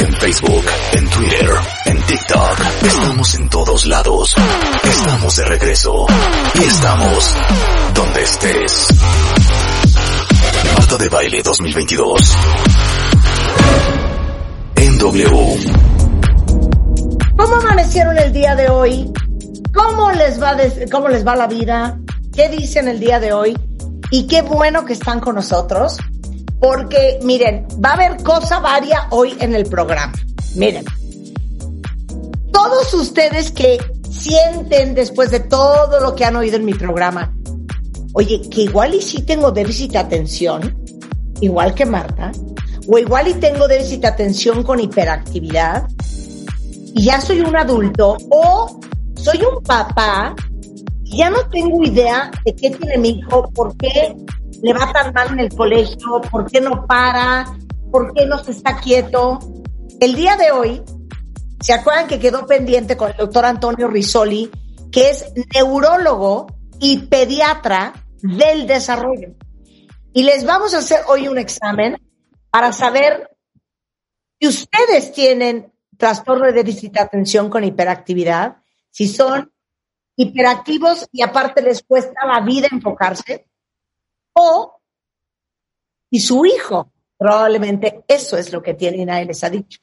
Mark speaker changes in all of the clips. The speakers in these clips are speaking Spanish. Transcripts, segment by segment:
Speaker 1: en Facebook, en Twitter, en TikTok. Estamos en todos lados. Estamos de regreso. Y estamos donde estés. Marta de Baile 2022. En.
Speaker 2: ¿Cómo amanecieron el día de hoy? ¿Cómo les va, de- cómo les va la vida? ¿Qué dicen el día de hoy? Y qué bueno que están con nosotros, porque miren, va a haber cosa varia hoy en el programa. Miren, todos ustedes que sienten después de todo lo que han oído en mi programa, oye, que igual y sí tengo déficit de atención, igual que Marta, o igual y tengo déficit de atención con hiperactividad, y ya soy un adulto o soy un papá y ya no tengo idea de qué tiene mi hijo, por qué le va tan mal en el colegio, por qué no para, por qué no se está quieto. El día de hoy, ¿se acuerdan que quedó pendiente con el doctor Antonio Risoli, que es neurólogo y pediatra del desarrollo? Y les vamos a hacer hoy un examen para saber si ustedes tienen trastorno de déficit de atención con hiperactividad, si son hiperactivos y aparte les cuesta la vida enfocarse, o si su hijo probablemente eso es lo que tiene y nadie les ha dicho.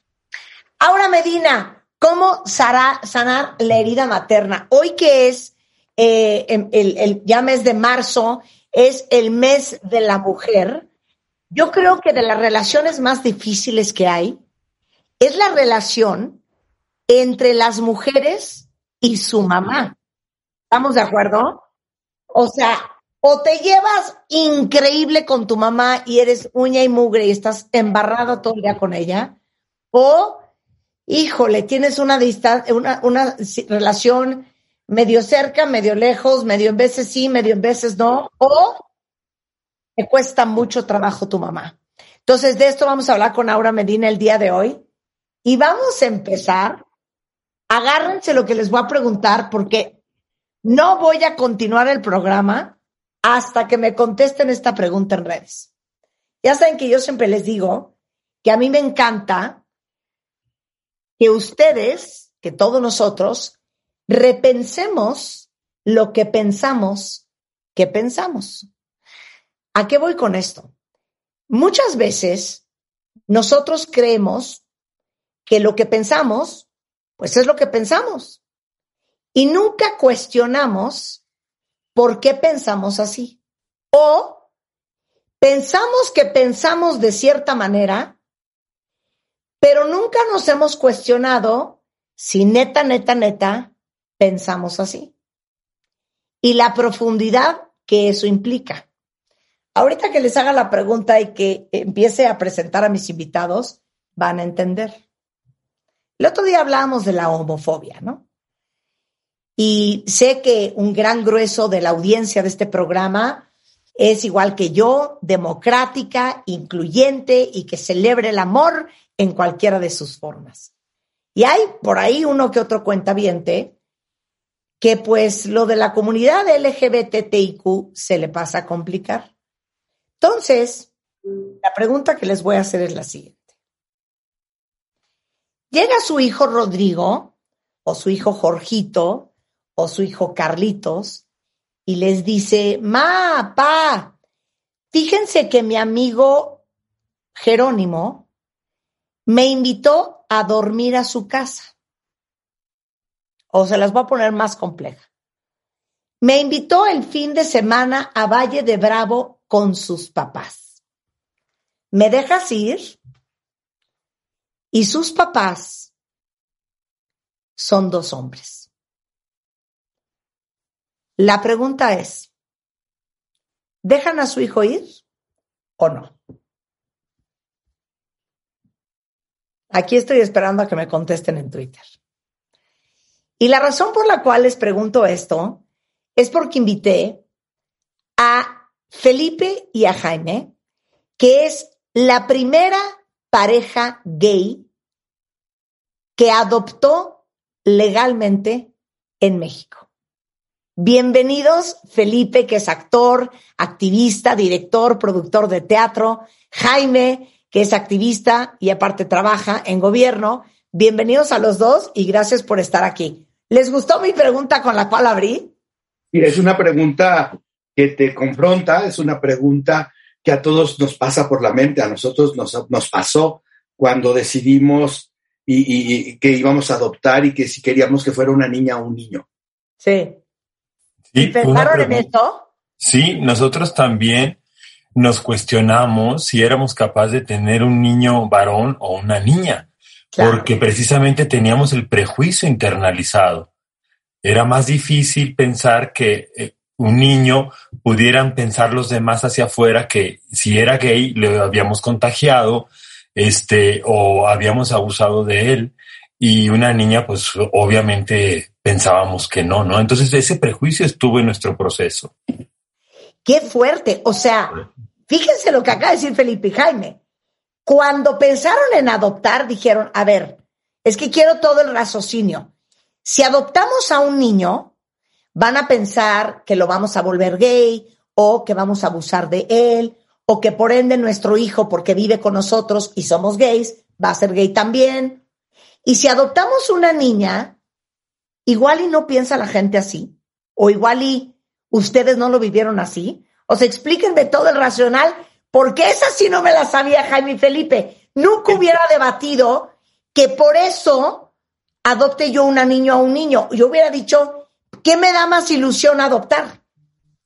Speaker 2: Ahora, Medina, ¿cómo sara- sanar la herida materna? Hoy que es eh, em- el, el- ya mes de marzo, es el mes de la mujer, yo creo que de las relaciones más difíciles que hay, es la relación entre las mujeres y su mamá. ¿Estamos de acuerdo? O sea, o te llevas increíble con tu mamá y eres uña y mugre y estás embarrado todo el día con ella, o, híjole, tienes una distancia, una, una relación medio cerca, medio lejos, medio en veces sí, medio en veces no, o te cuesta mucho trabajo tu mamá. Entonces, de esto vamos a hablar con Aura Medina el día de hoy. Y vamos a empezar. Agárrense lo que les voy a preguntar porque no voy a continuar el programa hasta que me contesten esta pregunta en redes. Ya saben que yo siempre les digo que a mí me encanta que ustedes, que todos nosotros, repensemos lo que pensamos que pensamos. ¿A qué voy con esto? Muchas veces nosotros creemos que lo que pensamos, pues es lo que pensamos. Y nunca cuestionamos por qué pensamos así. O pensamos que pensamos de cierta manera, pero nunca nos hemos cuestionado si neta, neta, neta, pensamos así. Y la profundidad que eso implica. Ahorita que les haga la pregunta y que empiece a presentar a mis invitados, van a entender. El otro día hablábamos de la homofobia, ¿no? Y sé que un gran grueso de la audiencia de este programa es igual que yo, democrática, incluyente y que celebre el amor en cualquiera de sus formas. Y hay por ahí uno que otro cuentaviente que pues lo de la comunidad LGBTIQ se le pasa a complicar. Entonces, la pregunta que les voy a hacer es la siguiente. Llega su hijo Rodrigo, o su hijo Jorgito, o su hijo Carlitos, y les dice, ma, pa, fíjense que mi amigo Jerónimo me invitó a dormir a su casa. O se las voy a poner más compleja. Me invitó el fin de semana a Valle de Bravo con sus papás. ¿Me dejas ir? Y sus papás son dos hombres. La pregunta es, ¿dejan a su hijo ir o no? Aquí estoy esperando a que me contesten en Twitter. Y la razón por la cual les pregunto esto es porque invité a Felipe y a Jaime, que es la primera pareja gay que adoptó legalmente en México. Bienvenidos, Felipe, que es actor, activista, director, productor de teatro, Jaime, que es activista y aparte trabaja en gobierno. Bienvenidos a los dos y gracias por estar aquí. ¿Les gustó mi pregunta con la cual abrí?
Speaker 3: Sí, es una pregunta que te confronta, es una pregunta que a todos nos pasa por la mente, a nosotros nos, nos pasó cuando decidimos y, que íbamos a adoptar y que si queríamos que fuera una niña o un niño.
Speaker 2: Sí. ¿Y pensaron en esto?
Speaker 4: Sí, nosotros también nos cuestionamos si éramos capaces de tener un niño varón o una niña, porque precisamente teníamos el prejuicio internalizado. Era más difícil pensar que eh, un niño pudieran pensar los demás hacia afuera que si era gay le habíamos contagiado, este, o habíamos abusado de él y una niña, pues obviamente pensábamos que no, ¿no? Entonces ese prejuicio estuvo en nuestro proceso.
Speaker 2: Qué fuerte. O sea, fíjense lo que acaba de decir Felipe y Jaime. Cuando pensaron en adoptar, dijeron, a ver, es que quiero todo el raciocinio. Si adoptamos a un niño, van a pensar que lo vamos a volver gay o que vamos a abusar de él o que por ende nuestro hijo, porque vive con nosotros y somos gays, va a ser gay también. Y si adoptamos una niña, igual y no piensa la gente así, o igual y ustedes no lo vivieron así. O sea, explíquenme todo el racional, porque esa sí no me la sabía Jaime Felipe. Nunca hubiera debatido que por eso adopte yo una niña a un niño. Yo hubiera dicho, ¿qué me da más ilusión adoptar?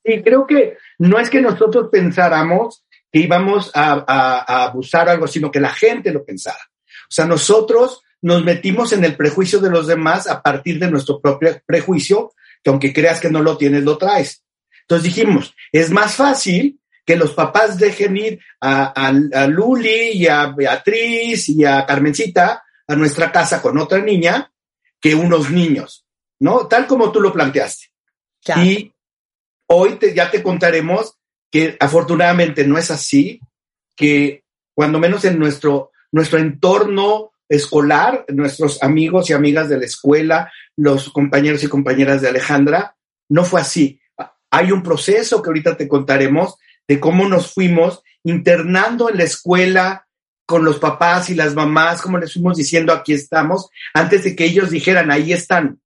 Speaker 3: Sí, creo que no es que nosotros pensáramos que íbamos a, abusar o algo, sino que la gente lo pensara. O sea, nosotros nos metimos en el prejuicio de los demás a partir de nuestro propio prejuicio, que aunque creas que no lo tienes, lo traes. Entonces dijimos, es más fácil que los papás dejen ir a, a, Luli y a Beatriz y a Carmencita a nuestra casa con otra niña que unos niños, ¿no? Tal como tú lo planteaste. Y hoy ya te contaremos que afortunadamente no es así, que cuando menos en nuestro, nuestro entorno escolar, nuestros amigos y amigas de la escuela, los compañeros y compañeras de Alejandra, no fue así. Hay un proceso que ahorita te contaremos de cómo nos fuimos internando en la escuela con los papás y las mamás, como les fuimos diciendo, aquí estamos, antes de que ellos dijeran, ahí están.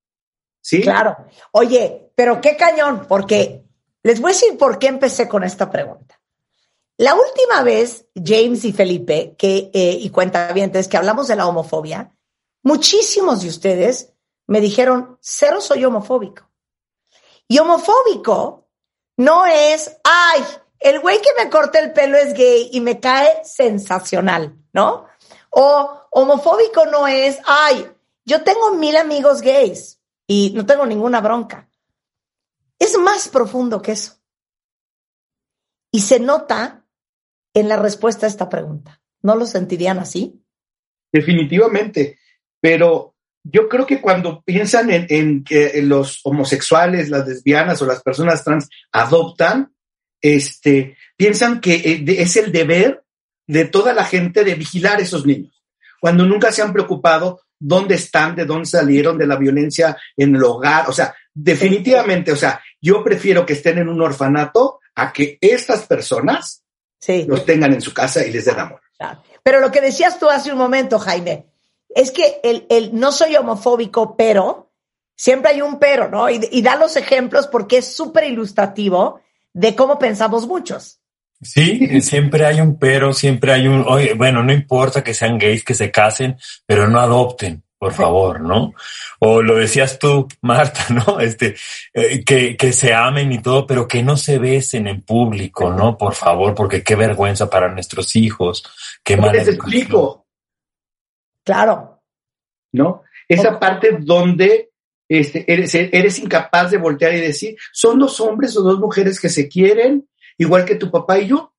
Speaker 3: ¿Sí?
Speaker 2: Claro. Oye, pero qué cañón, porque les voy a decir por qué empecé con esta pregunta. La última vez, James y Felipe, que, eh, y cuentavientes, que hablamos de la homofobia, muchísimos de ustedes me dijeron, cero soy homofóbico. Y homofóbico no es, ay, el güey que me corta el pelo es gay y me cae sensacional, ¿no? O homofóbico no es, ay, yo tengo mil amigos gays y no tengo ninguna bronca. Es más profundo que eso. Y se nota en la respuesta a esta pregunta. ¿No lo sentirían así?
Speaker 3: Definitivamente, pero yo creo que cuando piensan en, que los homosexuales, las lesbianas o las personas trans adoptan, este, piensan que eh, es el deber de toda la gente de vigilar esos niños, cuando nunca se han preocupado dónde están, de dónde salieron, de la violencia en el hogar, o sea, definitivamente, o sea, yo prefiero que estén en un orfanato a que estas personas los tengan en su casa y les den amor.
Speaker 2: Pero lo que decías tú hace un momento, Jaime, es que el, el no soy homofóbico, pero siempre hay un pero, ¿no? Y, y da los ejemplos porque es súper ilustrativo de cómo pensamos muchos.
Speaker 4: Sí, siempre hay un pero, siempre hay un, oye, bueno, no importa que sean gays, que se casen, pero no adopten por favor, ¿no? O lo decías tú, Marta, ¿no? Este, eh, que, que se amen y todo, pero que no se besen en público, ¿no? Por favor, porque qué vergüenza para nuestros hijos, qué mal.
Speaker 3: Les explico.
Speaker 2: Claro.
Speaker 3: ¿No? Esa parte donde este, eres, eres incapaz de voltear y decir, son dos hombres o dos mujeres que se quieren, igual que tu papá y yo.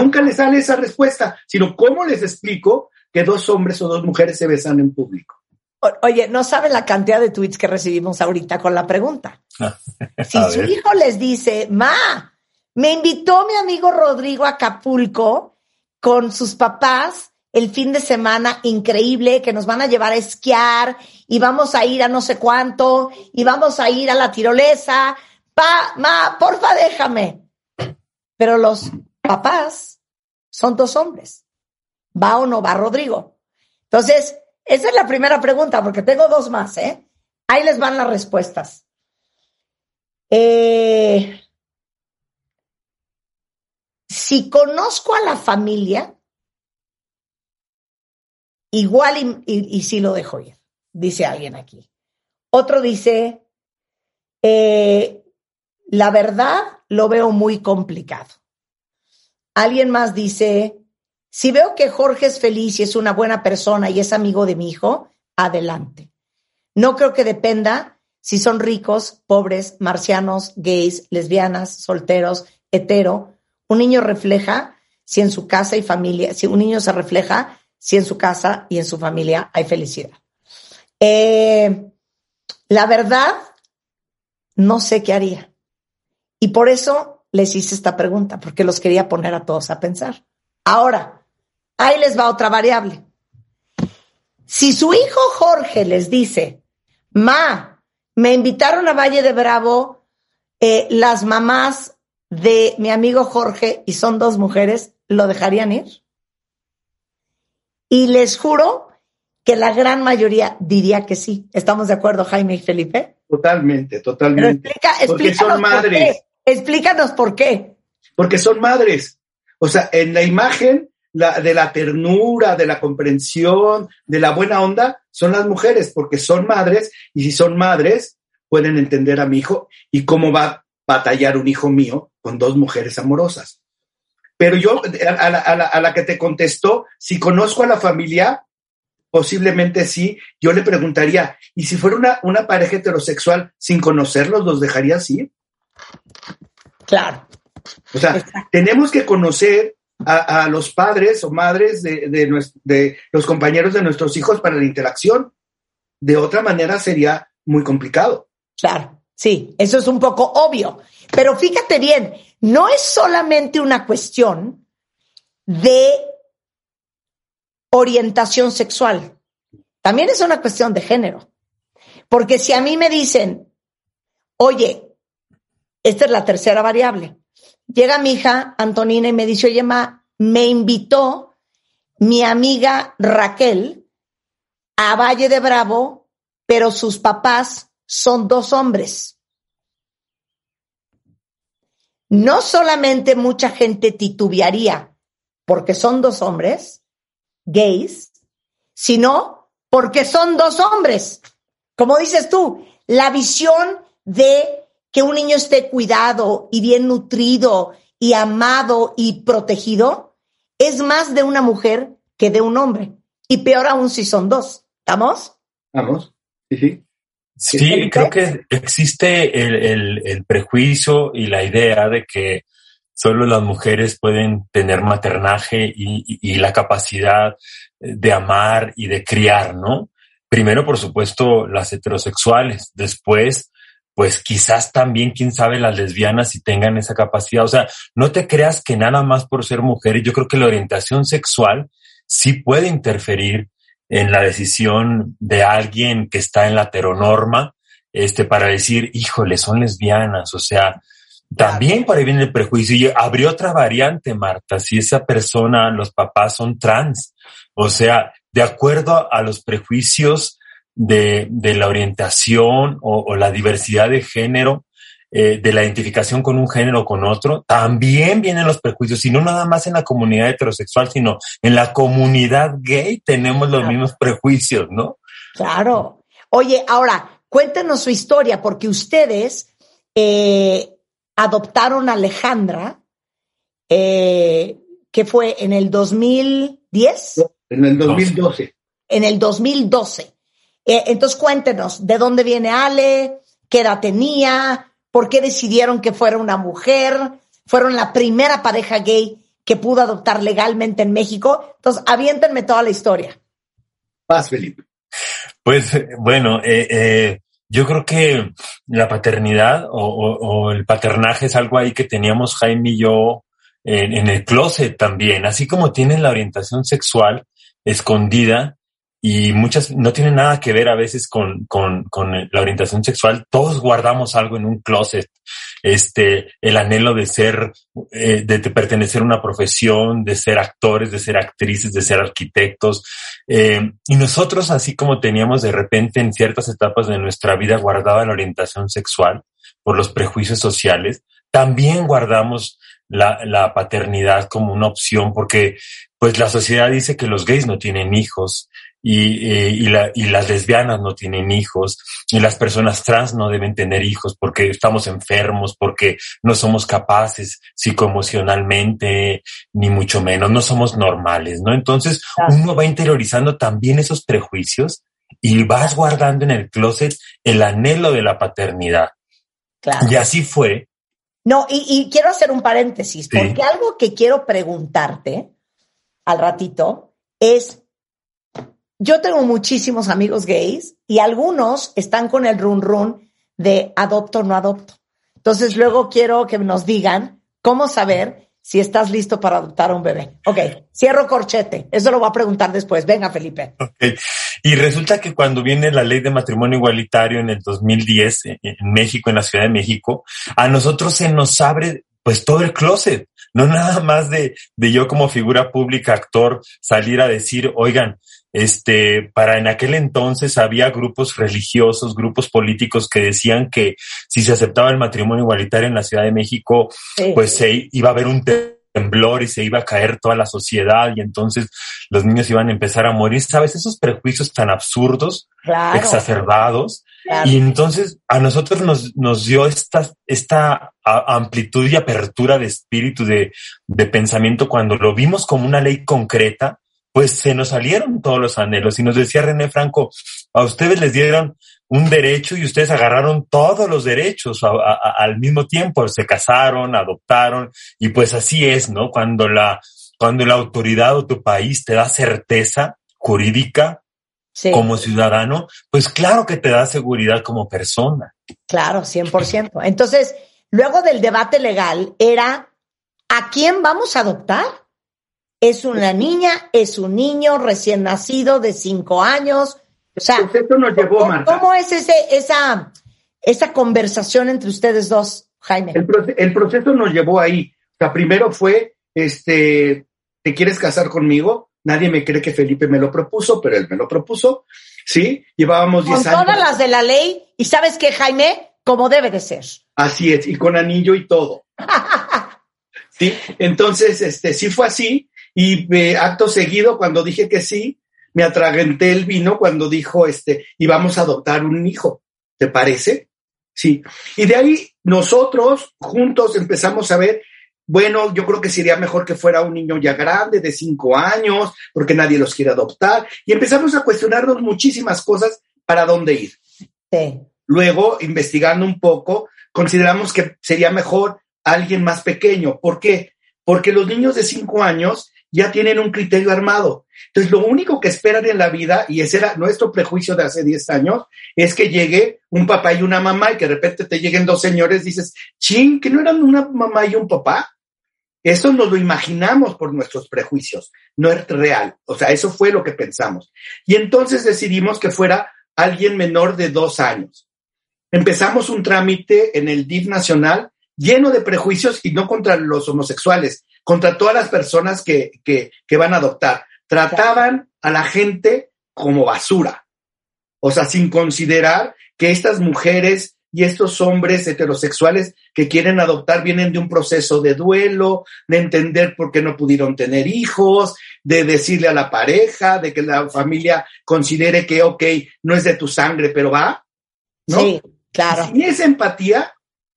Speaker 3: Nunca les sale esa respuesta, sino cómo les explico que dos hombres o dos mujeres se besan en público.
Speaker 2: oye, no saben la cantidad de tweets que recibimos ahorita con la pregunta. si su hijo les dice, ma, me invitó mi amigo Rodrigo a Acapulco con sus papás el fin de semana increíble que nos van a llevar a esquiar y vamos a ir a no sé cuánto y vamos a ir a la tirolesa. Pa, ma, porfa, déjame. Pero los papás son dos hombres. ¿Va o no va Rodrigo? Entonces, esa es la primera pregunta, porque tengo dos más, ¿eh? Ahí les van las respuestas. Eh, si conozco a la familia, igual y, si lo dejo ir, dice alguien aquí. Otro dice, eh, la verdad lo veo muy complicado. Alguien más dice, si veo que Jorge es feliz y es una buena persona y es amigo de mi hijo, adelante. No creo que dependa si son ricos, pobres, marcianos, gays, lesbianas, solteros, hetero. Un niño refleja si en su casa y familia, si un niño se refleja si en su casa y en su familia hay felicidad. Eh, la verdad, no sé qué haría. Y por eso les hice esta pregunta, porque los quería poner a todos a pensar. Ahora, ahí les va otra variable. Si su hijo Jorge les dice, Ma, me invitaron a Valle de Bravo eh, las mamás de mi amigo Jorge y son dos mujeres, ¿lo dejarían ir? Y les juro que la gran mayoría diría que sí. ¿Estamos de acuerdo, Jaime y Felipe?
Speaker 3: Totalmente, totalmente.
Speaker 2: Porque son madres. Explícanos por qué.
Speaker 3: Porque son madres. O sea, en la imagen la, de la ternura, de la comprensión, de la buena onda, son las mujeres, porque son madres, y si son madres, pueden entender a mi hijo y cómo va a batallar un hijo mío con dos mujeres amorosas. Pero yo, a la, a la, que te contestó, si conozco a la familia, posiblemente sí, yo le preguntaría, ¿y si fuera una, una pareja heterosexual sin conocerlos, los dejaría así?
Speaker 2: Claro.
Speaker 3: O sea, tenemos que conocer a, los padres o madres de, de, los compañeros de nuestros hijos para la interacción. De otra manera sería muy complicado.
Speaker 2: Claro, sí, eso es un poco obvio. Pero fíjate bien, no es solamente una cuestión de orientación sexual, también es una cuestión de género. Porque si a mí me dicen, oye, esta es la tercera variable, llega mi hija Antonina y me dice, oye, ma, me invitó mi amiga Raquel a Valle de Bravo, pero sus papás son dos hombres no solamente mucha gente titubearía porque son dos hombres gays, sino porque son dos hombres. Como dices tú, la visión de que un niño esté cuidado y bien nutrido y amado y protegido es más de una mujer que de un hombre. Y peor aún si son dos. ¿Estamos?
Speaker 3: Vamos. Sí, sí.
Speaker 4: Sí, creo que existe el, prejuicio y la idea de que solo las mujeres pueden tener maternaje y, la capacidad de amar y de criar, ¿no? Primero, por supuesto, las heterosexuales, después, pues quizás también, quién sabe, las lesbianas si tengan esa capacidad. O sea, no te creas que nada más por ser mujer, yo creo que la orientación sexual sí puede interferir en la decisión de alguien que está en la heteronorma, este, para decir, híjole, son lesbianas, o sea, también por ahí viene el prejuicio. Habría otra variante, Marta, si esa persona, los papás son trans, o sea, de acuerdo a los prejuicios de, de la orientación o, o la diversidad de género, eh, de la identificación con un género o con otro, también vienen los prejuicios, y no nada más en la comunidad heterosexual, sino en la comunidad gay tenemos los mismos prejuicios, ¿no?
Speaker 2: Claro. Oye, ahora, cuéntenos su historia, porque ustedes eh, adoptaron a Alejandra, eh, que fue en el 2010.
Speaker 3: En el 2012.
Speaker 2: En el 2012. Entonces cuéntenos, ¿de dónde viene Ale? ¿Qué edad tenía? por qué decidieron que fuera una mujer, fueron la primera pareja gay que pudo adoptar legalmente en México. Entonces, aviéntenme toda la historia.
Speaker 3: Paz, Felipe.
Speaker 4: Pues bueno, eh, eh, yo creo que la paternidad o, el paternaje es algo ahí que teníamos Jaime y yo en, el closet también, así como tienen la orientación sexual escondida y muchas no tienen nada que ver a veces con, con, con la orientación sexual, todos guardamos algo en un closet este, el anhelo de ser, eh, de, pertenecer a una profesión, de ser actores, de ser actrices, de ser arquitectos. Eh, y nosotros, así como teníamos de repente en ciertas etapas de nuestra vida guardada la orientación sexual por los prejuicios sociales, también guardamos la, la paternidad como una opción porque pues la sociedad dice que los gays no tienen hijos, y, eh, y, la, y las lesbianas no tienen hijos y las personas trans no deben tener hijos porque estamos enfermos, porque no somos capaces psicoemocionalmente, ni mucho menos, no somos normales, ¿no? Entonces uno va interiorizando también esos prejuicios y vas guardando en el closet el anhelo de la paternidad. Y así fue.
Speaker 2: No, y, y quiero hacer un paréntesis, porque algo que quiero preguntarte al ratito es yo tengo muchísimos amigos gays y algunos están con el run run de adopto o no adopto. Entonces luego quiero que nos digan cómo saber si estás listo para adoptar a un bebé. Ok, cierro corchete. Eso lo voy a preguntar después. Venga, Felipe.
Speaker 4: Okay. Y resulta que cuando viene la ley de matrimonio igualitario en el 2010 en México, en la Ciudad de México, a nosotros se nos abre pues todo el closet. No nada más de, de yo como figura pública, actor, salir a decir, oigan, este, para en aquel entonces había grupos religiosos, grupos políticos que decían que si se aceptaba el matrimonio igualitario en la Ciudad de México, pues se iba a haber un temblor y se iba a caer toda la sociedad y entonces los niños iban a empezar a morir. ¿Sabes? Esos prejuicios tan absurdos, exacerbados. Y entonces a nosotros nos, nos dio esta, esta amplitud y apertura de espíritu, de, de pensamiento cuando lo vimos como una ley concreta pues se nos salieron todos los anhelos. Y nos decía René Franco, a ustedes les dieron un derecho y ustedes agarraron todos los derechos al mismo tiempo, se casaron, adoptaron, y pues así es, ¿no? Cuando la, cuando la autoridad o tu país te da certeza jurídica como ciudadano, pues claro que te da seguridad como persona.
Speaker 2: Claro, 100%. Entonces, luego del debate legal era, ¿a quién vamos a adoptar? Es una niña, es un niño recién nacido de cinco años. O sea,
Speaker 3: pues nos llevó,
Speaker 2: ¿cómo, ¿cómo es ese, esa, esa conversación entre ustedes dos, Jaime?
Speaker 3: El, proceso nos llevó ahí. O sea, primero fue, este, ¿te quieres casar conmigo? Nadie me cree que Felipe me lo propuso, pero él me lo propuso. Sí, llevábamos 10 años.
Speaker 2: Con todas las de la ley, y sabes qué, Jaime, como debe de ser.
Speaker 3: Así es, y con anillo y todo. sí, entonces, este, sí fue así, y eh, acto seguido, cuando dije que sí, me atragenté el vino cuando dijo, este, íbamos a adoptar un hijo. ¿Te parece? Sí. Y de ahí nosotros juntos empezamos a ver, bueno, yo creo que sería mejor que fuera un niño ya grande, de cinco años, porque nadie los quiere adoptar. Y empezamos a cuestionarnos muchísimas cosas para dónde ir.
Speaker 2: Sí.
Speaker 3: Luego, investigando un poco, consideramos que sería mejor alguien más pequeño. ¿Por qué? Porque los niños de cinco años ya tienen un criterio armado. Entonces, lo único que esperan en la vida, y ese era nuestro prejuicio de hace 10 años, es que llegue un papá y una mamá y que de repente te lleguen dos señores, dices, ching, que no eran una mamá y un papá. Eso nos lo imaginamos por nuestros prejuicios, no es real. O sea, eso fue lo que pensamos. Y entonces decidimos que fuera alguien menor de dos años. Empezamos un trámite en el DIF nacional lleno de prejuicios y no contra los homosexuales, contra todas las personas que, que, van a adoptar. Trataban a la gente como basura. O sea, sin considerar que estas mujeres y estos hombres heterosexuales que quieren adoptar vienen de un proceso de duelo, de entender por qué no pudieron tener hijos, de decirle a la pareja, de que la familia considere que, ok, no es de tu sangre, pero va. ¿no?
Speaker 2: Sí, claro.
Speaker 3: Y esa empatía,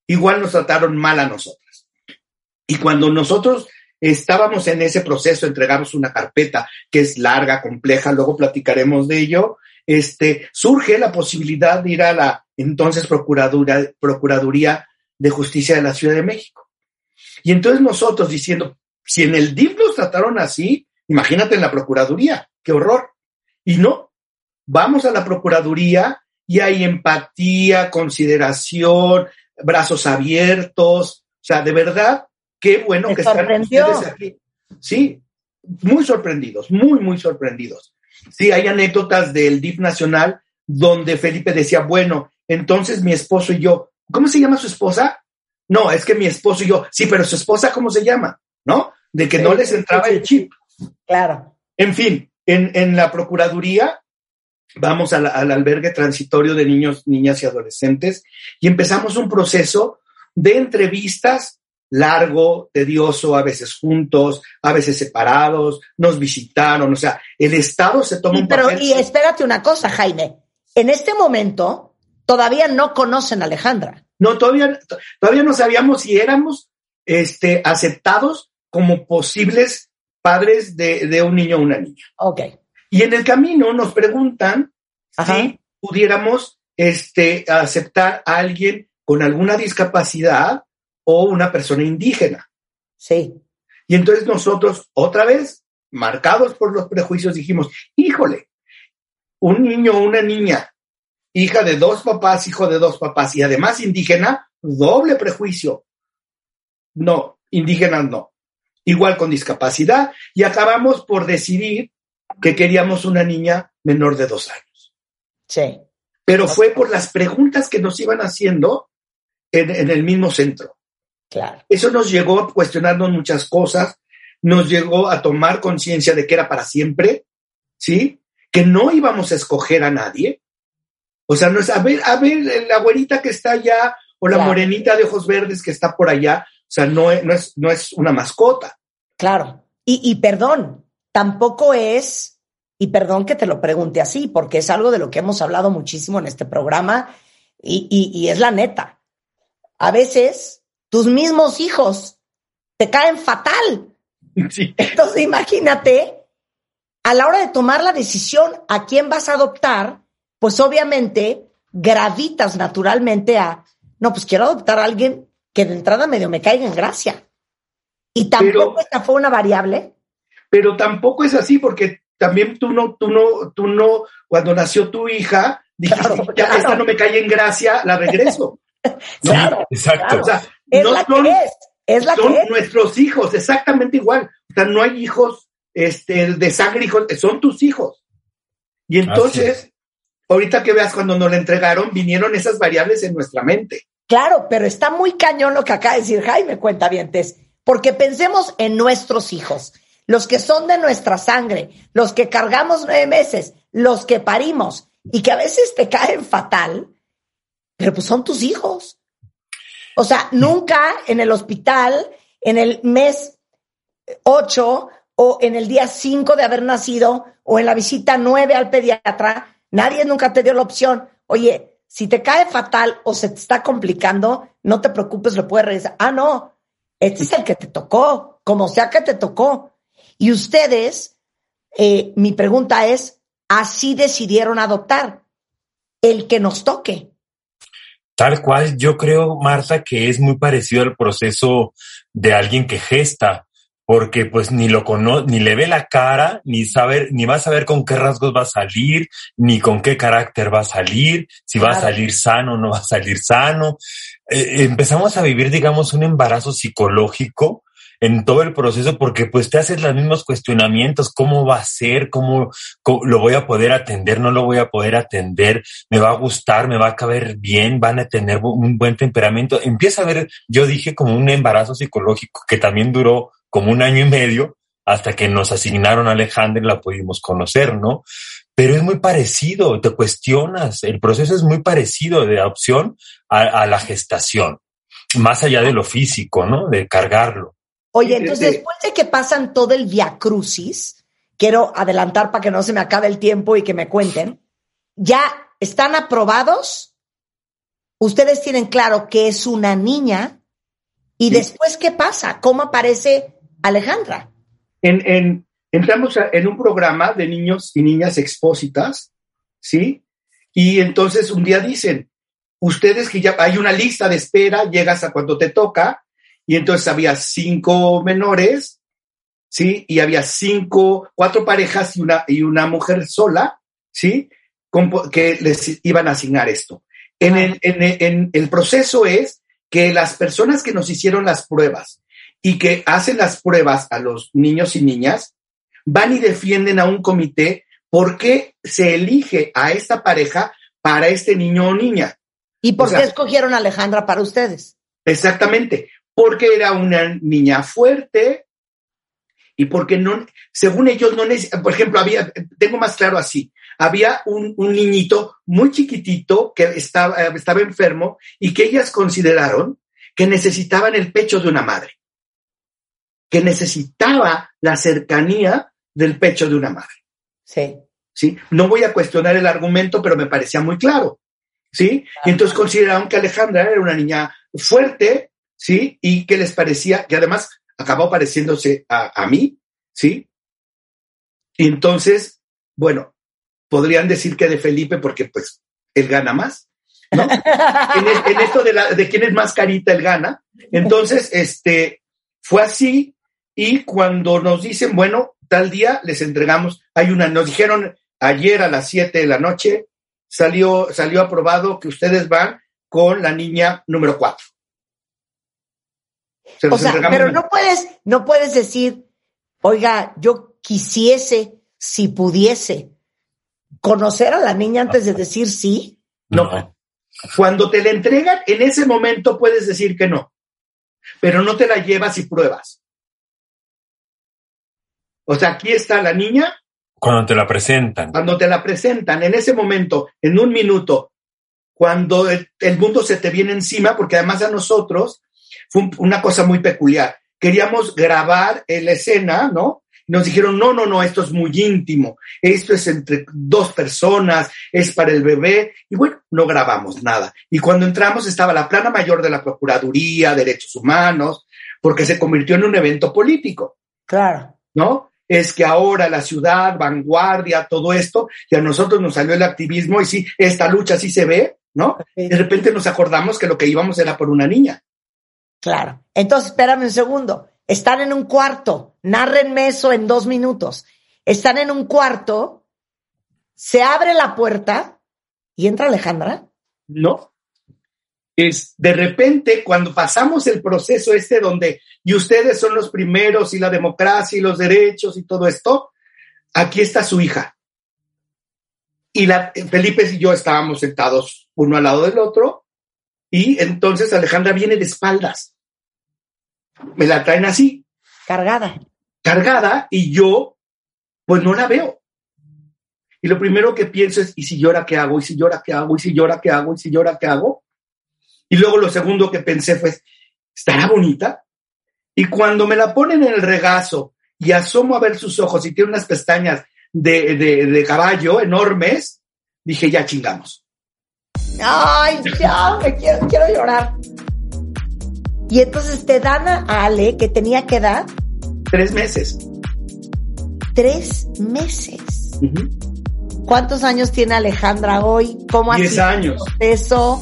Speaker 3: igual nos trataron mal a nosotras. Y cuando nosotros estábamos en ese proceso, entregamos una carpeta que es larga, compleja, luego platicaremos de ello, este, surge la posibilidad de ir a la entonces Procuraduría, Procuraduría de Justicia de la Ciudad de México. Y entonces nosotros diciendo, si en el DIF los trataron así, imagínate en la Procuraduría, qué horror. Y no, vamos a la Procuraduría y hay empatía, consideración, brazos abiertos, o sea, de verdad, qué bueno que están ustedes aquí. Sí, muy sorprendidos, muy, muy sorprendidos. Sí, hay anécdotas del DIF nacional donde Felipe decía, bueno, entonces mi esposo y yo, ¿cómo se llama su esposa? No, es que mi esposo y yo, sí, pero su esposa, ¿cómo se llama? ¿No? De que no les entraba el chip.
Speaker 2: Claro.
Speaker 3: En fin, en, en la Procuraduría vamos al, albergue transitorio de niños, niñas y adolescentes y empezamos un proceso de entrevistas largo, tedioso, a veces juntos, a veces separados, nos visitaron, o sea, el Estado se toma un
Speaker 2: pero, Y espérate una cosa, Jaime, en este momento todavía no conocen a Alejandra.
Speaker 3: No, todavía, todavía no sabíamos si éramos este, aceptados como posibles padres de, de un niño o una niña.
Speaker 2: Ok.
Speaker 3: Y en el camino nos preguntan si pudiéramos este, aceptar a alguien con alguna discapacidad o una persona indígena.
Speaker 2: Sí.
Speaker 3: Y entonces nosotros, otra vez, marcados por los prejuicios, dijimos, híjole, un niño o una niña, hija de dos papás, hijo de dos papás, y además indígena, doble prejuicio. No, indígenas no. Igual con discapacidad, y acabamos por decidir que queríamos una niña menor de dos años.
Speaker 2: Sí.
Speaker 3: Pero fue por las preguntas que nos iban haciendo en, en el mismo centro.
Speaker 2: Claro.
Speaker 3: Eso nos llegó a cuestionarnos muchas cosas, nos llegó a tomar conciencia de que era para siempre, ¿sí? Que no íbamos a escoger a nadie. O sea, no es, a ver, a ver, la güerita que está allá o la morenita de ojos verdes que está por allá, o sea, no es, no es, no es una mascota.
Speaker 2: Claro. Y, y perdón, tampoco es, y perdón que te lo pregunte así, porque es algo de lo que hemos hablado muchísimo en este programa y, y, y es la neta. A veces tus mismos hijos te caen fatal. Entonces imagínate, a la hora de tomar la decisión a quién vas a adoptar, pues obviamente gravitas naturalmente a, no, pues quiero adoptar a alguien que de entrada medio me caiga en gracia. Y tampoco esta fue una variable.
Speaker 3: Pero tampoco es así porque también tú no, tú no, tú no, cuando nació tu hija, dijiste, ya esta no me cae en gracia, la regreso.
Speaker 2: claro,
Speaker 4: exacto.
Speaker 2: Es la que es. Es la
Speaker 3: son
Speaker 2: que es.
Speaker 3: nuestros hijos, exactamente igual. O sea, no hay hijos este, de sangre, hijos, son tus hijos. Y entonces, ahorita que veas cuando nos la entregaron, vinieron esas variables en nuestra mente.
Speaker 2: Claro, pero está muy cañón lo que acaba de decir Jaime, cuenta vientes, porque pensemos en nuestros hijos, los que son de nuestra sangre, los que cargamos nueve meses, los que parimos y que a veces te caen fatal, pero pues son tus hijos. O sea, nunca en el hospital, en el mes 8 o en el día 5 de haber nacido o en la visita 9 al pediatra, nadie nunca te dio la opción, oye, si te cae fatal o se te está complicando, no te preocupes, lo puedes regresar. Ah, no, este es el que te tocó, como sea que te tocó. Y ustedes, eh, mi pregunta es, así decidieron adoptar el que nos toque.
Speaker 4: Tal cual, yo creo, Marta, que es muy parecido al proceso de alguien que gesta, porque pues ni lo conoce, ni le ve la cara, ni saber, ni va a saber con qué rasgos va a salir, ni con qué carácter va a salir, si va a salir sano o no va a salir sano. Eh, empezamos a vivir, digamos, un embarazo psicológico en todo el proceso porque pues te haces los mismos cuestionamientos, cómo va a ser, cómo, lo voy a poder atender, no lo voy a poder atender, me va a gustar, me va a caber bien, van a tener un buen temperamento. Empieza a ver, yo dije como un embarazo psicológico que también duró como un año y medio hasta que nos asignaron a Alejandra y la pudimos conocer, ¿no? Pero es muy parecido, te cuestionas, el proceso es muy parecido de adopción a, a la gestación, más allá de lo físico, ¿no? De cargarlo.
Speaker 2: Oye, entonces después de que pasan todo el via crucis, quiero adelantar para que no se me acabe el tiempo y que me cuenten, ya están aprobados, ustedes tienen claro que es una niña, y después, ¿qué pasa? ¿Cómo aparece Alejandra?
Speaker 3: En, en, entramos en un programa de niños y niñas expósitas, ¿sí? Y entonces un día dicen, ustedes que ya hay una lista de espera, llegas a cuando te toca, y entonces había cinco menores ¿sí? Y había cinco, cuatro parejas y una, y una mujer sola, ¿sí? que les iban a asignar esto. En el, en el proceso es que las personas que nos hicieron las pruebas y que hacen las pruebas a los niños y niñas, van y defienden a un comité por qué se elige a esta pareja para este niño o niña.
Speaker 2: ¿Y por qué escogieron a Alejandra para ustedes?
Speaker 3: Exactamente, porque era una niña fuerte y porque no, según ellos no por ejemplo, había, tengo más claro así, había un, niñito muy chiquitito que estaba, estaba enfermo y que ellas consideraron que necesitaban el pecho de una madre, que necesitaba la cercanía del pecho de una madre.
Speaker 2: Sí.
Speaker 3: ¿Sí? No voy a cuestionar el argumento, pero me parecía muy claro. ¿Sí? Y entonces consideraron que Alejandra era una niña fuerte, ¿sí? Y que les parecía, que además acabó pareciéndose a, mí, ¿sí? Y entonces, bueno, podrían decir que de Felipe porque pues él gana más, ¿no? en, esto de, la, de quién es más carita, él gana. Entonces, este, fue así y cuando nos dicen, bueno, tal día les entregamos, hay una, nos dijeron ayer a las 7 de la noche, salió, salió aprobado que ustedes van con la niña número 4.
Speaker 2: O sea, pero no puedes, no puedes decir, oiga, yo quisiese, si pudiese, conocer a la niña antes de decir sí.
Speaker 3: No. Cuando te la entregan, en ese momento puedes decir que no, pero no te la llevas y pruebas. O sea, aquí está la niña.
Speaker 4: Cuando te la presentan.
Speaker 3: Cuando te la presentan, en ese momento, en un minuto, cuando el, mundo se te viene encima, porque además a nosotros fue una cosa muy peculiar. Queríamos grabar la escena, ¿no? Nos dijeron, no, no, no, esto es muy íntimo, esto es entre dos personas, es para el bebé, y bueno, no grabamos nada. Y cuando entramos estaba la plana mayor de la Procuraduría, Derechos Humanos, porque se convirtió en un evento político.
Speaker 2: Claro.
Speaker 3: ¿No? es que ahora la ciudad, vanguardia, todo esto, y a nosotros nos salió el activismo y sí, esta lucha sí se ve, ¿no? De repente nos acordamos que lo que íbamos era por una niña.
Speaker 2: Claro. Entonces, espérame un segundo. Están en un cuarto, nárrenme eso en dos minutos. Están en un cuarto, se abre la puerta y entra Alejandra.
Speaker 3: No, es de repente cuando pasamos el proceso este donde, y ustedes son los primeros y la democracia y los derechos y todo esto, aquí está su hija. Y la, Felipe y yo estábamos sentados uno al lado del otro y entonces Alejandra viene de espaldas. Me la traen así.
Speaker 2: Cargada.
Speaker 3: Cargada y yo pues no la veo. Y lo primero que pienso es, ¿y si llora qué hago? ¿Y si llora qué hago? ¿Y si llora qué hago? ¿Y si llora qué hago? Y luego lo segundo que pensé fue, ¿estará bonita? Y cuando me la ponen en el regazo y asomo a ver sus ojos y tiene unas pestañas de, caballo enormes, dije, ya chingamos.
Speaker 2: Ay, ya, me quiero, quiero llorar. Y entonces te dan a Ale, que tenía que edad?
Speaker 3: Tres meses.
Speaker 2: Tres meses. ¿Cuántos años tiene Alejandra hoy? ¿Cómo ha
Speaker 3: Diez años.
Speaker 2: Eso.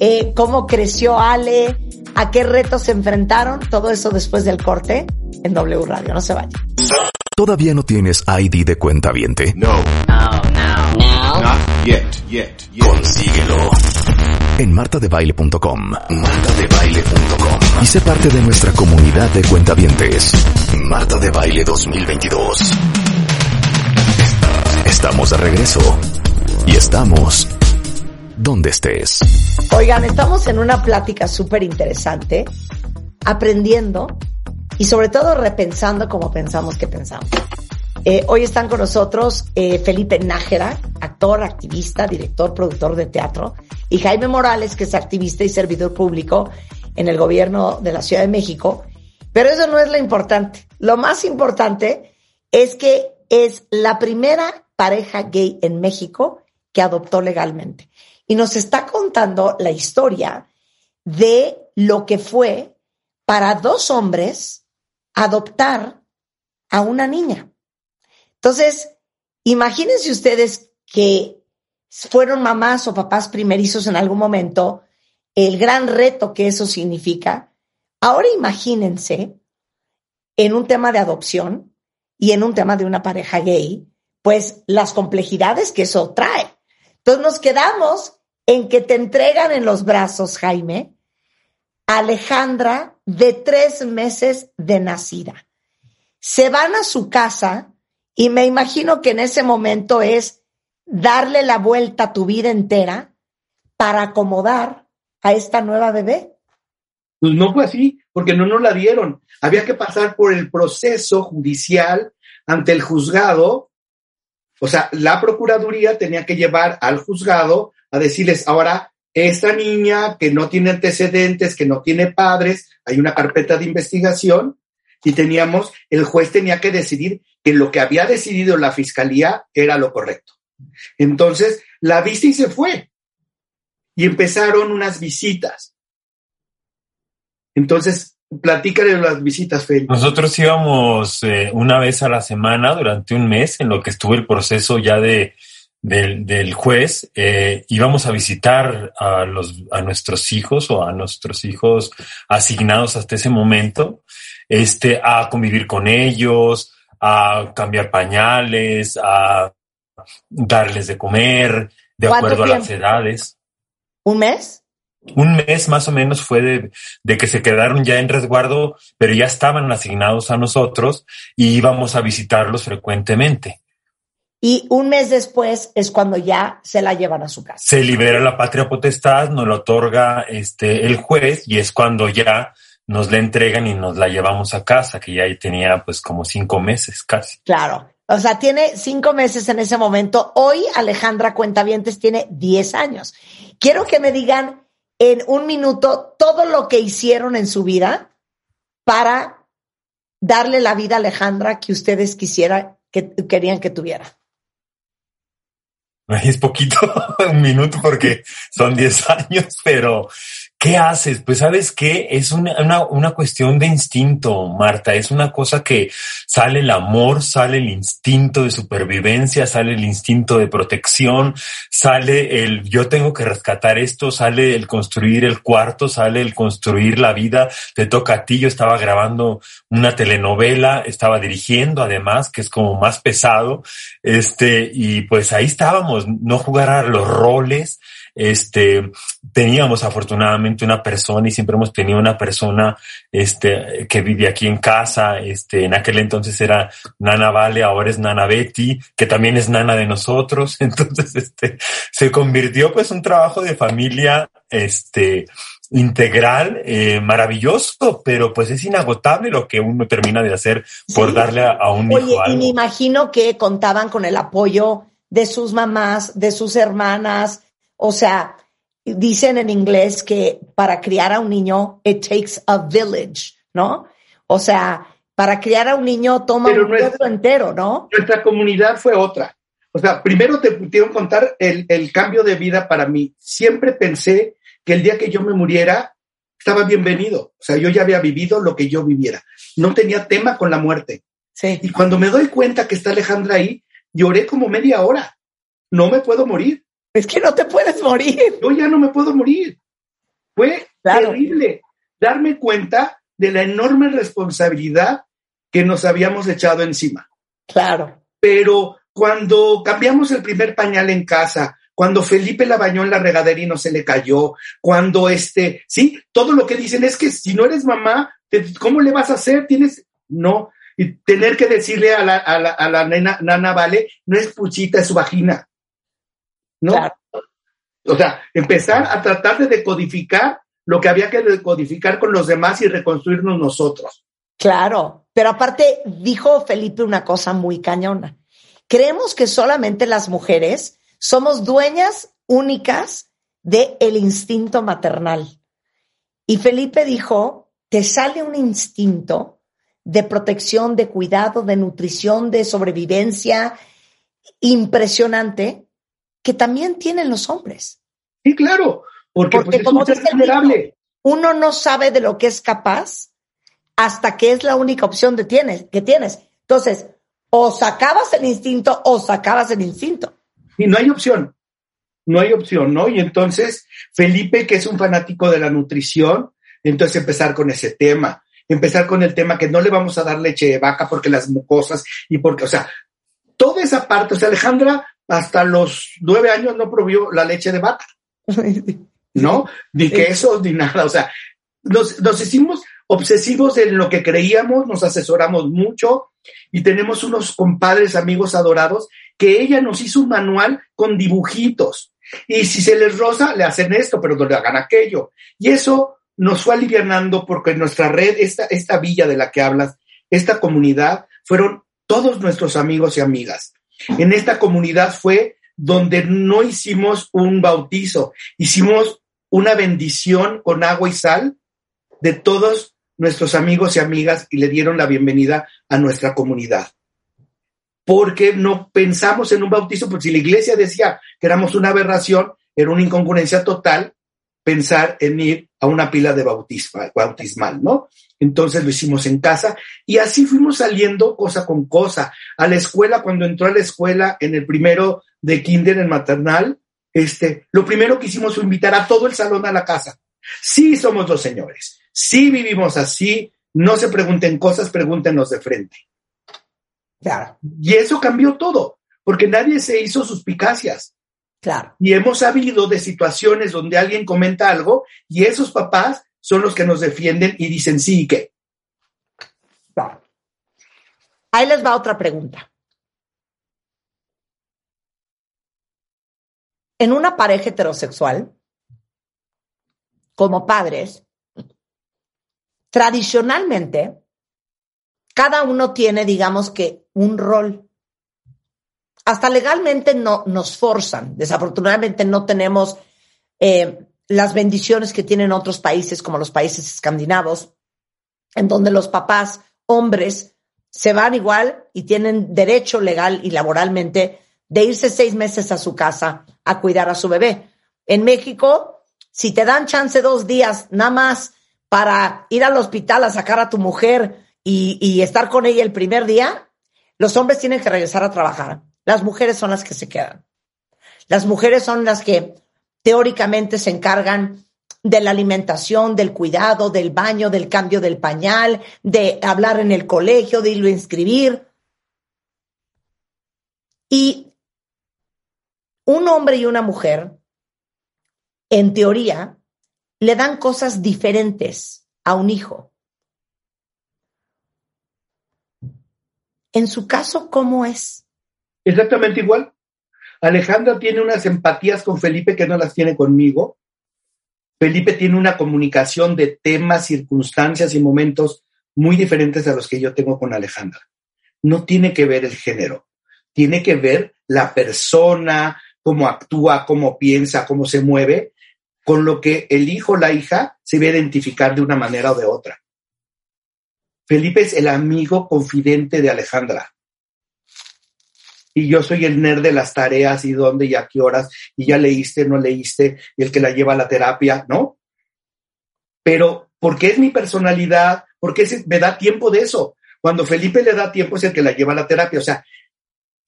Speaker 2: Eh, cómo creció Ale, a qué retos se enfrentaron, todo eso después del corte en W Radio. No se vaya.
Speaker 1: ¿Todavía no tienes ID de cuenta viente?
Speaker 5: No. No, no, no. Not yet,
Speaker 1: yet, yet. Consíguelo. En martadebaile.com. Martadebaile.com. Y sé parte de nuestra comunidad de cuentavientes. Marta de Baile 2022. Estamos de regreso. Y estamos donde estés.
Speaker 2: Oigan, estamos en una plática súper interesante, aprendiendo y sobre todo repensando como pensamos que pensamos. Eh, hoy están con nosotros eh, Felipe Nájera, actor, activista, director, productor de teatro, y Jaime Morales, que es activista y servidor público en el gobierno de la Ciudad de México. Pero eso no es lo importante. Lo más importante es que es la primera pareja gay en México que adoptó legalmente y nos está contando la historia de lo que fue para dos hombres adoptar a una niña. Entonces, imagínense ustedes que fueron mamás o papás primerizos en algún momento, el gran reto que eso significa. Ahora imagínense en un tema de adopción y en un tema de una pareja gay, pues las complejidades que eso trae. Entonces nos quedamos en que te entregan en los brazos, Jaime, Alejandra de tres meses de nacida. Se van a su casa y me imagino que en ese momento es darle la vuelta a tu vida entera para acomodar a esta nueva bebé.
Speaker 3: Pues no fue así, porque no nos la dieron. Había que pasar por el proceso judicial ante el juzgado. O sea, la Procuraduría tenía que llevar al juzgado a decirles, ahora esta niña que no tiene antecedentes, que no tiene padres, hay una carpeta de investigación y teníamos, el juez tenía que decidir que lo que había decidido la fiscalía era lo correcto. Entonces, la vista y se fue. Y empezaron unas visitas. Entonces, platícale las visitas, Félix.
Speaker 4: Nosotros íbamos eh, una vez a la semana durante un mes en lo que estuvo el proceso ya de del, juez, eh, íbamos a visitar a, los, a nuestros hijos o a nuestros hijos asignados hasta ese momento, este, a convivir con ellos, a cambiar pañales, a darles de comer, de acuerdo a las edades.
Speaker 2: ¿Un mes?
Speaker 4: Un mes más o menos fue de, de, que se quedaron ya en resguardo, pero ya estaban asignados a nosotros y íbamos a visitarlos frecuentemente
Speaker 2: y un mes después es cuando ya se la llevan a su casa.
Speaker 4: Se libera la patria potestad, nos lo otorga este el juez y es cuando ya nos la entregan y nos la llevamos a casa, que ya ahí tenía pues como cinco meses casi.
Speaker 2: Claro. O sea, tiene cinco meses en ese momento. Hoy Alejandra Cuentavientes tiene diez años. Quiero que me digan en un minuto todo lo que hicieron en su vida para darle la vida a Alejandra que ustedes quisieran, que querían que tuviera.
Speaker 4: Es poquito, un minuto porque son 10 años, pero ¿Qué haces? Pues sabes qué, es una, una, una, cuestión de instinto, Marta, es una cosa que sale el amor, sale el instinto de supervivencia, sale el instinto de protección, sale el yo tengo que rescatar esto, sale el construir el cuarto, sale el construir la vida, te toca a ti, yo estaba grabando una telenovela, estaba dirigiendo además, que es como más pesado, este, y pues ahí estábamos, no jugar a los roles, este, teníamos afortunadamente una persona y siempre hemos tenido una persona, este, que vive aquí en casa, este, en aquel entonces era Nana Vale, ahora es Nana Betty, que también es Nana de nosotros. Entonces, este, se convirtió pues un trabajo de familia, este, integral, eh, maravilloso, pero pues es inagotable lo que uno termina de hacer por darle a, un hijo
Speaker 2: algo. Y me imagino que contaban con el apoyo de sus mamás, de sus hermanas, o sea, dicen en inglés que para criar a un niño, it takes a village, ¿no? O sea, para criar a un niño toma un pueblo entero, ¿no?
Speaker 3: Nuestra comunidad fue otra. O sea, primero te pudieron contar el, el cambio de vida para mí. Siempre pensé que el día que yo me muriera, estaba bienvenido. O sea, yo ya había vivido lo que yo viviera. No tenía tema con la muerte.
Speaker 2: Sí.
Speaker 3: Y cuando me doy cuenta que está Alejandra ahí, lloré como media hora. No me puedo morir.
Speaker 2: Es que no te puedes morir.
Speaker 3: Yo ya no me puedo morir. Fue terrible darme cuenta de la enorme responsabilidad que nos habíamos echado encima.
Speaker 2: Claro.
Speaker 3: Pero cuando cambiamos el primer pañal en casa, cuando Felipe la bañó en la regadera y no se le cayó, cuando este, sí, todo lo que dicen es que si no eres mamá, ¿cómo le vas a hacer? Tienes, no, y tener que decirle a la, a la, a la nena, nana, vale, no es puchita, es su vagina. ¿No? O sea, empezar a tratar de decodificar lo que había que decodificar con los demás y reconstruirnos nosotros.
Speaker 2: Claro, pero aparte dijo Felipe una cosa muy cañona. Creemos que solamente las mujeres somos dueñas únicas del el instinto maternal. Y Felipe dijo, te sale un instinto de protección, de cuidado, de nutrición, de sobrevivencia impresionante que también tienen los hombres.
Speaker 3: Sí, claro, porque, pues, como es vulnerable.
Speaker 2: Uno no sabe de lo que es capaz hasta que es la única opción de tienes, que tienes. Entonces, o sacabas el instinto o sacabas el instinto.
Speaker 3: Y no hay opción, no hay opción, ¿no? Y entonces, Felipe, que es un fanático de la nutrición, entonces empezar con ese tema. empezar con el tema que no le vamos a dar leche de vaca porque las mucosas y porque, o sea, toda esa parte, o sea, Alejandra hasta los nueve años no probió la leche de vaca, ¿no? Ni queso, ni nada, o sea, nos, nos hicimos obsesivos en lo que creíamos, nos asesoramos mucho y tenemos unos compadres, amigos adorados, que ella nos hizo un manual con dibujitos. Y si se les roza, le hacen esto, pero no le hagan aquello. Y eso nos fue alivianando porque nuestra red, esta, esta villa de la que hablas, esta comunidad, fueron todos nuestros amigos y amigas. En esta comunidad fue donde no hicimos un bautizo, hicimos una bendición con agua y sal de todos nuestros amigos y amigas y le dieron la bienvenida a nuestra comunidad. Porque no pensamos en un bautizo, porque si la iglesia decía que éramos una aberración, era una incongruencia total pensar en ir a una pila de bautismal, bautismal, ¿no? Entonces lo hicimos en casa y así fuimos saliendo cosa con cosa. A la escuela, cuando entró a la escuela en el primero de kinder en maternal, este, lo primero que hicimos fue invitar a todo el salón a la casa. Sí somos los señores, sí vivimos así, no se pregunten cosas, pregúntenos de frente. Claro. Y eso cambió todo, porque nadie se hizo suspicacias.
Speaker 2: Claro.
Speaker 3: Y hemos sabido de situaciones donde alguien comenta algo y esos papás son los que nos defienden y dicen sí y qué.
Speaker 2: Ahí les va otra pregunta. En una pareja heterosexual, como padres, tradicionalmente, cada uno tiene, digamos que, un rol. Hasta legalmente no nos forzan. Desafortunadamente no tenemos eh, las bendiciones que tienen otros países, como los países escandinavos, en donde los papás, hombres, se van igual y tienen derecho legal y laboralmente de irse seis meses a su casa a cuidar a su bebé. En México, si te dan chance dos días nada más para ir al hospital a sacar a tu mujer y, y estar con ella el primer día, los hombres tienen que regresar a trabajar. Las mujeres son las que se quedan. Las mujeres son las que teóricamente se encargan de la alimentación, del cuidado, del baño, del cambio del pañal, de hablar en el colegio, de irlo a inscribir. Y un hombre y una mujer, en teoría, le dan cosas diferentes a un hijo. En su caso, ¿cómo es?
Speaker 3: Exactamente igual. Alejandra tiene unas empatías con Felipe que no las tiene conmigo. Felipe tiene una comunicación de temas, circunstancias y momentos muy diferentes a los que yo tengo con Alejandra. No tiene que ver el género, tiene que ver la persona, cómo actúa, cómo piensa, cómo se mueve, con lo que el hijo o la hija se va a identificar de una manera o de otra. Felipe es el amigo confidente de Alejandra y yo soy el nerd de las tareas y dónde y a qué horas, y ya leíste, no leíste, y el que la lleva a la terapia, ¿no? Pero, ¿por qué es mi personalidad? ¿Por qué me da tiempo de eso? Cuando Felipe le da tiempo es el que la lleva a la terapia. O sea,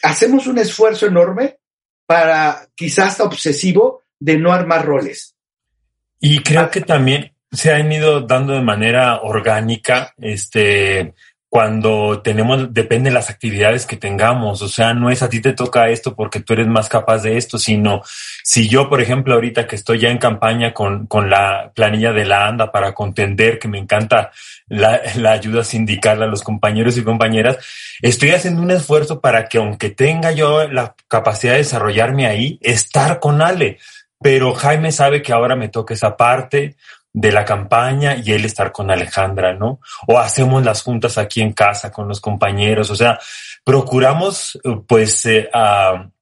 Speaker 3: hacemos un esfuerzo enorme para quizás hasta obsesivo de no armar roles.
Speaker 4: Y creo que también se han ido dando de manera orgánica, este, cuando tenemos, depende de las actividades que tengamos, o sea, no es a ti te toca esto porque tú eres más capaz de esto, sino si yo, por ejemplo, ahorita que estoy ya en campaña con, con la planilla de la ANDA para contender, que me encanta la, la ayuda sindical a los compañeros y compañeras, estoy haciendo un esfuerzo para que aunque tenga yo la capacidad de desarrollarme ahí, estar con Ale. Pero Jaime sabe que ahora me toca esa parte, de la campaña y él estar con Alejandra, ¿no? O hacemos las juntas aquí en casa con los compañeros, o sea, procuramos pues eh,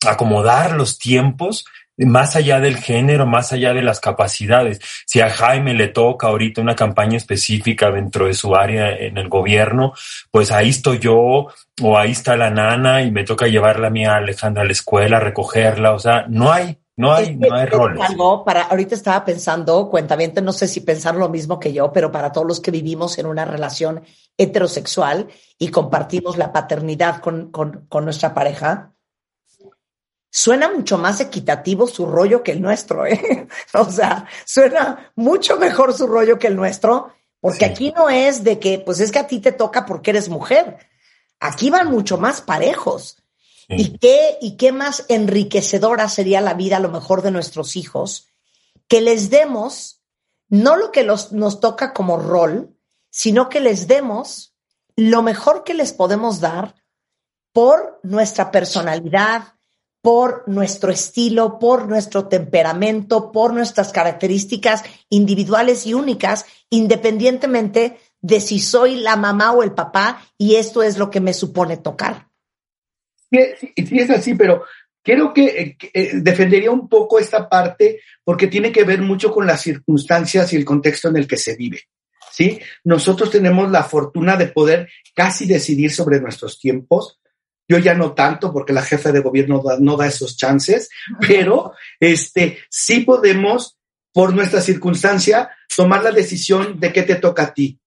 Speaker 4: acomodar los tiempos más allá del género, más allá de las capacidades. Si a Jaime le toca ahorita una campaña específica dentro de su área en el gobierno, pues ahí estoy yo o ahí está la nana y me toca llevarla a mi Alejandra a la escuela, recogerla, o sea, no hay no hay, no hay roles.
Speaker 2: para, ahorita estaba pensando, cuentaviente, no sé si pensar lo mismo que yo, pero para todos los que vivimos en una relación heterosexual y compartimos la paternidad con, con, con nuestra pareja, suena mucho más equitativo su rollo que el nuestro, ¿eh? O sea, suena mucho mejor su rollo que el nuestro, Porque aquí no es de que, pues es que a ti te toca porque eres mujer. Aquí van mucho más parejos. ¿Y, qué, ¿Y qué más enriquecedora sería la vida a lo mejor de nuestros hijos? Que les demos no lo que nos toca como rol, sino que les demos lo mejor que les podemos dar por nuestra personalidad, por nuestro estilo, por nuestro temperamento, por nuestras características individuales y únicas, independientemente de si soy la mamá o el papá y esto es lo que me supone tocar.
Speaker 3: Sí, es así, pero quiero que, eh, defendería un poco esta parte porque tiene que ver mucho con las circunstancias y el contexto en el que se vive. ¿sí? Nosotros tenemos la fortuna de poder casi decidir sobre nuestros tiempos, yo ya no tanto porque la jefa de gobierno no da esos chances, pero este, sí podemos, por nuestra circunstancia, tomar la decisión de qué te toca a ti.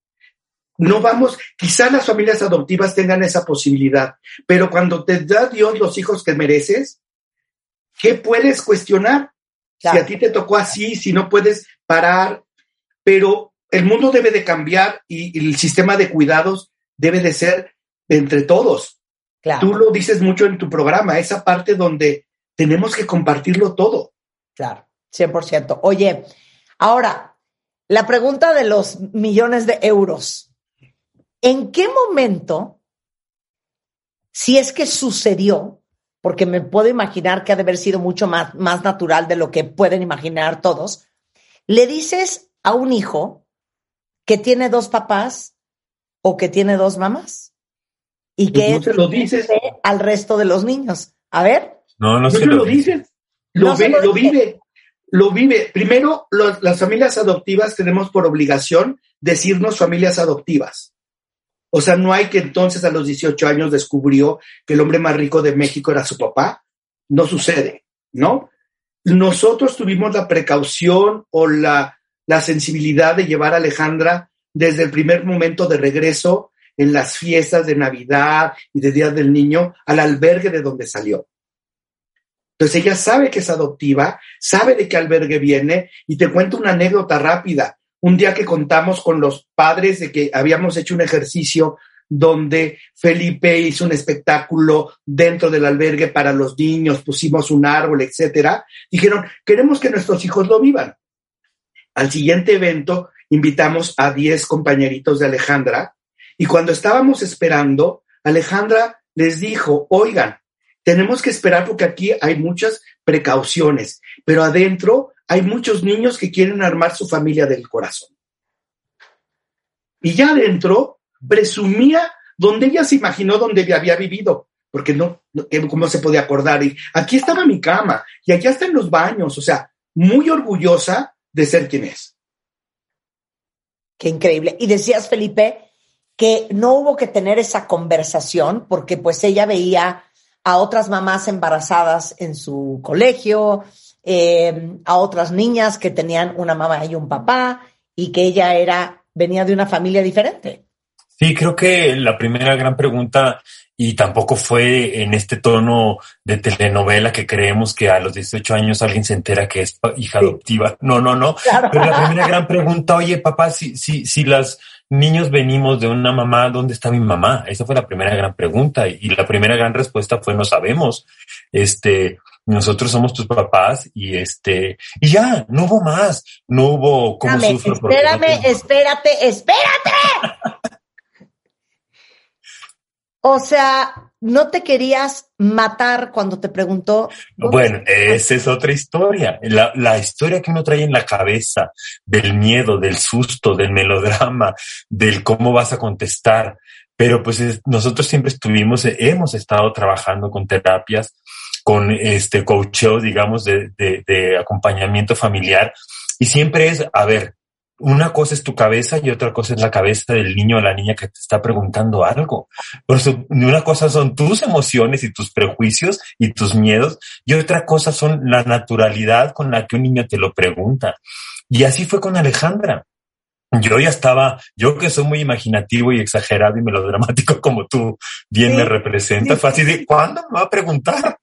Speaker 3: No vamos, quizás las familias adoptivas tengan esa posibilidad, pero cuando te da Dios los hijos que mereces, ¿qué puedes cuestionar? Si a ti te tocó así, si no puedes parar, pero el mundo debe de cambiar y el sistema de cuidados debe de ser entre todos. Tú lo dices mucho en tu programa, esa parte donde tenemos que compartirlo todo.
Speaker 2: Claro, 100%. Oye, ahora, la pregunta de los millones de euros. ¿En qué momento, si es que sucedió, porque me puedo imaginar que ha de haber sido mucho más, más natural de lo que pueden imaginar todos, le dices a un hijo que tiene dos papás o que tiene dos mamás? y pues
Speaker 3: que no lo dices
Speaker 2: al resto de los niños. A ver.
Speaker 3: No, no, se, lo, dices. Lo, ve, lo, vive. Lo vive. Primero, las familias adoptivas tenemos por obligación decirnos familias adoptivas. O sea, no hay que entonces a los 18 años descubrió que el hombre más rico de México era su papá. No sucede, ¿no? Nosotros tuvimos la precaución o la, la sensibilidad de llevar a Alejandra desde el primer momento de regreso en las fiestas de Navidad y de Día del Niño al albergue de donde salió. Entonces ella sabe que es adoptiva, sabe de qué albergue viene y te cuento una anécdota rápida. Un día que contamos con los padres de que habíamos hecho un ejercicio donde Felipe hizo un espectáculo dentro del albergue para los niños, pusimos un árbol, etcétera. Dijeron, queremos que nuestros hijos lo vivan. Al siguiente evento invitamos a 10 compañeritos de Alejandra y cuando estábamos esperando, Alejandra les dijo, oigan, tenemos que esperar porque aquí hay muchas precauciones, pero adentro hay muchos niños que quieren armar su familia del corazón. Y ya adentro presumía donde ella se imaginó donde había vivido, porque no, cómo se podía acordar. Y aquí estaba mi cama, y allá están los baños, o sea, muy orgullosa de ser quien es.
Speaker 2: Qué increíble. Y decías, Felipe, que no hubo que tener esa conversación porque pues ella veía a otras mamás embarazadas en su colegio, eh, a otras niñas que tenían una mamá y un papá y que ella era venía de una familia diferente.
Speaker 4: Sí, creo que la primera gran pregunta y tampoco fue en este tono de telenovela que creemos que a los 18 años alguien se entera que es hija adoptiva. No, no, no. Pero la primera gran pregunta, oye, papá, si, si, si las niños venimos de una mamá, ¿dónde está mi mamá? Esa fue la primera gran pregunta y la primera gran respuesta fue no sabemos. Este, nosotros somos tus papás y este, y ya, no hubo más, no hubo cómo sufro.
Speaker 2: Espérame, espérate, espérate. o sea, no te querías matar cuando te preguntó.
Speaker 4: Bueno, esa es otra historia. La, la, historia que uno trae en la cabeza del miedo, del susto, del melodrama, del cómo vas a contestar. Pero pues nosotros siempre estuvimos, hemos estado trabajando con terapias, con este coacheo, digamos, de, de, de acompañamiento familiar. Y siempre es, a ver, una cosa es tu cabeza y otra cosa es la cabeza del niño o la niña que te está preguntando algo. Por eso, una cosa son tus emociones y tus prejuicios y tus miedos y otra cosa son la naturalidad con la que un niño te lo pregunta. Y así fue con Alejandra. Yo ya estaba, yo que soy muy imaginativo y exagerado y melodramático como tú bien me representas, fue así de, ¿cuándo me va a preguntar?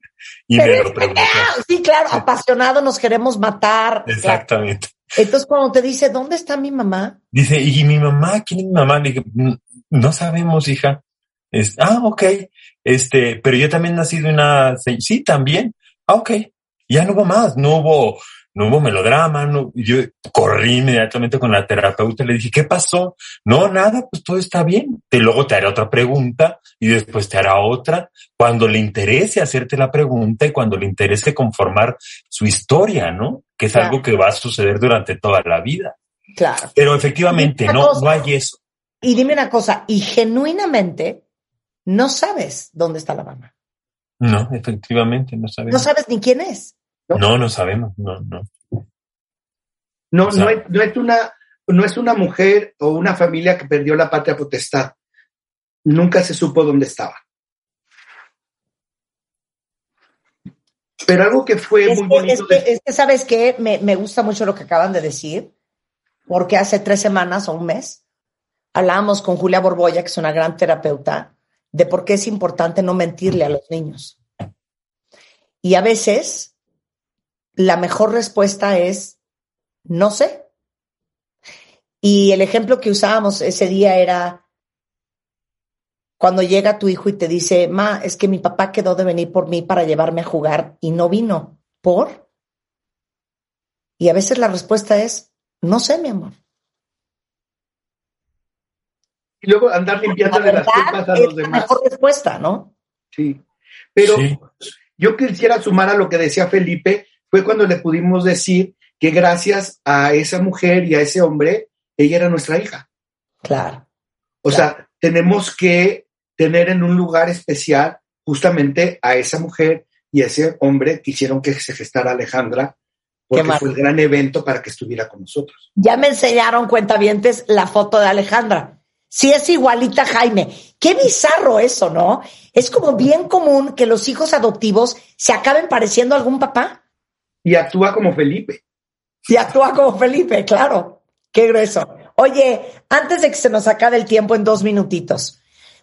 Speaker 2: Y me lo preguntó. Sí, claro, apasionado, nos queremos matar.
Speaker 4: Exactamente.
Speaker 2: Entonces, cuando te dice, ¿dónde está mi mamá?
Speaker 4: Dice, ¿y mi mamá? ¿Quién es mi mamá? Le dije, no sabemos, hija. Es, ah, ok. Este, pero yo también nací de una, sí, también. Ah, ok. Ya no hubo más, no hubo, no hubo melodrama, no, yo corrí inmediatamente con la terapeuta, le dije, ¿qué pasó? No, nada, pues todo está bien. Y luego te haré otra pregunta y después te hará otra. Cuando le interese hacerte la pregunta y cuando le interese conformar su historia, ¿no? Que es algo que va a suceder durante toda la vida.
Speaker 2: Claro.
Speaker 4: Pero efectivamente, no, no hay eso.
Speaker 2: Y dime una cosa, y genuinamente no sabes dónde está la mamá.
Speaker 4: No, efectivamente, no sabemos.
Speaker 2: No sabes ni quién es.
Speaker 4: No, no, sabemos, no, no.
Speaker 3: No, no, es, no, es una, no es una mujer o una familia que perdió la patria potestad. Nunca se supo dónde estaba. Pero algo que fue muy bonito.
Speaker 2: Es que, ¿sabes qué? Me, me gusta mucho lo que acaban de decir, porque hace tres semanas o un mes hablábamos con Julia Borboya, que es una gran terapeuta, de por qué es importante no mentirle a los niños. Y a veces la mejor respuesta es, no sé. Y el ejemplo que usábamos ese día era cuando llega tu hijo y te dice, ma, es que mi papá quedó de venir por mí para llevarme a jugar y no vino. ¿Por? Y a veces la respuesta es, no sé, mi amor.
Speaker 3: Y luego andar limpiando las culpas a los demás.
Speaker 2: La mejor respuesta, ¿no?
Speaker 3: Sí. Pero yo quisiera sumar a lo que decía Felipe, fue cuando le pudimos decir que gracias a esa mujer y a ese hombre, ella era nuestra hija.
Speaker 2: Claro.
Speaker 3: O sea, tenemos que tener en un lugar especial justamente a esa mujer y a ese hombre que hicieron que se gestara Alejandra, porque fue el gran evento para que estuviera con nosotros.
Speaker 2: Ya me enseñaron cuentavientes la foto de Alejandra. Sí es igualita Jaime. Qué bizarro eso, ¿no? Es como bien común que los hijos adoptivos se acaben pareciendo a algún papá.
Speaker 3: Y actúa como Felipe.
Speaker 2: Y actúa como Felipe, claro. Qué grueso. Oye, antes de que se nos acabe el tiempo en dos minutitos,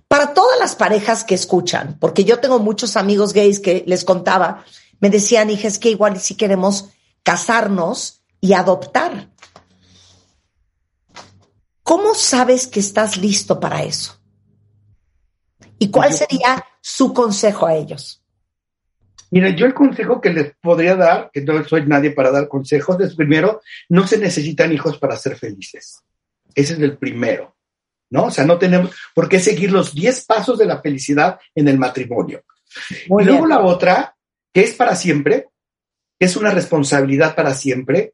Speaker 2: para todas las parejas que escuchan, porque yo tengo muchos amigos gays que les contaba, me decían, hija, es que igual si queremos casarnos y adoptar. ¿Cómo sabes que estás listo para eso? ¿Y cuál sería su consejo a ellos?
Speaker 3: Mira, yo el consejo que les podría dar, que no soy nadie para dar consejos, es primero, no se necesitan hijos para ser felices. Ese es el primero, ¿no? O sea, no tenemos por qué seguir los 10 pasos de la felicidad en el matrimonio. y luego la otra, que es para siempre, que es una responsabilidad para siempre.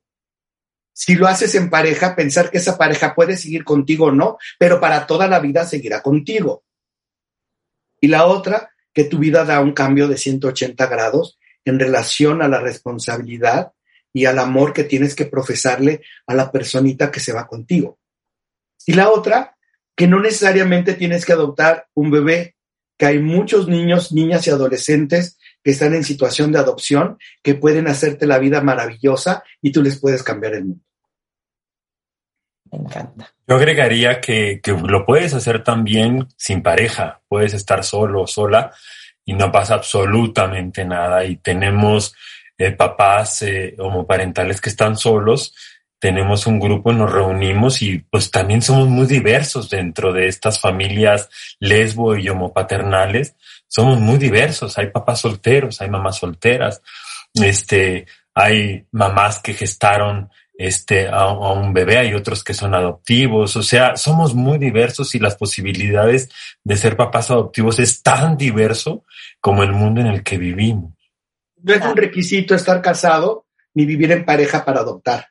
Speaker 3: Si lo haces en pareja, pensar que esa pareja puede seguir contigo o no, pero para toda la vida seguirá contigo. Y la otra, que tu vida da un cambio de 180 grados en relación a la responsabilidad y al amor que tienes que profesarle a la personita que se va contigo. Y la otra, que no necesariamente tienes que adoptar un bebé, que hay muchos niños, niñas y adolescentes que están en situación de adopción, que pueden hacerte la vida maravillosa y tú les puedes cambiar el mundo.
Speaker 2: Me encanta.
Speaker 4: Yo agregaría que, que, lo puedes hacer también sin pareja, puedes estar solo o sola y no pasa absolutamente nada. Y tenemos eh, papás eh, homoparentales que están solos, tenemos un grupo, nos reunimos y pues también somos muy diversos dentro de estas familias lesbo y homopaternales. Somos muy diversos, hay papás solteros, hay mamás solteras, este, hay mamás que gestaron este, a, un bebé, hay otros que son adoptivos, o sea, somos muy diversos y las posibilidades de ser papás adoptivos es tan diverso como el mundo en el que vivimos.
Speaker 3: No es un requisito estar casado ni vivir en pareja para adoptar.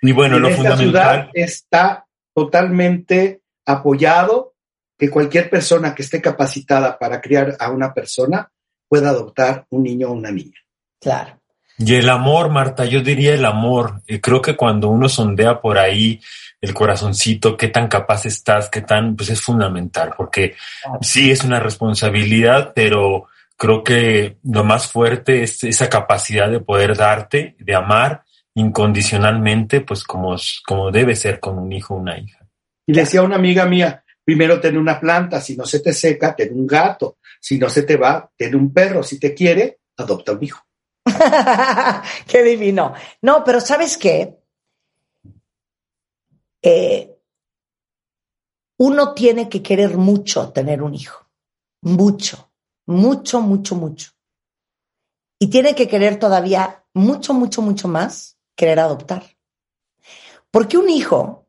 Speaker 4: Y bueno, lo fundamental. Ciudad
Speaker 3: está totalmente apoyado que cualquier persona que esté capacitada para criar a una persona pueda adoptar un niño o una niña.
Speaker 2: Claro.
Speaker 4: Y el amor, Marta, yo diría el amor. Eh, creo que cuando uno sondea por ahí el corazoncito, qué tan capaz estás, qué tan, pues es fundamental, porque sí es una responsabilidad, pero creo que lo más fuerte es esa capacidad de poder darte, de amar incondicionalmente, pues como, como debe ser con un hijo o una hija.
Speaker 3: Y decía una amiga mía, primero ten una planta, si no se te seca, ten un gato, si no se te va, ten un perro, si te quiere, adopta un hijo.
Speaker 2: qué divino. No, pero ¿sabes qué? eh, uno tiene que querer mucho tener un hijo, mucho, mucho, mucho, mucho. Y tiene que querer todavía mucho, mucho, mucho más querer adoptar. Porque un hijo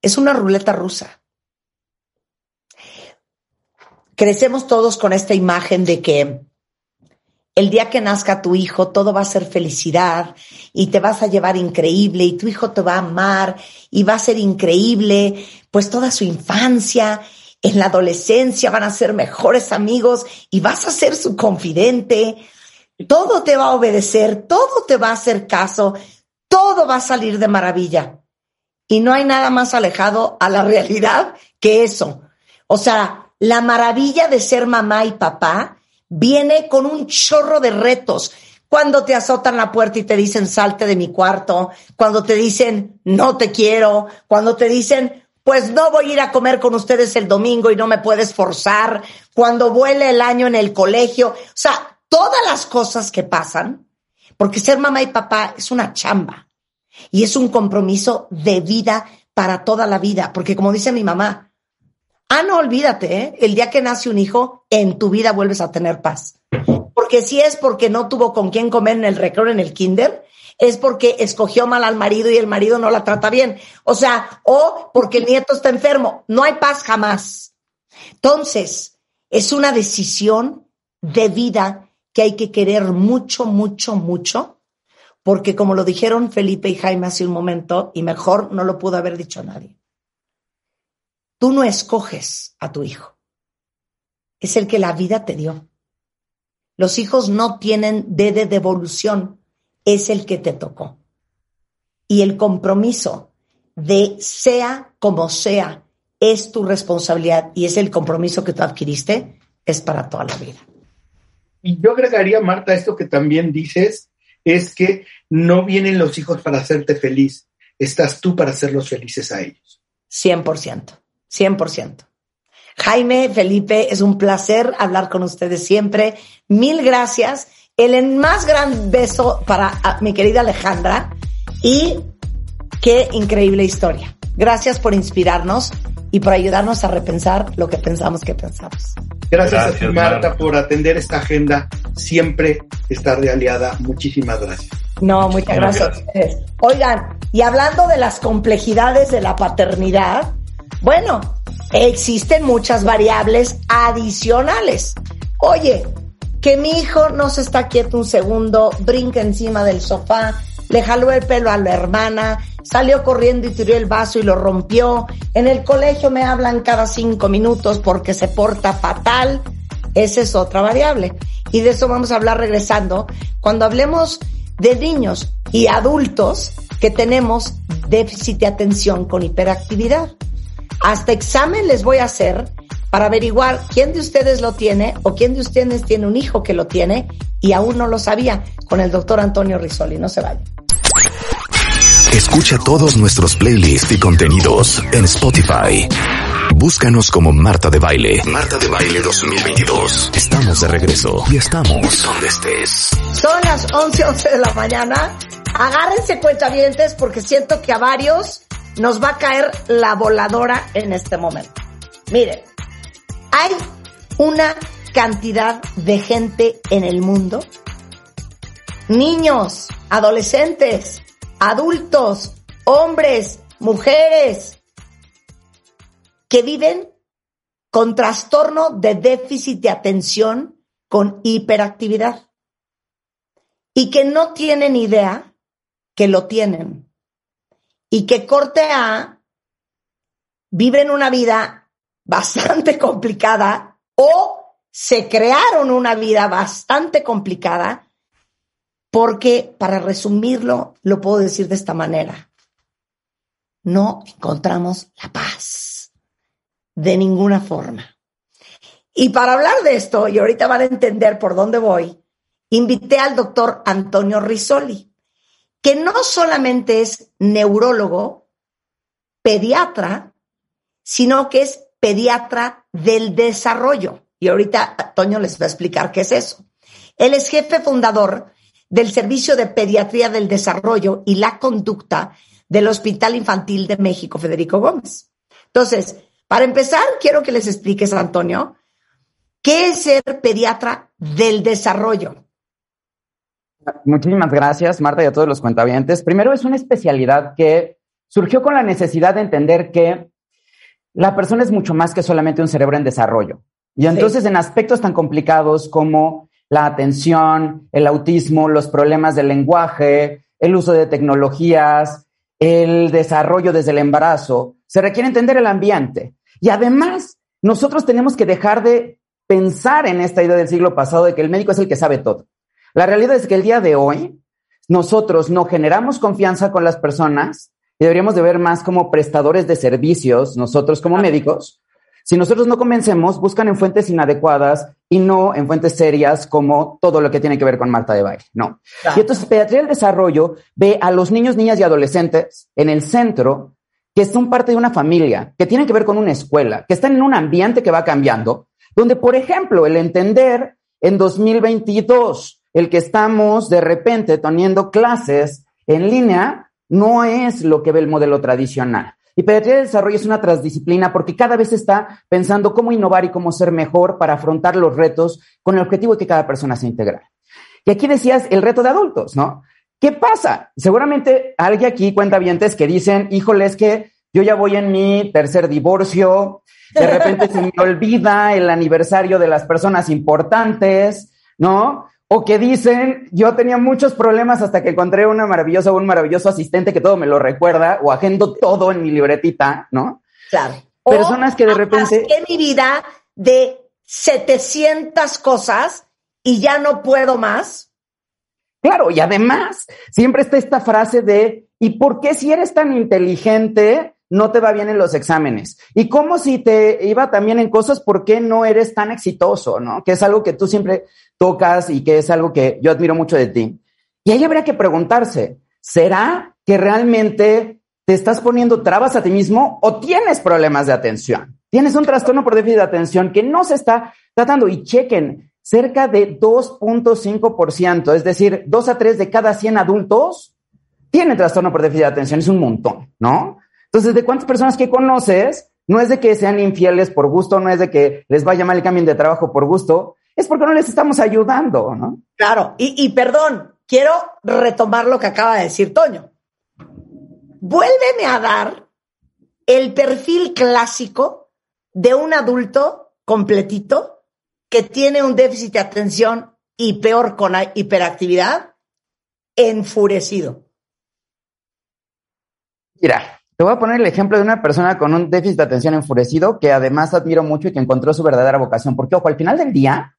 Speaker 2: es una ruleta rusa. Crecemos todos con esta imagen de que el día que nazca tu hijo, todo va a ser felicidad y te vas a llevar increíble y tu hijo te va a amar y va a ser increíble, pues toda su infancia, en la adolescencia van a ser mejores amigos y vas a ser su confidente. Todo te va a obedecer, todo te va a hacer caso, todo va a salir de maravilla. Y no hay nada más alejado a la realidad que eso. O sea, la maravilla de ser mamá y papá viene con un chorro de retos. Cuando te azotan la puerta y te dicen salte de mi cuarto, cuando te dicen no te quiero, cuando te dicen pues no voy a ir a comer con ustedes el domingo y no me puedes forzar, cuando vuele el año en el colegio, o sea, todas las cosas que pasan, porque ser mamá y papá es una chamba y es un compromiso de vida para toda la vida, porque como dice mi mamá, Ah, no, olvídate, ¿eh? el día que nace un hijo, en tu vida vuelves a tener paz. Porque si es porque no tuvo con quién comer en el recreo, en el kinder, es porque escogió mal al marido y el marido no la trata bien. O sea, o porque el nieto está enfermo. No hay paz jamás. Entonces, es una decisión de vida que hay que querer mucho, mucho, mucho, porque como lo dijeron Felipe y Jaime hace un momento, y mejor no lo pudo haber dicho nadie Tú no escoges a tu hijo. Es el que la vida te dio. Los hijos no tienen de devolución. Es el que te tocó. Y el compromiso de sea como sea es tu responsabilidad y es el compromiso que tú adquiriste, es para toda la vida.
Speaker 3: Y yo agregaría, Marta, esto que también dices, es que no vienen los hijos para hacerte feliz, estás tú para hacerlos felices a ellos.
Speaker 2: 100%. 100%. Jaime, Felipe, es un placer hablar con ustedes siempre. Mil gracias. El más gran beso para ah, mi querida Alejandra y qué increíble historia. Gracias por inspirarnos y por ayudarnos a repensar lo que pensamos que pensamos.
Speaker 3: Gracias, a ti, Marta, por atender esta agenda. Siempre está aliada. Muchísimas gracias.
Speaker 2: No, muchas gracias. gracias. Oigan, y hablando de las complejidades de la paternidad, bueno, existen muchas variables adicionales. Oye, que mi hijo no se está quieto un segundo, brinca encima del sofá, le jaló el pelo a la hermana, salió corriendo y tiró el vaso y lo rompió. En el colegio me hablan cada cinco minutos porque se porta fatal. Esa es otra variable. Y de eso vamos a hablar regresando cuando hablemos de niños y adultos que tenemos déficit de atención con hiperactividad. Hasta examen les voy a hacer para averiguar quién de ustedes lo tiene o quién de ustedes tiene un hijo que lo tiene y aún no lo sabía con el doctor Antonio Risoli. No se vaya.
Speaker 1: Escucha todos nuestros playlists y contenidos en Spotify. Búscanos como Marta de Baile. Marta de Baile 2022. Estamos de regreso y estamos donde estés.
Speaker 2: Son las 11, 11 de la mañana. Agárrense cuentavientes porque siento que a varios nos va a caer la voladora en este momento. Miren, hay una cantidad de gente en el mundo, niños, adolescentes, adultos, hombres, mujeres, que viven con trastorno de déficit de atención con hiperactividad y que no tienen idea que lo tienen y que corte A viven una vida bastante complicada o se crearon una vida bastante complicada porque, para resumirlo, lo puedo decir de esta manera, no encontramos la paz de ninguna forma. Y para hablar de esto, y ahorita van a entender por dónde voy, invité al doctor Antonio Risoli que no solamente es neurólogo, pediatra, sino que es pediatra del desarrollo. Y ahorita Toño les va a explicar qué es eso. Él es jefe fundador del Servicio de Pediatría del Desarrollo y la Conducta del Hospital Infantil de México, Federico Gómez. Entonces, para empezar, quiero que les expliques, Antonio, qué es ser pediatra del desarrollo.
Speaker 6: Muchísimas gracias, Marta, y a todos los cuentavientes. Primero, es una especialidad que surgió con la necesidad de entender que la persona es mucho más que solamente un cerebro en desarrollo. Y entonces, en aspectos tan complicados como la atención, el autismo, los problemas del lenguaje, el uso de tecnologías, el desarrollo desde el embarazo, se requiere entender el ambiente. Y además, nosotros tenemos que dejar de pensar en esta idea del siglo pasado de que el médico es el que sabe todo. La realidad es que el día de hoy nosotros no generamos confianza con las personas y deberíamos de ver más como prestadores de servicios, nosotros como médicos. Si nosotros no convencemos, buscan en fuentes inadecuadas y no en fuentes serias como todo lo que tiene que ver con Marta de Baile, no. Y entonces Pediatría del Desarrollo ve a los niños, niñas y adolescentes en el centro que son parte de una familia, que tienen que ver con una escuela, que están en un ambiente que va cambiando, donde, por ejemplo, el entender en 2022 el que estamos de repente teniendo clases en línea no es lo que ve el modelo tradicional. Y pediatría de desarrollo es una transdisciplina porque cada vez está pensando cómo innovar y cómo ser mejor para afrontar los retos con el objetivo de que cada persona se integre. Y aquí decías el reto de adultos, ¿no? ¿Qué pasa? Seguramente alguien aquí cuenta vientes que dicen, híjole, es que yo ya voy en mi tercer divorcio, de repente se me olvida el aniversario de las personas importantes, ¿no? O que dicen, yo tenía muchos problemas hasta que encontré una maravillosa o un maravilloso asistente que todo me lo recuerda o agendo todo en mi libretita, ¿no?
Speaker 2: Claro.
Speaker 6: Personas que de repente...
Speaker 2: que mi vida de 700 cosas y ya no puedo más.
Speaker 6: Claro, y además siempre está esta frase de, ¿y por qué si eres tan inteligente no te va bien en los exámenes? ¿Y cómo si te iba también en cosas, por qué no eres tan exitoso, no? Que es algo que tú siempre tocas y que es algo que yo admiro mucho de ti. Y ahí habría que preguntarse, ¿será que realmente te estás poniendo trabas a ti mismo o tienes problemas de atención? Tienes un trastorno por déficit de atención que no se está tratando y chequen, cerca de 2.5%, es decir, 2 a 3 de cada 100 adultos tienen trastorno por déficit de atención, es un montón, ¿no? Entonces, ¿de cuántas personas que conoces? No es de que sean infieles por gusto, no es de que les vaya mal el cambio de trabajo por gusto, es porque no les estamos ayudando, ¿no?
Speaker 2: Claro, y, y perdón, quiero retomar lo que acaba de decir Toño. Vuélveme a dar el perfil clásico de un adulto completito que tiene un déficit de atención y peor con hiperactividad, enfurecido.
Speaker 6: Mira, te voy a poner el ejemplo de una persona con un déficit de atención enfurecido que además admiro mucho y que encontró su verdadera vocación, porque ojo, al final del día,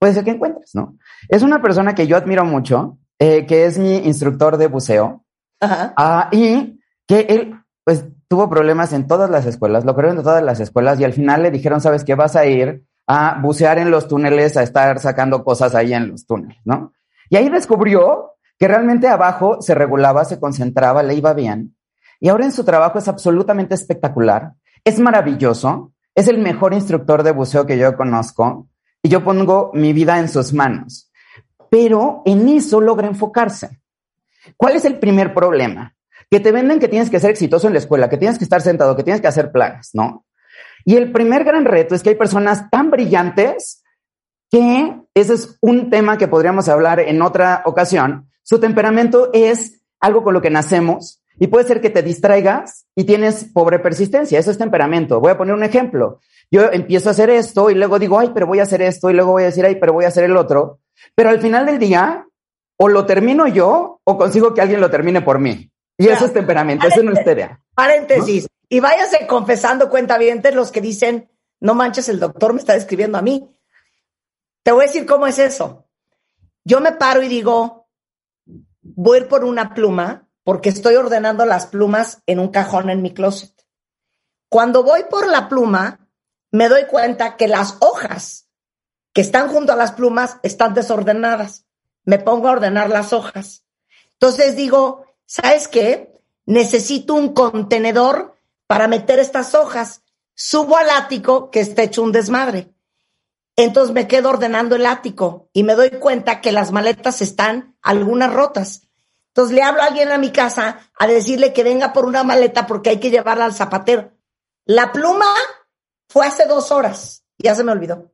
Speaker 6: puede ser que encuentres, ¿no? Es una persona que yo admiro mucho, eh, que es mi instructor de buceo, uh, y que él, pues, tuvo problemas en todas las escuelas, lo creo en todas las escuelas, y al final le dijeron, ¿sabes qué? Vas a ir a bucear en los túneles, a estar sacando cosas ahí en los túneles, ¿no? Y ahí descubrió que realmente abajo se regulaba, se concentraba, le iba bien. Y ahora en su trabajo es absolutamente espectacular, es maravilloso, es el mejor instructor de buceo que yo conozco y yo pongo mi vida en sus manos. Pero en eso logra enfocarse. ¿Cuál es el primer problema? Que te venden que tienes que ser exitoso en la escuela, que tienes que estar sentado, que tienes que hacer planes, ¿no? Y el primer gran reto es que hay personas tan brillantes que ese es un tema que podríamos hablar en otra ocasión. Su temperamento es algo con lo que nacemos y puede ser que te distraigas y tienes pobre persistencia. Eso es temperamento. Voy a poner un ejemplo yo empiezo a hacer esto y luego digo, ay, pero voy a hacer esto y luego voy a decir, ay, pero voy a hacer el otro. Pero al final del día, o lo termino yo o consigo que alguien lo termine por mí. Y eso es temperamento, eso no es idea.
Speaker 2: Paréntesis. Y váyase confesando cuentavientes los que dicen, no manches, el doctor me está describiendo a mí. Te voy a decir cómo es eso. Yo me paro y digo, voy a ir por una pluma porque estoy ordenando las plumas en un cajón en mi closet. Cuando voy por la pluma, me doy cuenta que las hojas que están junto a las plumas están desordenadas. Me pongo a ordenar las hojas. Entonces digo, ¿sabes qué? Necesito un contenedor para meter estas hojas. Subo al ático que está hecho un desmadre. Entonces me quedo ordenando el ático y me doy cuenta que las maletas están algunas rotas. Entonces le hablo a alguien a mi casa a decirle que venga por una maleta porque hay que llevarla al zapatero. La pluma fue hace dos horas. Ya se me olvidó.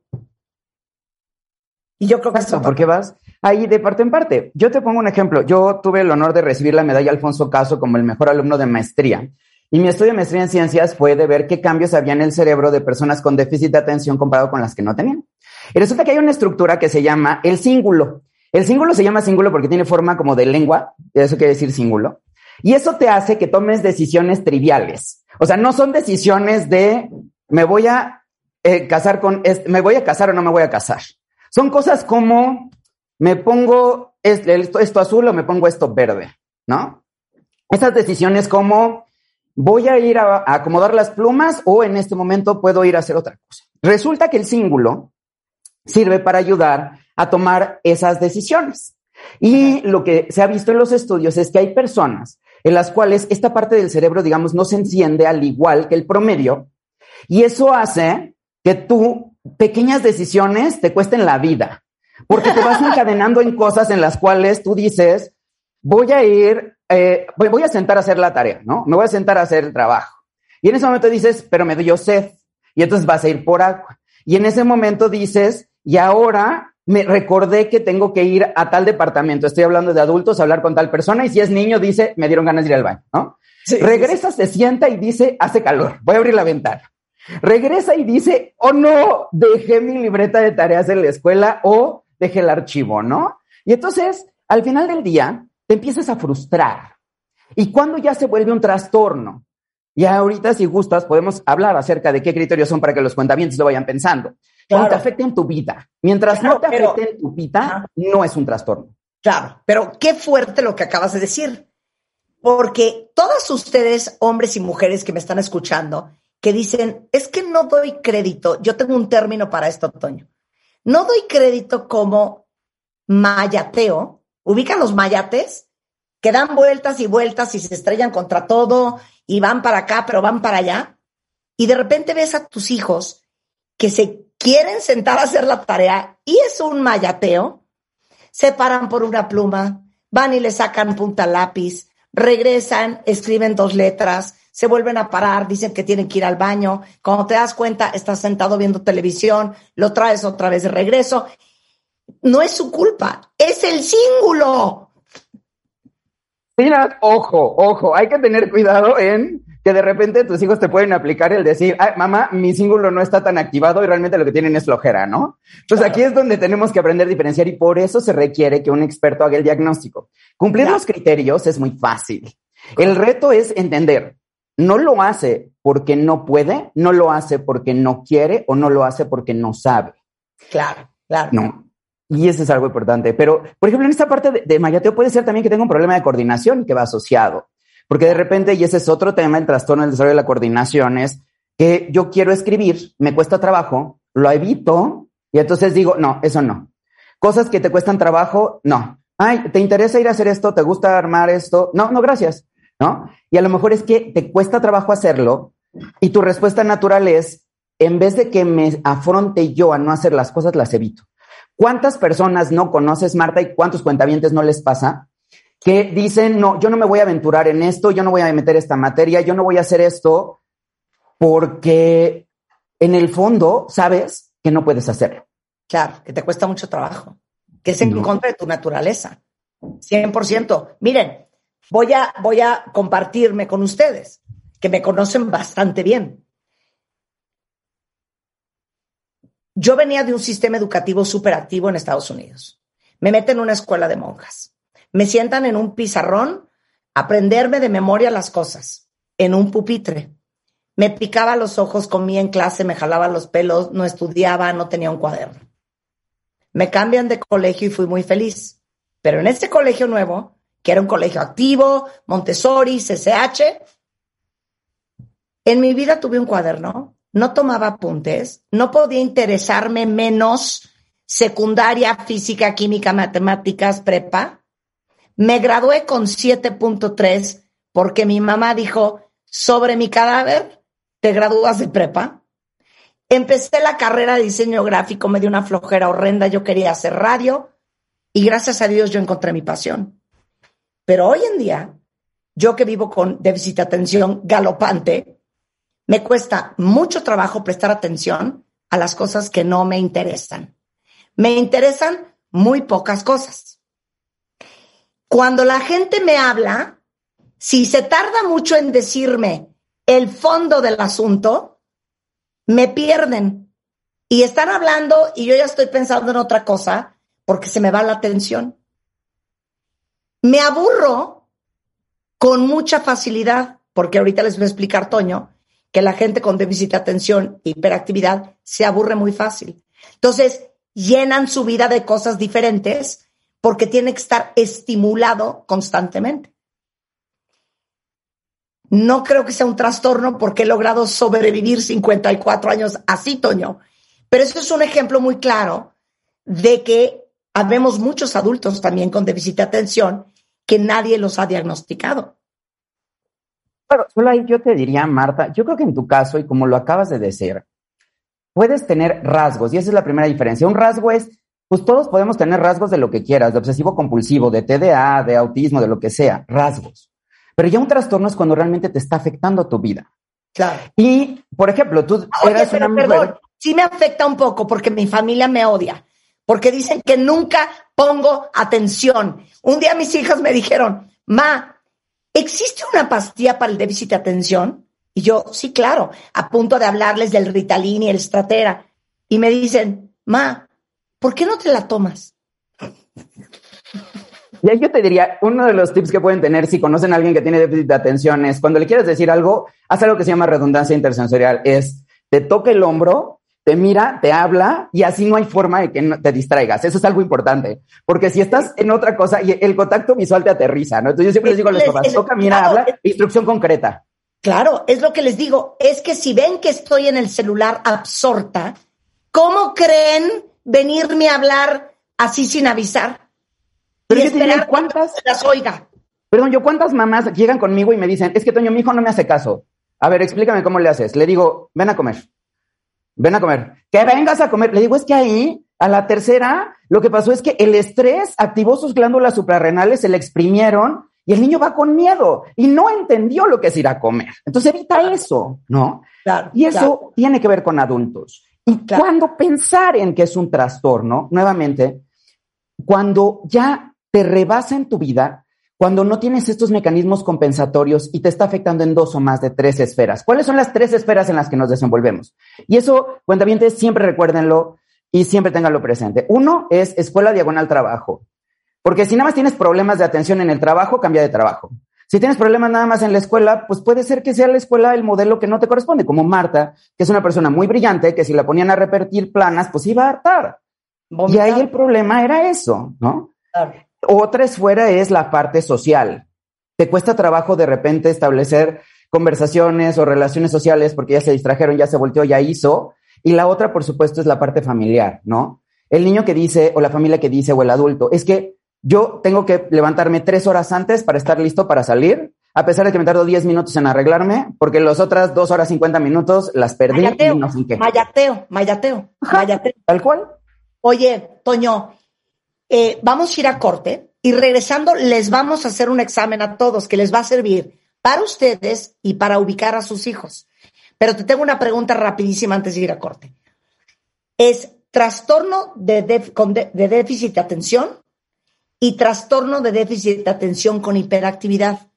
Speaker 2: Y yo creo que esto.
Speaker 6: ¿Por qué vas? Ahí de parte en parte. Yo te pongo un ejemplo. Yo tuve el honor de recibir la medalla Alfonso Caso como el mejor alumno de maestría. Y mi estudio de maestría en ciencias fue de ver qué cambios había en el cerebro de personas con déficit de atención comparado con las que no tenían. Y resulta que hay una estructura que se llama el cíngulo. El cíngulo se llama cíngulo porque tiene forma como de lengua, eso quiere decir cíngulo. Y eso te hace que tomes decisiones triviales. O sea, no son decisiones de me voy a eh, casar con, me voy a casar o no me voy a casar. Son cosas como me pongo esto, esto azul o me pongo esto verde, ¿no? Esas decisiones como voy a ir a, acomodar las plumas o en este momento puedo ir a hacer otra cosa. Resulta que el cíngulo sirve para ayudar a tomar esas decisiones. Y lo que se ha visto en los estudios es que hay personas en las cuales esta parte del cerebro, digamos, no se enciende al igual que el promedio, y eso hace que tú pequeñas decisiones te cuesten la vida, porque te vas encadenando en cosas en las cuales tú dices, voy a ir, eh, voy, a sentar a hacer la tarea, ¿no? Me voy a sentar a hacer el trabajo. Y en ese momento dices, pero me dio sed. Y entonces vas a ir por agua. Y en ese momento dices, y ahora me recordé que tengo que ir a tal departamento. Estoy hablando de adultos, hablar con tal persona. Y si es niño, dice, me dieron ganas de ir al baño, ¿no? Regresa, se sienta y dice, hace calor, voy a abrir la ventana. Regresa y dice, oh no, dejé mi libreta de tareas en la escuela o dejé el archivo, ¿no? Y entonces, al final del día, te empiezas a frustrar. ¿Y cuando ya se vuelve un trastorno? Y ahorita, si gustas, podemos hablar acerca de qué criterios son para que los cuentamientos lo vayan pensando. Cuando te afecte en tu vida. Mientras no te afecte en tu vida, no es un trastorno.
Speaker 2: Claro, pero qué fuerte lo que acabas de decir. Porque todos ustedes, hombres y mujeres que me están escuchando, que dicen, es que no doy crédito, yo tengo un término para esto, Toño, no doy crédito como mayateo, ubican los mayates que dan vueltas y vueltas y se estrellan contra todo y van para acá, pero van para allá. Y de repente ves a tus hijos que se quieren sentar a hacer la tarea y es un mayateo, se paran por una pluma, van y le sacan punta lápiz, regresan, escriben dos letras, se vuelven a parar, dicen que tienen que ir al baño. Cuando te das cuenta, estás sentado viendo televisión, lo traes otra vez de regreso no es su culpa, es el cíngulo.
Speaker 6: Mira, ojo, ojo, hay que tener cuidado en que de repente tus hijos te pueden aplicar el decir, Ay, mamá, mi cíngulo no está tan activado y realmente lo que tienen es flojera, ¿no? Entonces aquí es donde tenemos que aprender a diferenciar y por eso se requiere que un experto haga el diagnóstico. Cumplir los criterios es muy fácil. El reto es entender, no lo hace porque no puede, no lo hace porque no quiere o no lo hace porque no sabe.
Speaker 2: Claro, claro.
Speaker 6: No, y eso es algo importante. Pero, por ejemplo, en esta parte de, mayateo puede ser también que tenga un problema de coordinación que va asociado. Porque de repente, y ese es otro tema, el trastorno del desarrollo de la coordinación, es que yo quiero escribir, me cuesta trabajo, lo evito, y entonces digo, no, eso no. Cosas que te cuestan trabajo, no. Ay, ¿te interesa ir a hacer esto? ¿Te gusta armar esto? No, no, gracias. ¿No? Y a lo mejor es que te cuesta trabajo hacerlo y tu respuesta natural es, en vez de que me afronte yo a no hacer las cosas, las evito. ¿Cuántas personas no conoces, Marta, y cuántos cuentavientes no les pasa? Que dicen, no, yo no me voy a aventurar en esto, yo no voy a meter esta materia, yo no voy a hacer esto, porque en el fondo sabes que no puedes hacerlo.
Speaker 2: Claro, que te cuesta mucho trabajo, que es en contra de tu naturaleza. 100%. Miren, voy a, voy a compartirme con ustedes, que me conocen bastante bien. Yo venía de un sistema educativo súper activo en Estados Unidos. Me meten en una escuela de monjas. Me sientan en un pizarrón a aprenderme de memoria las cosas, en un pupitre. Me picaba los ojos, comía en clase, me jalaba los pelos, no estudiaba, no tenía un cuaderno. Me cambian de colegio y fui muy feliz. Pero en este colegio nuevo, que era un colegio activo, Montessori, CCH, en mi vida tuve un cuaderno no tomaba apuntes, no podía interesarme menos secundaria, física, química, matemáticas, prepa. Me gradué con 7.3 porque mi mamá dijo, sobre mi cadáver, te gradúas de prepa. Empecé la carrera de diseño gráfico, me dio una flojera horrenda, yo quería hacer radio y gracias a Dios yo encontré mi pasión. Pero hoy en día, yo que vivo con déficit de atención galopante, me cuesta mucho trabajo prestar atención a las cosas que no me interesan. Me interesan muy pocas cosas. Cuando la gente me habla, si se tarda mucho en decirme el fondo del asunto, me pierden. Y están hablando y yo ya estoy pensando en otra cosa porque se me va la atención. Me aburro con mucha facilidad, porque ahorita les voy a explicar, Toño, que la gente con déficit de atención hiperactividad se aburre muy fácil. Entonces, llenan su vida de cosas diferentes porque tiene que estar estimulado constantemente. No creo que sea un trastorno porque he logrado sobrevivir 54 años así, Toño. Pero eso es un ejemplo muy claro de que habemos muchos adultos también con déficit de atención que nadie los ha diagnosticado.
Speaker 6: Pero solo ahí yo te diría, Marta, yo creo que en tu caso, y como lo acabas de decir, puedes tener rasgos, y esa es la primera diferencia. Un rasgo es, pues todos podemos tener rasgos de lo que quieras, de obsesivo compulsivo, de TDA, de autismo, de lo que sea, rasgos. Pero ya un trastorno es cuando realmente te está afectando tu vida.
Speaker 2: Claro.
Speaker 6: Y, por ejemplo, tú
Speaker 2: Oye, eras una mujer... sí me afecta un poco porque mi familia me odia, porque dicen que nunca pongo atención. Un día mis hijas me dijeron, ma, ¿existe una pastilla para el déficit de atención? Y yo, sí, claro, a punto de hablarles del Ritalin y el Stratera. Y me dicen, ma, ¿por qué no te la tomas?
Speaker 6: Ya yo te diría, uno de los tips que pueden tener si conocen a alguien que tiene déficit de atención es cuando le quieres decir algo, haz algo que se llama redundancia intersensorial. Es, te toca el hombro, te mira, te habla y así no hay forma de que te distraigas. Eso es algo importante, porque si estás en otra cosa y el contacto visual te aterriza, ¿no? Entonces yo siempre les digo a los papás, toca, mira, habla, instrucción concreta.
Speaker 2: Claro, es lo que les digo, es que si ven que estoy en el celular absorta, ¿cómo creen venirme a hablar así sin avisar?
Speaker 6: Pero y esperar cuántas
Speaker 2: las oiga.
Speaker 6: Perdón, yo cuántas mamás llegan conmigo y me dicen, es que Toño, mi hijo no me hace caso. A ver, explícame cómo le haces. Le digo, ven a comer. Ven a comer. Que vengas a comer. Le digo, es que ahí, a la tercera, lo que pasó es que el estrés activó sus glándulas suprarrenales, se le exprimieron y el niño va con miedo y no entendió lo que es ir a comer. Entonces evita eso, ¿no?
Speaker 2: Claro,
Speaker 6: y eso
Speaker 2: claro.
Speaker 6: tiene que ver con adultos. Y cuando pensar en que es un trastorno, nuevamente, cuando ya te rebasa en tu vida, cuando no tienes estos mecanismos compensatorios y te está afectando en dos o más de tres esferas. ¿Cuáles son las tres esferas en las que nos desenvolvemos? Y eso, cuentavientes, siempre recuérdenlo y siempre tenganlo presente. Uno es escuela diagonal trabajo. Porque si nada más tienes problemas de atención en el trabajo, cambia de trabajo. Si tienes problemas nada más en la escuela, pues puede ser que sea la escuela el modelo que no te corresponde, como Marta, que es una persona muy brillante, que si la ponían a repetir planas, pues iba a hartar. Y ahí el problema era eso, ¿no?
Speaker 2: Claro.
Speaker 6: Otra esfera es la parte social. Te cuesta trabajo de repente establecer conversaciones o relaciones sociales porque ya se distrajeron, ya se volteó, ya hizo. Y la otra, por supuesto, es la parte familiar, ¿no? El niño que dice, o la familia que dice, o el adulto, es que yo tengo que levantarme tres horas antes para estar listo para salir, a pesar de que me tardo diez minutos en arreglarme, porque las otras dos horas cincuenta minutos las perdí
Speaker 2: Mayateo,
Speaker 6: y no sé en qué.
Speaker 2: mayateo, mayateo, mayateo.
Speaker 6: Tal cual.
Speaker 2: Oye, Toño, eh, vamos a ir a corte y regresando les vamos a hacer un examen a todos que les va a servir para ustedes y para ubicar a sus hijos. Pero te tengo una pregunta rapidísima antes de ir a corte. ¿Es trastorno de, déficit de atención y trastorno de déficit de atención con hiperactividad?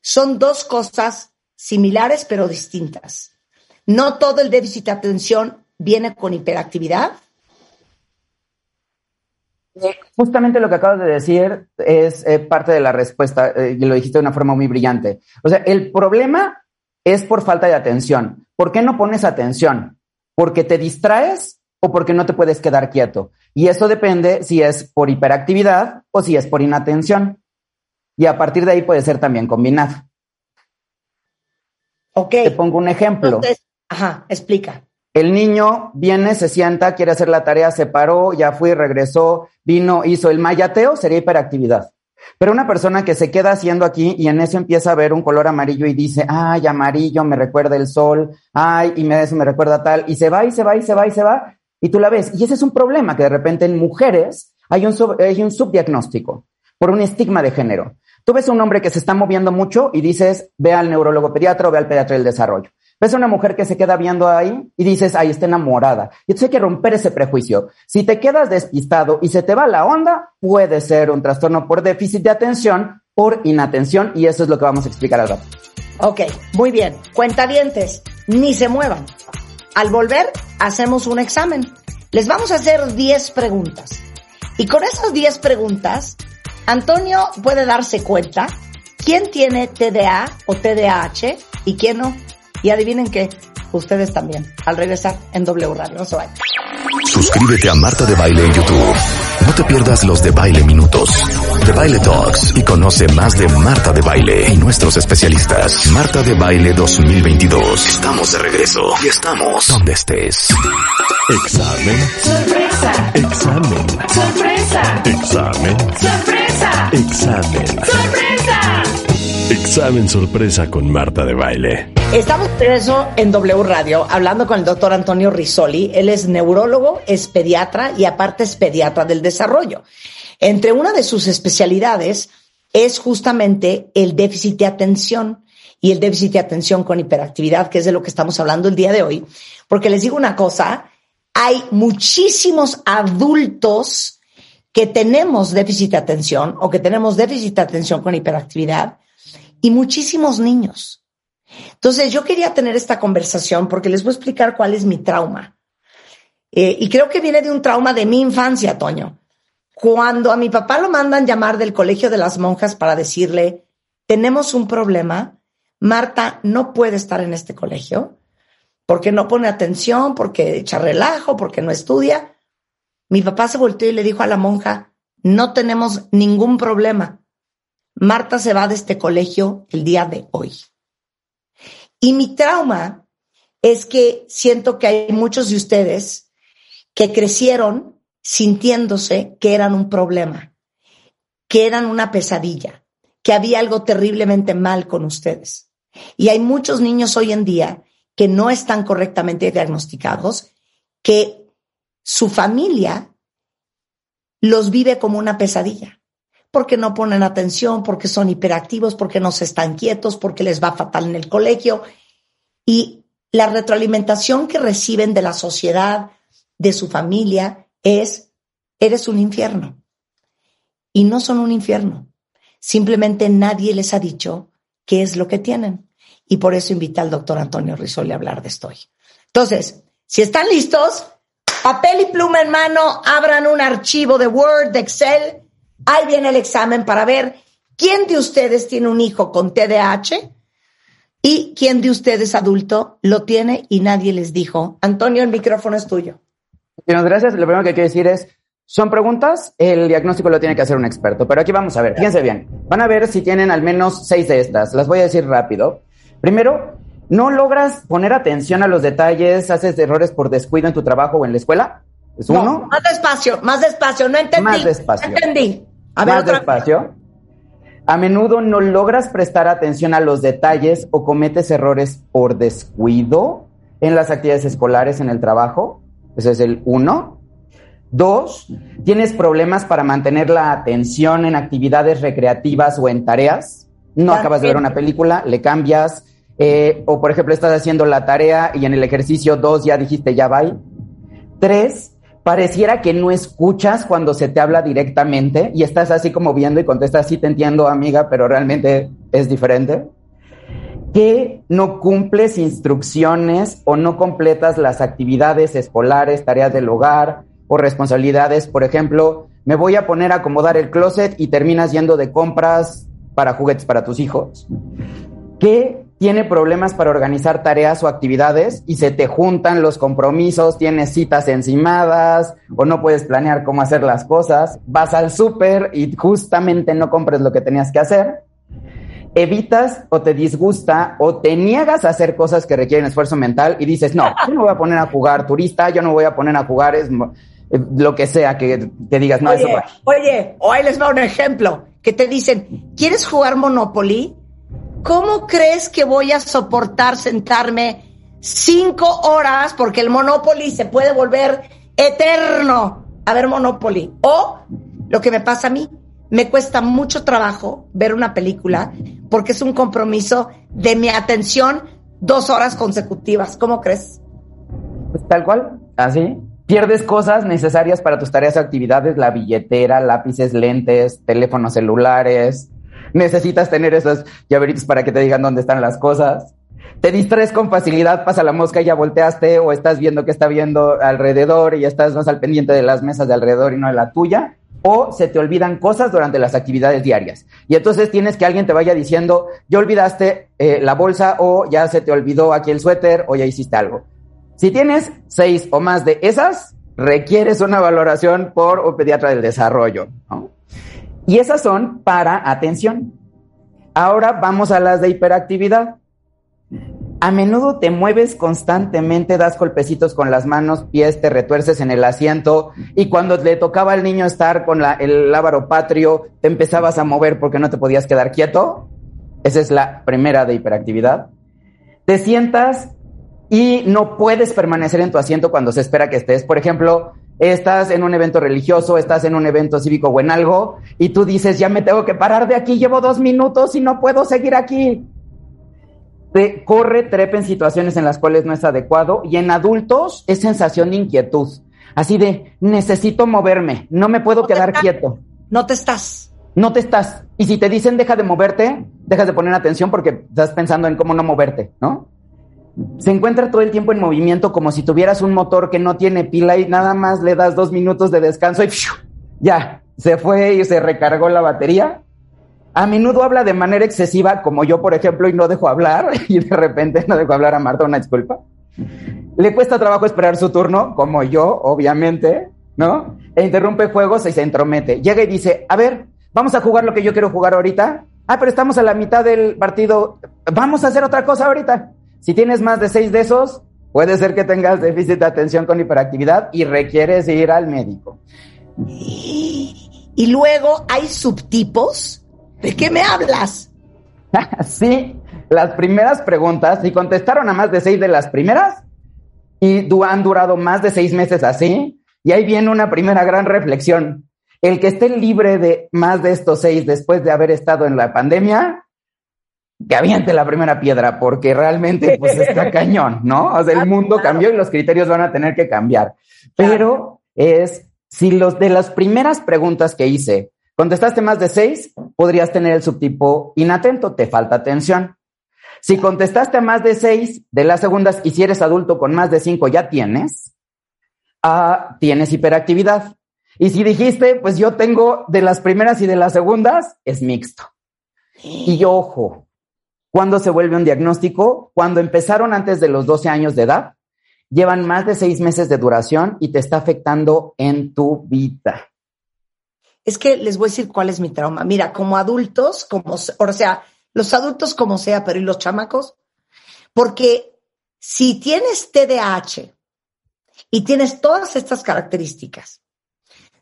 Speaker 2: Son dos cosas similares pero distintas. No todo el déficit de atención viene con hiperactividad.
Speaker 6: Justamente lo que acabas de decir es eh, parte de la respuesta eh, y lo dijiste de una forma muy brillante. O sea, el problema es por falta de atención. ¿Por qué no pones atención? ¿Porque te distraes o porque no te puedes quedar quieto? Y eso depende si es por hiperactividad o si es por inatención. Y a partir de ahí puede ser también combinado.
Speaker 2: Ok.
Speaker 6: Te pongo un ejemplo.
Speaker 2: Entonces, ajá, explica.
Speaker 6: El niño viene, se sienta, quiere hacer la tarea, se paró, ya fue, regresó, vino, hizo el mayateo, sería hiperactividad. Pero una persona que se queda haciendo aquí y en eso empieza a ver un color amarillo y dice, ay, amarillo, me recuerda el sol, ay, y me, eso me recuerda tal, y se va y se va y se va y se va, y tú la ves. Y ese es un problema, que de repente en mujeres hay un, sub- subdiagnóstico por un estigma de género. Tú ves a un hombre que se está moviendo mucho y dices, ve al neurólogo pediatra o ve al pediatra del desarrollo. Ves a una mujer que se queda viendo ahí y dices, ahí está enamorada. Y entonces hay que romper ese prejuicio. Si te quedas despistado y se te va la onda, puede ser un trastorno por déficit de atención, por inatención, y eso es lo que vamos a explicar al rato.
Speaker 2: Ok, muy bien. Cuentavientes, ni se muevan. Al volver, hacemos un examen. Les vamos a hacer 10 preguntas. Y con esas 10 preguntas, Antonio puede darse cuenta quién tiene TDA o TDAH y quién no. Y adivinen qué, ustedes también, al regresar en W Radio. No se vayan.
Speaker 1: Suscríbete a Marta de Baile en YouTube. No te pierdas los de Baile Minutos, de Baile Talks y conoce más de Marta de Baile y nuestros especialistas. Marta de Baile 2022. Estamos de regreso y estamos donde estés.
Speaker 7: Examen.
Speaker 8: Sorpresa.
Speaker 7: Examen.
Speaker 8: Sorpresa.
Speaker 7: Examen.
Speaker 8: Sorpresa.
Speaker 7: Examen.
Speaker 8: Sorpresa.
Speaker 7: Examen sorpresa con Marta de Baile.
Speaker 2: Estamos regreso en W Radio hablando con el doctor Antonio Risoli. Él es neurólogo, es pediatra y aparte es pediatra del desarrollo. Entre una de sus especialidades es justamente el déficit de atención y el déficit de atención con hiperactividad, que es de lo que estamos hablando el día de hoy. Porque les digo una cosa, hay muchísimos adultos que tenemos déficit de atención o que tenemos déficit de atención con hiperactividad y muchísimos niños. Entonces yo quería tener esta conversación porque les voy a explicar cuál es mi trauma. Eh, y creo que viene de un trauma de mi infancia, Toño. Cuando a mi papá lo mandan llamar del colegio de las monjas para decirle, tenemos un problema, Marta no puede estar en este colegio porque no pone atención, porque echa relajo, porque no estudia. Mi papá se volteó y le dijo a la monja, no tenemos ningún problema. Marta se va de este colegio el día de hoy. Y mi trauma es que siento que hay muchos de ustedes que crecieron sintiéndose que eran un problema, que eran una pesadilla, que había algo terriblemente mal con ustedes. Y hay muchos niños hoy en día que no están correctamente diagnosticados, que su familia los vive como una pesadilla, porque no ponen atención, porque son hiperactivos, porque no se están quietos, porque les va fatal en el colegio. Y la retroalimentación que reciben de la sociedad, de su familia, es, eres un infierno. Y no son un infierno. Simplemente nadie les ha dicho qué es lo que tienen. Y por eso invité al doctor Antonio Risoli a hablar de esto. Entonces, si están listos, papel y pluma en mano, abran un archivo de Word, de Excel. Ahí viene el examen para ver quién de ustedes tiene un hijo con TDAH y quién de ustedes adulto lo tiene y nadie les dijo. Antonio, el micrófono es tuyo.
Speaker 6: Muchas gracias. Lo primero que quiero decir es, son preguntas, el diagnóstico lo tiene que hacer un experto, pero aquí vamos a ver, fíjense bien, van a ver si tienen al menos seis de estas, las voy a decir rápido. Primero, ¿no logras poner atención a los detalles, haces errores por descuido en tu trabajo o en la escuela? ¿Es
Speaker 2: No,
Speaker 6: uno?
Speaker 2: más despacio, más despacio, no entendí.
Speaker 6: Más despacio.
Speaker 2: No entendí. A ver,
Speaker 6: Más
Speaker 2: otra
Speaker 6: despacio. A menudo no logras prestar atención a los detalles o cometes errores por descuido en las actividades escolares, en el trabajo. Ese es el uno. Dos, tienes problemas para mantener la atención en actividades recreativas o en tareas. No
Speaker 2: También.
Speaker 6: acabas de ver una película, le cambias. eh, o por ejemplo, estás haciendo la tarea y en el ejercicio dos ya dijiste ya va. Tres, pareciera que no escuchas cuando se te habla directamente y estás así como viendo y contestas, sí te entiendo, amiga, pero realmente es diferente. Que no cumples instrucciones o no completas las actividades escolares, tareas del hogar o responsabilidades. Por ejemplo, me voy a poner a acomodar el closet y terminas yendo de compras para juguetes para tus hijos. Que tiene problemas para organizar tareas o actividades y se te juntan los compromisos, tienes citas encimadas o no puedes planear cómo hacer las cosas, vas al súper y justamente no compres lo que tenías que hacer, evitas o te disgusta o te niegas a hacer cosas que requieren esfuerzo mental y dices, no, yo no voy a poner a jugar turista, yo no voy a poner a jugar es, eh, lo que sea que, que digas, no, eso va.
Speaker 2: oye, o ahí les va un ejemplo, que te dicen, ¿quieres jugar Monopoly? ¿Cómo crees que voy a soportar sentarme cinco horas porque el Monopoly se puede volver eterno a ver Monopoly? O lo que me pasa a mí, me cuesta mucho trabajo ver una película porque es un compromiso de mi atención dos horas consecutivas. ¿Cómo crees?
Speaker 6: Pues tal cual, así. Pierdes cosas necesarias para tus tareas o actividades, la billetera, lápices, lentes, teléfonos celulares. Necesitas tener esos llaveritos para que te digan dónde están las cosas. Te distraes con facilidad, pasa la mosca y ya volteaste o estás viendo qué está viendo alrededor y estás más al pendiente de las mesas de alrededor y no de la tuya o se te olvidan cosas durante las actividades diarias. Y entonces tienes que alguien te vaya diciendo, ya olvidaste eh, la bolsa o ya se te olvidó aquí el suéter o ya hiciste algo. Si tienes seis o más de esas, requieres una valoración por un pediatra del desarrollo. Y esas son para atención. Ahora vamos a las de hiperactividad. A menudo te mueves constantemente, das golpecitos con las manos, pies, te retuerces en el asiento y cuando le tocaba al niño estar con el lábaro patrio, te empezabas a mover porque no te podías quedar quieto. Esa es la primera de hiperactividad. Te sientas y no puedes permanecer en tu asiento cuando se espera que estés. Por ejemplo, estás en un evento religioso, estás en un evento cívico o en algo y tú dices, ya me tengo que parar de aquí, llevo dos minutos y no puedo seguir aquí te corre, trepa en situaciones en las cuales no es adecuado y en adultos es sensación de inquietud, así de necesito moverme, no me puedo quedar quieto.
Speaker 2: No te estás.
Speaker 6: No te estás. Y si te dicen deja de moverte, dejas de poner atención porque estás pensando en cómo no moverte, ¿no? Se encuentra todo el tiempo en movimiento como si tuvieras un motor que no tiene pila y nada más le das dos minutos de descanso y ya, se fue y se recargó la batería a menudo habla de manera excesiva, como yo, por ejemplo, y no dejo hablar, y de repente no dejo hablar a Marta, una disculpa. Le cuesta trabajo esperar su turno, como yo, obviamente, ¿no? E interrumpe juegos y se entromete. Llega y dice, a ver, vamos a jugar lo que yo quiero jugar ahorita. Ah, pero estamos a la mitad del partido. Vamos a hacer otra cosa ahorita. Si tienes más de seis de esos, puede ser que tengas déficit de atención con hiperactividad y requieres ir al médico.
Speaker 2: Y luego hay subtipos ¿De qué me hablas?
Speaker 6: sí, las primeras preguntas, si contestaron a más de seis de las primeras y han durado más de seis meses así, y ahí viene una primera gran reflexión. El que esté libre de más de estos seis después de haber estado en la pandemia, que aviente la primera piedra, porque realmente pues está cañón, ¿no? O sea, el mundo cambió y los criterios van a tener que cambiar. Pero es, si los de las primeras preguntas que hice Contestaste más de seis, podrías tener el subtipo inatento, te falta atención. Si contestaste más de seis de las segundas y si eres adulto con más de cinco ya tienes, ah, tienes hiperactividad. Y si dijiste, pues yo tengo de las primeras y de las segundas, es mixto. Y ojo, ¿cuándo se vuelve un diagnóstico? Cuando empezaron antes de los 12 años de edad, llevan más de seis meses de duración y te está afectando en tu vida
Speaker 2: es que les voy a decir cuál es mi trauma. Mira, como adultos, como, o sea, los adultos como sea, pero ¿y los chamacos? Porque si tienes TDAH y tienes todas estas características,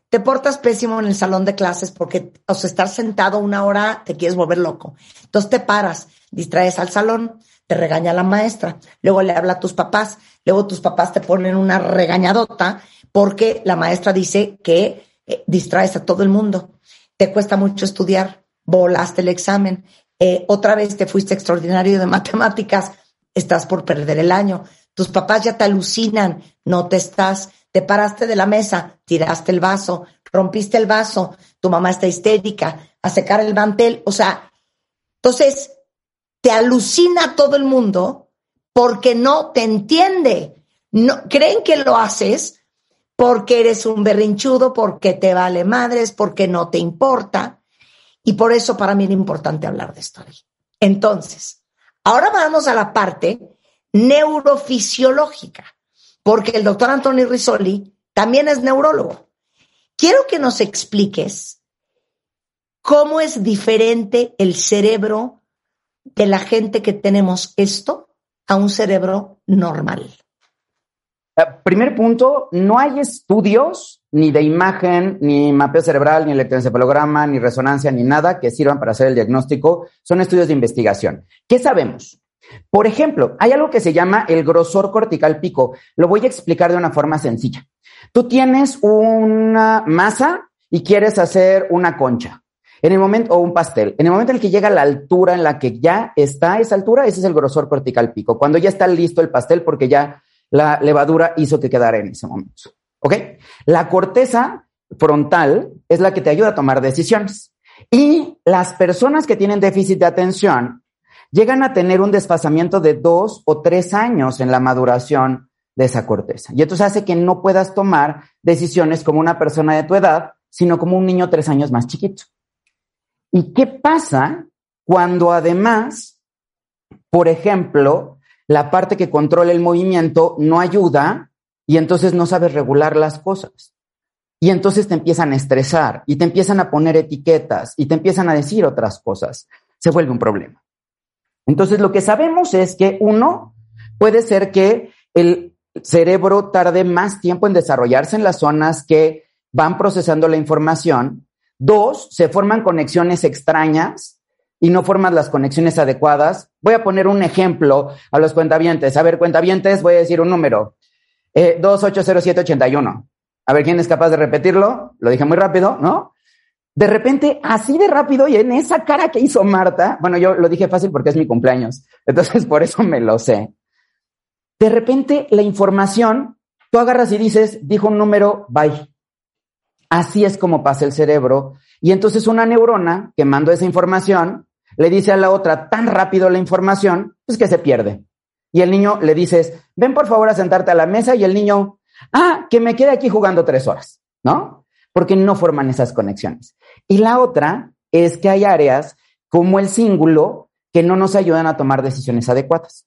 Speaker 2: te portas pésimo en el salón de clases porque, o sea, estar sentado una hora te quieres volver loco. Entonces te paras, distraes al salón, te regaña la maestra, luego le habla a tus papás, luego tus papás te ponen una regañadota porque la maestra dice que eh, distraes a todo el mundo, te cuesta mucho estudiar, volaste el examen, eh, otra vez te fuiste extraordinario de matemáticas, estás por perder el año, tus papás ya te alucinan, no te estás, te paraste de la mesa, tiraste el vaso, rompiste el vaso, tu mamá está histérica, a secar el mantel, o sea, entonces te alucina todo el mundo porque no te entiende. No, creen que lo haces porque eres un berrinchudo, porque te vale madres, porque no te importa. Y por eso para mí era importante hablar de esto. Entonces, ahora vamos a la parte neurofisiológica, porque el doctor Antonio Risoli también es neurólogo. Quiero que nos expliques cómo es diferente el cerebro de la gente que tenemos esto a un cerebro normal.
Speaker 6: Eh, primer punto, no hay estudios ni de imagen, ni mapeo cerebral, ni electroencefalograma, ni resonancia, ni nada que sirvan para hacer el diagnóstico. Son estudios de investigación. ¿Qué sabemos? Por ejemplo, hay algo que se llama el grosor cortical pico. Lo voy a explicar de una forma sencilla. Tú tienes una masa y quieres hacer una concha. En el momento, o un pastel, en el momento en el que llega la altura en la que ya está esa altura, ese es el grosor cortical pico. Cuando ya está listo el pastel porque ya la levadura hizo que quedara en ese momento. ¿Ok? La corteza frontal es la que te ayuda a tomar decisiones. Y las personas que tienen déficit de atención llegan a tener un desfasamiento de dos o tres años en la maduración de esa corteza. Y entonces hace que no puedas tomar decisiones como una persona de tu edad, sino como un niño tres años más chiquito. ¿Y qué pasa cuando además, por ejemplo, la parte que controla el movimiento no ayuda y entonces no sabes regular las cosas? Y entonces te empiezan a estresar y te empiezan a poner etiquetas y te empiezan a decir otras cosas. Se vuelve un problema. Entonces lo que sabemos es que uno puede ser que el cerebro tarde más tiempo en desarrollarse en las zonas que van procesando la información. Dos, se forman conexiones extrañas y no forman las conexiones adecuadas. Voy a poner un ejemplo a los cuentavientes. A ver, cuentavientes, voy a decir un número. Eh, 280781. A ver, ¿quién es capaz de repetirlo? Lo dije muy rápido, ¿no? De repente, así de rápido y en esa cara que hizo Marta, bueno, yo lo dije fácil porque es mi cumpleaños, entonces por eso me lo sé. De repente, la información, tú agarras y dices, dijo un número, bye. Así es como pasa el cerebro. Y entonces una neurona que mandó esa información le dice a la otra tan rápido la información, pues que se pierde. Y el niño le dices, ven por favor a sentarte a la mesa y el niño, ah, que me quede aquí jugando tres horas, ¿no? Porque no forman esas conexiones. Y la otra es que hay áreas como el cíngulo que no nos ayudan a tomar decisiones adecuadas.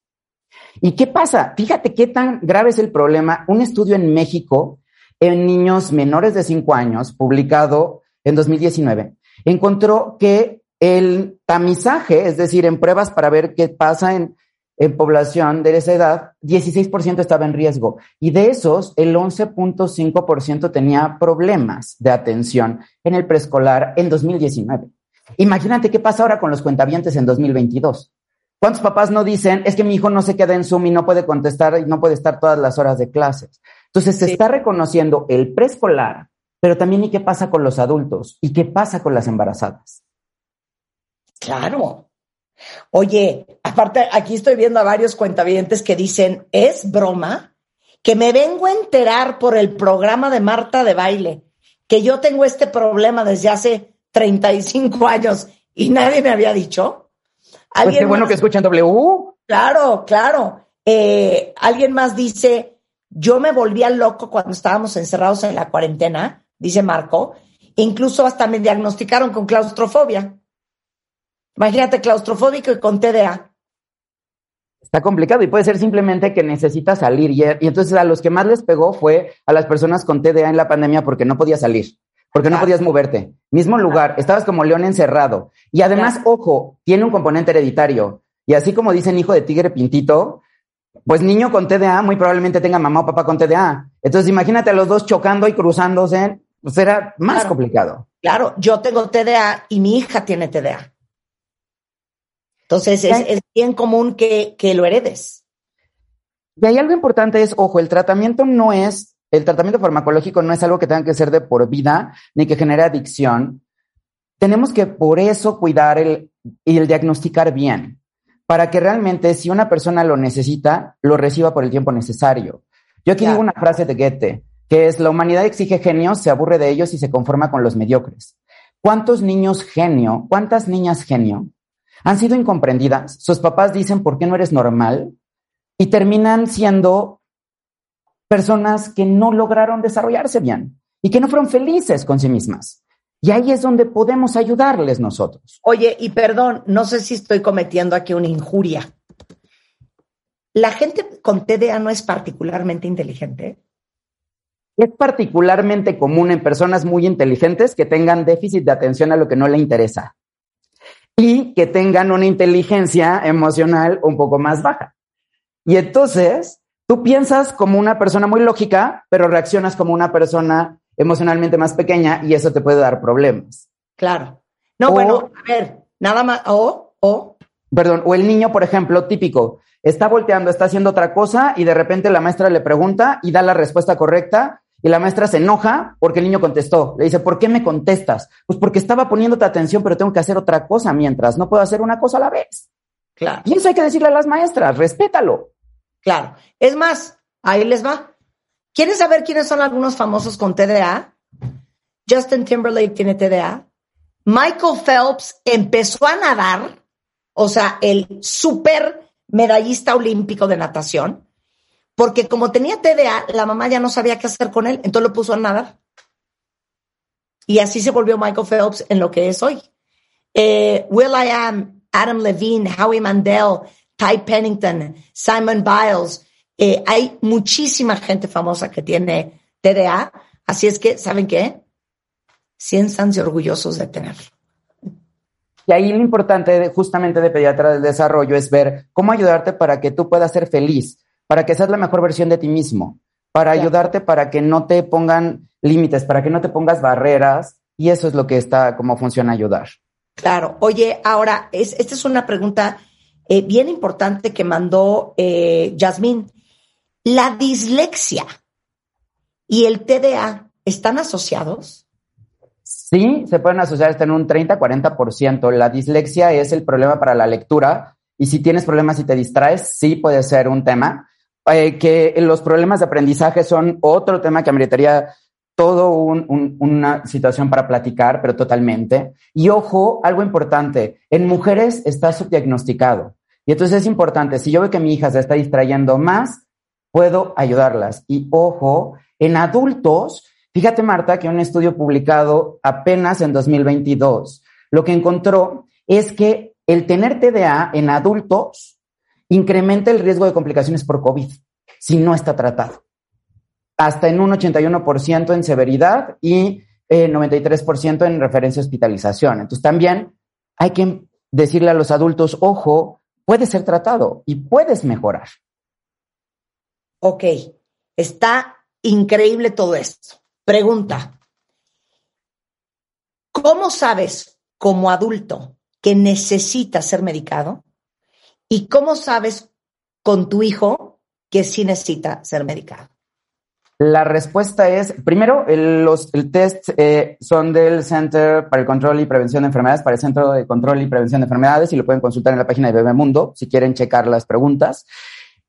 Speaker 6: ¿Y qué pasa? Fíjate qué tan grave es el problema. Un estudio en México en niños menores de 5 años, publicado en 2019, encontró que el tamizaje, es decir, en pruebas para ver qué pasa en, en población de esa edad, 16% estaba en riesgo. Y de esos, el 11.5% tenía problemas de atención en el preescolar en 2019. Imagínate qué pasa ahora con los cuentavientes en 2022. ¿Cuántos papás no dicen, es que mi hijo no se queda en Zoom y no puede contestar y no puede estar todas las horas de clases? Entonces se está reconociendo el preescolar, pero también y qué pasa con los adultos y qué pasa con las embarazadas.
Speaker 2: Claro. Oye, aparte, aquí estoy viendo a varios cuentavientes que dicen, es broma que me vengo a enterar por el programa de Marta de baile, que yo tengo este problema desde hace 35 años y nadie me había dicho.
Speaker 6: Pues qué bueno que escuchan W.
Speaker 2: Claro, claro. Eh, alguien más dice, yo me volvía loco cuando estábamos encerrados en la cuarentena, dice Marco. Incluso hasta me diagnosticaron con claustrofobia. Imagínate, claustrofóbico y con TDA.
Speaker 6: Está complicado y puede ser simplemente que necesita salir. Y, y, entonces a los que más les pegó fue a las personas con TDA en la pandemia porque no podías salir, porque no podías moverte. Mismo lugar, estabas como león encerrado. Y además, ojo, tiene un componente hereditario. Y así como dicen hijo de tigre pintito, pues niño con TDA muy probablemente tenga mamá o papá con TDA. Entonces imagínate a los dos chocando y cruzándose, pues era más
Speaker 2: claro,
Speaker 6: complicado.
Speaker 2: Claro, yo tengo TDA y mi hija tiene TDA. Entonces es, es bien común que, que lo heredes.
Speaker 6: Y hay algo importante es, ojo, el tratamiento no es, el tratamiento farmacológico no es algo que tenga que ser de por vida ni que genere adicción. Tenemos que por eso cuidar el, y el diagnosticar bien, para que realmente si una persona lo necesita, lo reciba por el tiempo necesario. Yo aquí claro. digo una frase de Goethe, que es, la humanidad exige genios, se aburre de ellos y se conforma con los mediocres. ¿Cuántos niños genio, cuántas niñas genio han sido incomprendidas? Sus papás dicen, ¿por qué no eres normal? Y terminan siendo personas que no lograron desarrollarse bien y que no fueron felices con sí mismas. Y ahí es donde podemos ayudarles nosotros.
Speaker 2: Oye, y perdón, no sé si estoy cometiendo aquí una injuria. ¿La gente con TDA no es particularmente inteligente?
Speaker 6: Es particularmente común en personas muy inteligentes que tengan déficit de atención a lo que no le interesa y que tengan una inteligencia emocional un poco más baja. Y entonces, tú piensas como una persona muy lógica, pero reaccionas como una persona emocionalmente más pequeña y eso te puede dar problemas.
Speaker 2: Claro. No, o, bueno, a ver, nada más, o, o.
Speaker 6: Perdón, o el niño, por ejemplo, típico, está volteando, está haciendo otra cosa y de repente la maestra le pregunta y da la respuesta correcta Y la maestra se enoja porque el niño contestó. Le dice, ¿por qué me contestas? Pues porque estaba poniéndote atención, pero tengo que hacer otra cosa mientras. No puedo hacer una cosa a la vez.
Speaker 2: Claro.
Speaker 6: Y eso hay que decirle a las maestras, respétalo.
Speaker 2: Claro. Es más, ahí les va. ¿Quieren saber quiénes son algunos famosos con TDA? Justin Timberlake tiene TDA. Michael Phelps empezó a nadar, o sea, el super medallista olímpico de natación, porque como tenía TDA, la mamá ya no sabía qué hacer con él, entonces lo puso a nadar. Y así se volvió Michael Phelps en lo que es hoy. Eh, Will I Am, Adam Levine, Howie Mandel, Ty Pennington, Simon Biles. Eh, hay muchísima gente famosa que tiene TDA. Así es que, ¿saben qué? Siéntanse orgullosos de tenerlo.
Speaker 6: Y ahí lo importante justamente de pediatra del desarrollo es ver cómo ayudarte para que tú puedas ser feliz, para que seas la mejor versión de ti mismo, para
Speaker 2: Claro.
Speaker 6: ayudarte para que no te pongan límites, para que no te pongas barreras. Y eso es lo que está, cómo funciona ayudar.
Speaker 2: Claro. Oye, ahora, es, esta es una pregunta eh, bien importante que mandó eh, Yasmín. ¿La dislexia y el TDA están asociados?
Speaker 6: Sí, se pueden asociar hasta en un 30-40%. La dislexia es el problema para la lectura y si tienes problemas y te distraes, sí puede ser un tema. Eh, que los problemas de aprendizaje son otro tema que ameritaría todo un- una situación para platicar, pero totalmente. Y ojo, algo importante, en mujeres está subdiagnosticado. Y entonces es importante, si yo veo que mi hija se está distrayendo más, puedo ayudarlas. Y ojo, en adultos, fíjate Marta que un estudio publicado apenas en 2022, lo que encontró es que el tener TDA en adultos incrementa el riesgo de complicaciones por COVID si no está tratado. Hasta en un 81% en severidad y eh, 93% en referencia a hospitalización. Entonces también hay que decirle a los adultos, ojo, puede ser tratado y puedes mejorar.
Speaker 2: Ok, está increíble todo esto. Pregunta, ¿cómo sabes como adulto que necesitas ser medicado? ¿Y cómo sabes con tu hijo que sí necesita ser medicado?
Speaker 6: La respuesta es, primero, los test eh, son del Center para el Control y Prevención de Enfermedades, para el Centro de Control y Prevención de Enfermedades, y lo pueden consultar en la página de Bebemundo si quieren checar las preguntas.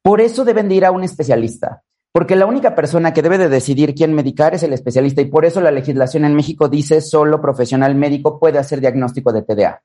Speaker 6: Por eso deben de ir a un especialista, porque la única persona que debe de decidir quién medicar es el especialista, y por eso la legislación en México dice solo profesional médico puede hacer diagnóstico de TDA.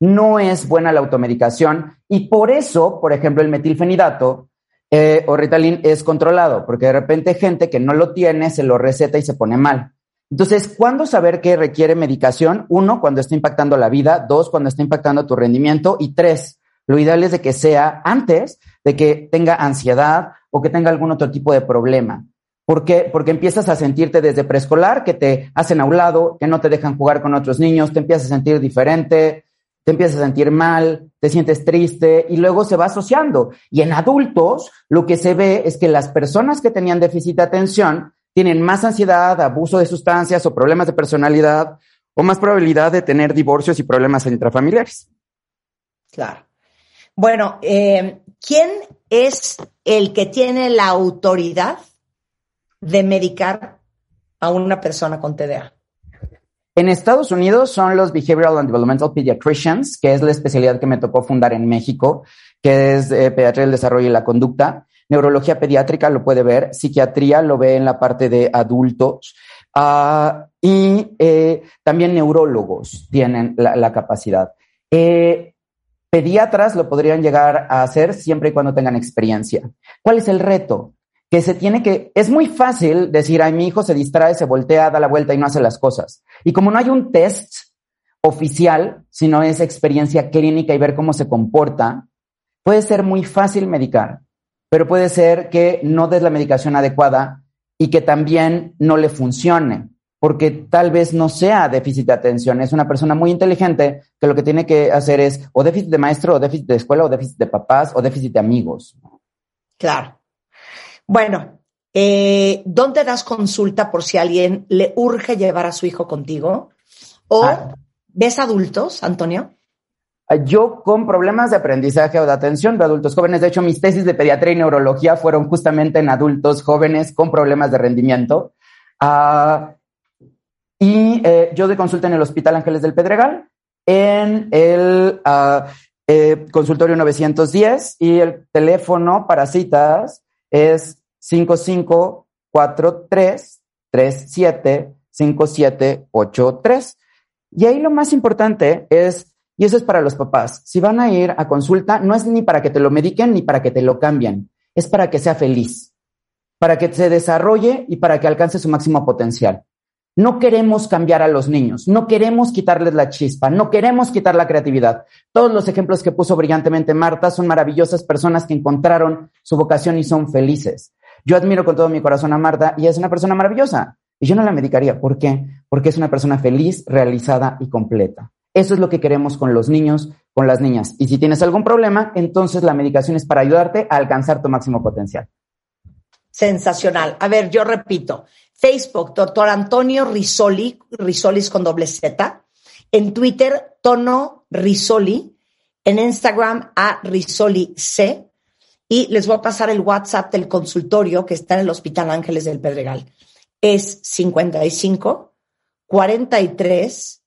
Speaker 6: No es buena la automedicación, y por eso, por ejemplo, el metilfenidato eh, o Ritalin es controlado, porque de repente gente que no lo tiene se lo receta y se pone mal. Entonces, ¿cuándo saber que requiere medicación? Uno, cuando está impactando la vida. Dos, cuando está impactando tu rendimiento. Y tres, lo ideal es de que sea antes de que tenga ansiedad o que tenga algún otro tipo de problema. ¿Por qué? Porque empiezas a sentirte desde preescolar que te hacen a un lado, que no te dejan jugar con otros niños, te empiezas a sentir diferente, te empiezas a sentir mal, te sientes triste y luego se va asociando. Y en adultos lo que se ve es que las personas que tenían déficit de atención tienen más ansiedad, abuso de sustancias o problemas de personalidad o más probabilidad de tener divorcios y problemas intrafamiliares.
Speaker 2: Claro. Bueno, eh, ¿quién es el que tiene la autoridad de medicar a una persona con TDA?
Speaker 6: En Estados Unidos son los Behavioral and Developmental Pediatricians, que es la especialidad que me tocó fundar en México, que es eh, pediatría del desarrollo y la conducta. Neurología pediátrica lo puede ver, psiquiatría lo ve en la parte de adultos. Uh, y eh, también neurólogos tienen la, la capacidad. Eh, pediatras lo podrían llegar a hacer siempre y cuando tengan experiencia. ¿Cuál es el reto? Que se tiene que, es muy fácil decir, ay, mi hijo se distrae, se voltea, da la vuelta y no hace las cosas. Y como no hay un test oficial, sino es experiencia clínica y ver cómo se comporta, puede ser muy fácil medicar, pero puede ser que no des la medicación adecuada y que también no le funcione, porque tal vez no sea déficit de atención, es una persona muy inteligente que lo que tiene que hacer es o déficit de maestro, o déficit de escuela, o déficit de papás, o déficit de amigos.
Speaker 2: Claro. Bueno, eh, ¿dónde das consulta por si alguien le urge llevar a su hijo contigo? ¿O ah. ves adultos, Antonio?
Speaker 6: Yo con problemas de aprendizaje o de atención de adultos jóvenes, de hecho mis tesis de pediatría y neurología fueron justamente en adultos jóvenes con problemas de rendimiento. Ah, y eh, yo de consulta en el Hospital Ángeles del Pedregal, en el ah, eh, consultorio 910 y el teléfono para citas es 5543 37 5783. Y ahí lo más importante es, y eso es para los papás, si van a ir a consulta, no es ni para que te lo mediquen ni para que te lo cambien, es para que sea feliz, para que se desarrolle y para que alcance su máximo potencial. No queremos cambiar a los niños, no queremos quitarles la chispa, no queremos quitar la creatividad. Todos los ejemplos que puso brillantemente Marta son maravillosas personas que encontraron su vocación y son felices. Yo admiro con todo mi corazón a Marta y es una persona maravillosa. Y yo no la medicaría. ¿Por qué? Porque es una persona feliz, realizada y completa. Eso es lo que queremos con los niños, con las niñas. Y si tienes algún problema, entonces la medicación es para ayudarte a alcanzar tu máximo potencial.
Speaker 2: Sensacional. A ver, yo repito. Facebook, doctor Antonio Risoli, Risolis con doble Z. En Twitter, Tono Risoli. En Instagram, a Risoli C. Y les voy a pasar el WhatsApp del consultorio que está en el Hospital Ángeles del Pedregal. Es 55 43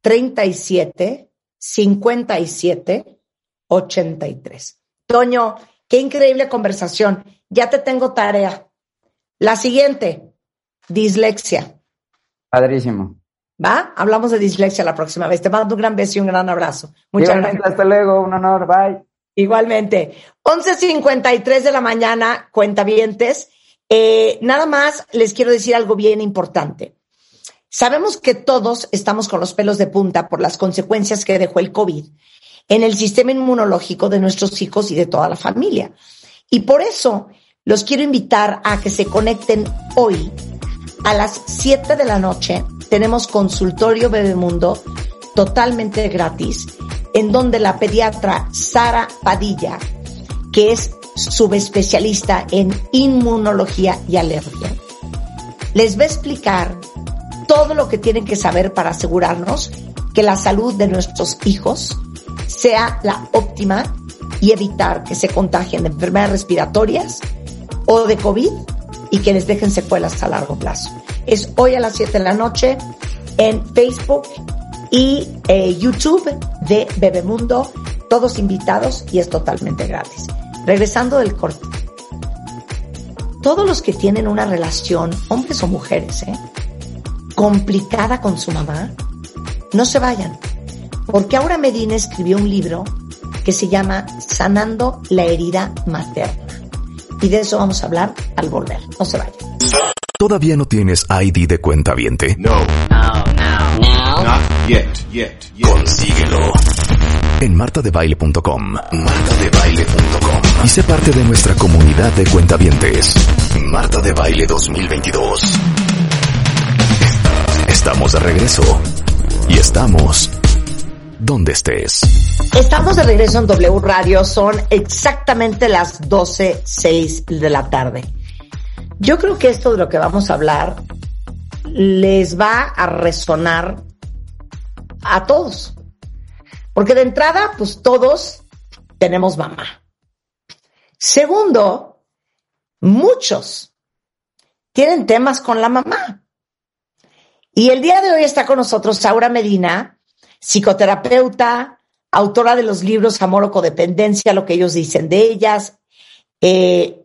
Speaker 2: 37 57 83. Toño, qué increíble conversación. Ya te tengo tarea. La siguiente, dislexia.
Speaker 6: Padrísimo.
Speaker 2: ¿Va? Hablamos de dislexia la próxima vez. Te mando un gran beso y un gran abrazo. Muchas
Speaker 6: Igualmente,
Speaker 2: gracias.
Speaker 6: hasta luego, un honor, bye.
Speaker 2: Igualmente. 11.53 de la mañana, cuentavientes. Eh, nada más les quiero decir algo bien importante. Sabemos que todos estamos con los pelos de punta por las consecuencias que dejó el COVID en el sistema inmunológico de nuestros hijos y de toda la familia. Y por eso los quiero invitar a que se conecten hoy a las 7 de la noche. Tenemos consultorio Bebemundo totalmente gratis, en donde la pediatra Sara Padilla, que es subespecialista en inmunología y alergia, les va a explicar todo lo que tienen que saber para asegurarnos que la salud de nuestros hijos sea la óptima y evitar que se contagien de enfermedades respiratorias o de COVID y que les dejen secuelas a largo plazo. Es hoy a las 7 de la noche en Facebook y eh, YouTube de Bebemundo, todos invitados y es totalmente gratis. Regresando del corte. Todos los que tienen una relación, hombres o mujeres, ¿eh? complicada con su mamá, no se vayan. Porque Aura Medina escribió un libro que se llama Sanando la herida materna. Y de eso vamos a hablar al volver. No se vayan.
Speaker 1: ¿Todavía no tienes ID de cuenta viente?
Speaker 5: No. No, no. No. Not yet, yet, yet.
Speaker 1: Consíguelo. En martadebaile.com. Martadebaile.com. Y sé parte de nuestra comunidad de cuentavientes. Marta de Baile 2022. Estamos de regreso. Y estamos donde estés.
Speaker 2: Estamos de regreso en W Radio. Son exactamente las 12.06 de la tarde. Yo creo que esto de lo que vamos a hablar les va a resonar a todos. Porque de entrada, pues todos tenemos mamá. Segundo, muchos tienen temas con la mamá. Y el día de hoy está con nosotros Saura Medina, psicoterapeuta, autora de los libros Amor o Codependencia, lo que ellos dicen de ellas, eh,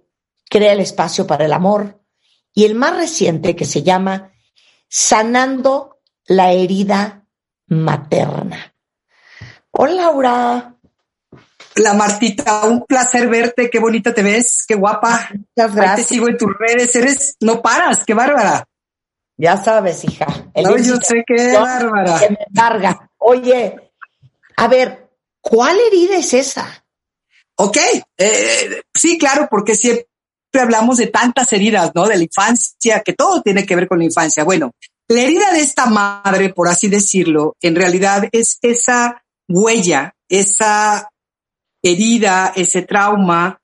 Speaker 2: Crea el espacio para el amor, y el más reciente que se llama Sanando la herida materna. Hola, Laura.
Speaker 9: La Martita, un placer verte, qué bonita te ves, qué guapa.
Speaker 2: Muchas
Speaker 9: Ahí
Speaker 2: gracias.
Speaker 9: te sigo en tus redes, eres, no paras, qué bárbara.
Speaker 2: Ya sabes, hija. el
Speaker 9: No, yo sé
Speaker 2: ¿no?
Speaker 9: bárbara.
Speaker 2: que me carga. Oye, a ver, ¿cuál herida es esa?
Speaker 9: Ok, eh, sí, claro, porque siempre hablamos de tantas heridas, ¿no? De la infancia, que todo tiene que ver con la infancia. Bueno, la herida de esta madre, por así decirlo, en realidad es esa huella, esa herida, ese trauma,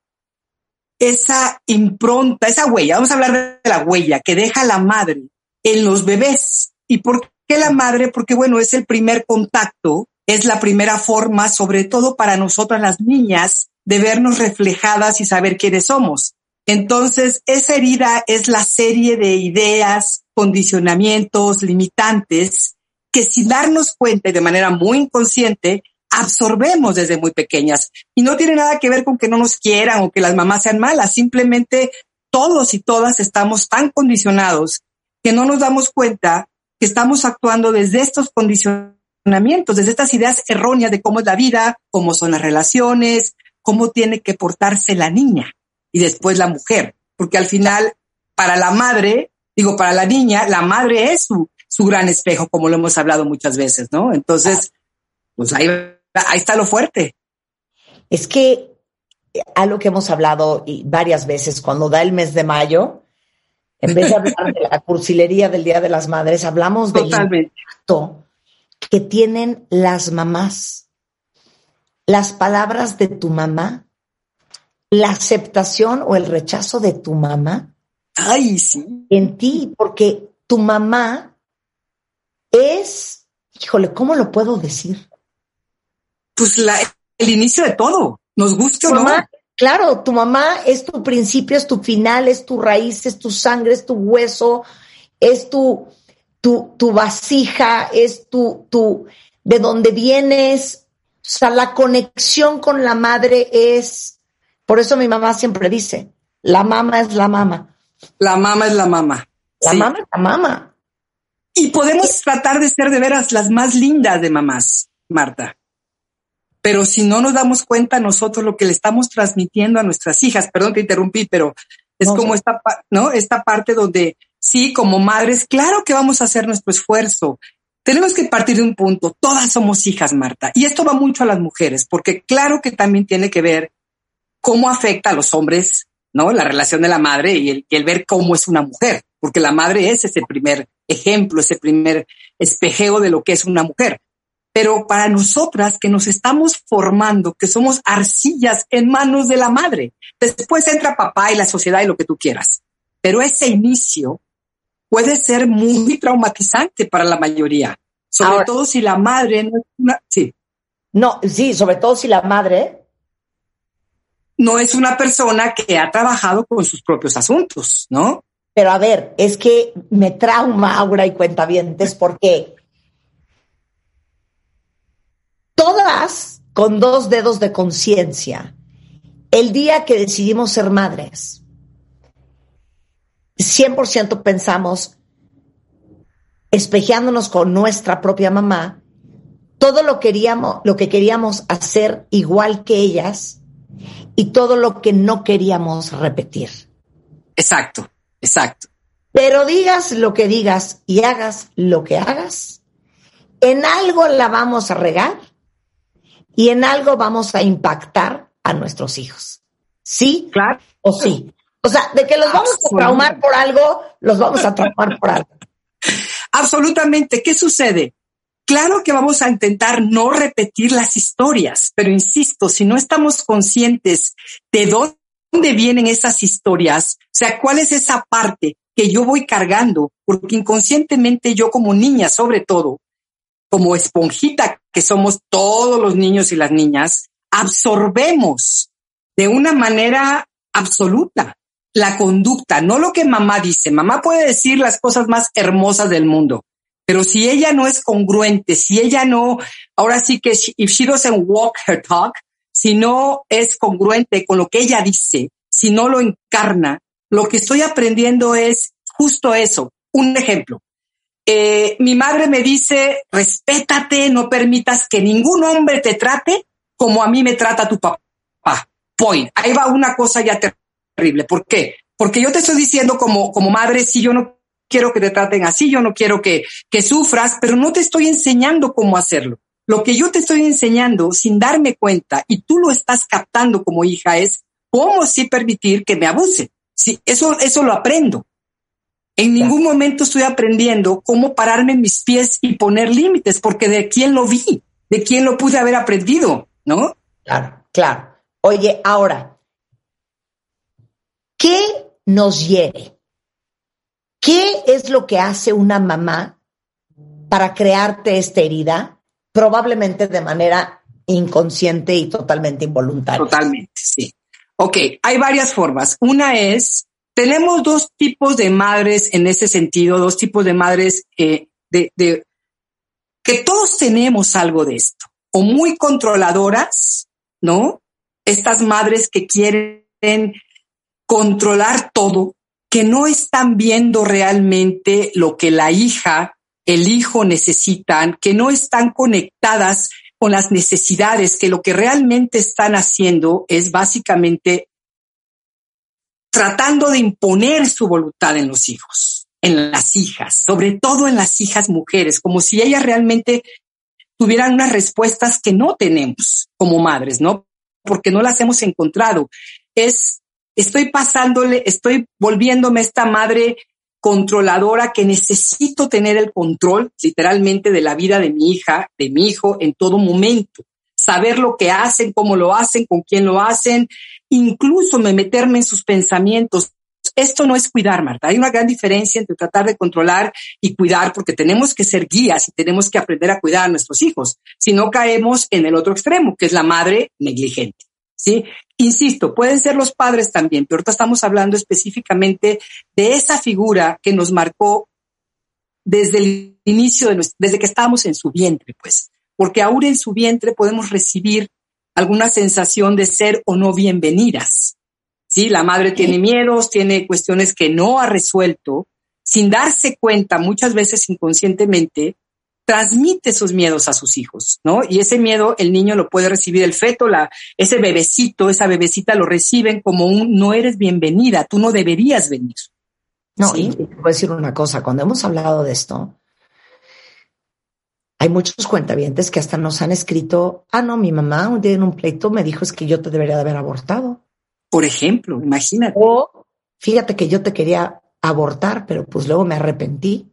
Speaker 9: esa impronta, esa huella. Vamos a hablar de la huella que deja la madre en los bebés. ¿Y por qué la madre? Porque bueno, es el primer contacto, es la primera forma, sobre todo para nosotras las niñas, de vernos reflejadas y saber quiénes somos. Entonces, esa herida es la serie de ideas, condicionamientos limitantes que sin darnos cuenta de manera muy inconsciente absorbemos desde muy pequeñas. Y no tiene nada que ver con que no nos quieran o que las mamás sean malas, simplemente todos y todas estamos tan condicionados que no nos damos cuenta que estamos actuando desde estos condicionamientos, desde estas ideas erróneas de cómo es la vida, cómo son las relaciones, cómo tiene que portarse la niña y después la mujer, porque al final para la madre, digo, para la niña, la madre es su, gran espejo, como lo hemos hablado muchas veces, ¿no? Entonces, pues ahí, ahí está lo fuerte.
Speaker 2: Es que algo que hemos hablado varias veces, cuando da el mes de mayo, en vez de hablar de la cursilería del Día de las Madres, hablamos del impacto que tienen las mamás. Las palabras de tu mamá, la aceptación o el rechazo de tu mamá.
Speaker 9: Ay, sí.
Speaker 2: En ti, porque tu mamá es, híjole, ¿cómo lo puedo decir?
Speaker 9: Pues la, el inicio de todo. Nos gusta o no.
Speaker 2: Claro, tu mamá es tu principio, es tu final, es tu raíz, es tu sangre, es tu hueso, es tu, tu, tu vasija, es tu, tu, de dónde vienes. O sea, la conexión con la madre es, por eso mi mamá siempre dice, la mamá es la mamá.
Speaker 9: La mamá es la mamá.
Speaker 2: La
Speaker 9: Sí.
Speaker 2: mamá es la mamá.
Speaker 9: Y podemos tratar de ser de veras las más lindas de mamás, Marta. Pero si no nos damos cuenta nosotros lo que le estamos transmitiendo a nuestras hijas, perdón que interrumpí, pero es
Speaker 2: No,
Speaker 9: como
Speaker 2: sí.
Speaker 9: esta, ¿no? Esta parte donde sí, como madres, claro que vamos a hacer nuestro esfuerzo. Tenemos que partir de un punto. Todas somos hijas, Marta. Y esto va mucho a las mujeres, porque claro que también tiene que ver cómo afecta a los hombres, ¿no? La relación de la madre y el, y el ver cómo es una mujer, porque la madre es ese primer ejemplo, ese primer espejeo de lo que es una mujer. Pero para nosotras que nos estamos formando, que somos arcillas en manos de la madre, después entra papá y la sociedad y lo que tú quieras. Pero ese inicio puede ser muy traumatizante para la mayoría, sobre
Speaker 2: Ahora-
Speaker 9: todo si la madre no es una, sí,
Speaker 2: No, sí, sobre todo si la madre,
Speaker 9: no es una persona que ha trabajado con sus propios asuntos, ¿no?
Speaker 2: pero a ver, es que me trauma Aura y cuentavientes porque todas con dos dedos de conciencia, el día que decidimos ser madres, 100% pensamos, espejeándonos con nuestra propia mamá, todo lo, queríamos, lo que queríamos hacer igual que ellas y todo lo que no queríamos repetir.
Speaker 9: Exacto, exacto.
Speaker 2: Pero digas lo que digas y hagas lo que hagas, en algo la vamos a regar y en algo vamos a impactar a nuestros hijos. ¿Sí
Speaker 9: Claro.
Speaker 2: o sí? O sea, de que los vamos a traumar por algo, los vamos a traumar por algo.
Speaker 9: Absolutamente. ¿Qué sucede? Claro que vamos a intentar no repetir las historias, pero insisto, si no estamos conscientes de dónde vienen esas historias, o sea, cuál es esa parte que yo voy cargando, porque inconscientemente yo como niña, sobre todo, como esponjita que somos todos los niños y las niñas, absorbemos de una manera absoluta la conducta, no lo que mamá dice. Mamá puede decir las cosas más hermosas del mundo, pero si ella no es congruente, si ella no, ahora sí que she- if she doesn't walk her talk, si no es congruente con lo que ella dice, si no lo encarna, lo que estoy aprendiendo es justo eso. Un ejemplo. Eh, mi madre me dice, respétate, no permitas que ningún hombre te trate como a mí me trata tu papá. Point. Ahí va una cosa ya terrible. ¿Por qué? Porque yo te estoy diciendo como, como madre, si yo no quiero que te traten así, yo no quiero que, que sufras, pero no te estoy enseñando cómo hacerlo. Lo que yo te estoy enseñando sin darme cuenta y tú lo estás captando como hija es cómo sí permitir que me abuse. Sí, eso, eso lo aprendo. En ningún momento estoy aprendiendo cómo pararme en mis pies y poner límites, porque de quién lo vi, de quién lo pude haber aprendido, ¿no?
Speaker 2: Claro, claro. Oye, ahora, ¿qué nos hiere? ¿Qué es lo que hace una mamá para crearte esta herida? Probablemente de manera inconsciente y totalmente involuntaria.
Speaker 9: Totalmente, sí. Ok, hay varias formas. Una es tenemos dos tipos de madres en ese sentido, dos tipos de madres eh, de, de, que todos tenemos algo de esto, o muy controladoras, ¿no? Estas madres que quieren controlar todo, que no están viendo realmente lo que la hija, el hijo necesitan, que no están conectadas con las necesidades, que lo que realmente están haciendo es básicamente tratando de imponer su voluntad en los hijos, en las hijas, sobre todo en las hijas mujeres, como si ellas realmente tuvieran unas respuestas que no tenemos como madres, ¿no? Porque no las hemos encontrado. Es, estoy pasándole, estoy volviéndome esta madre controladora que necesito tener el control literalmente de la vida de mi hija, de mi hijo en todo momento saber lo que hacen, cómo lo hacen, con quién lo hacen, incluso me meterme en sus pensamientos. Esto no es cuidar, Marta. Hay una gran diferencia entre tratar de controlar y cuidar, porque tenemos que ser guías y tenemos que aprender a cuidar a nuestros hijos. Si no caemos en el otro extremo, que es la madre negligente. ¿Sí? Insisto, pueden ser los padres también, pero ahorita estamos hablando específicamente de esa figura que nos marcó desde el inicio de nuestro, desde que estábamos en su vientre, pues porque aún en su vientre podemos recibir alguna sensación de ser o no bienvenidas. Sí, la madre tiene miedos, tiene cuestiones que no ha resuelto, sin darse cuenta, muchas veces inconscientemente, transmite esos miedos a sus hijos, ¿no? Y ese miedo el niño lo puede recibir el feto, la, ese bebecito, esa bebecita lo reciben como un no eres bienvenida, tú no deberías venir.
Speaker 2: No, y te voy a decir una cosa, cuando hemos hablado de esto, hay muchos cuentavientes que hasta nos han escrito, ah, no, mi mamá un día en un pleito me dijo es que yo te debería de haber abortado.
Speaker 9: Por ejemplo, imagínate.
Speaker 2: O fíjate que yo te quería abortar, pero pues luego me arrepentí.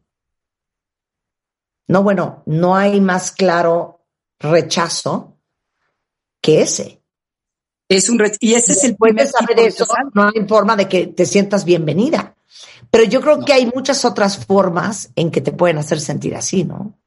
Speaker 2: No, bueno, no hay más claro rechazo que ese.
Speaker 9: Es un y ese es el
Speaker 2: primer saber eso, no hay forma de que te sientas bienvenida. Pero yo creo que hay muchas otras formas en que te pueden hacer sentir así, ¿no?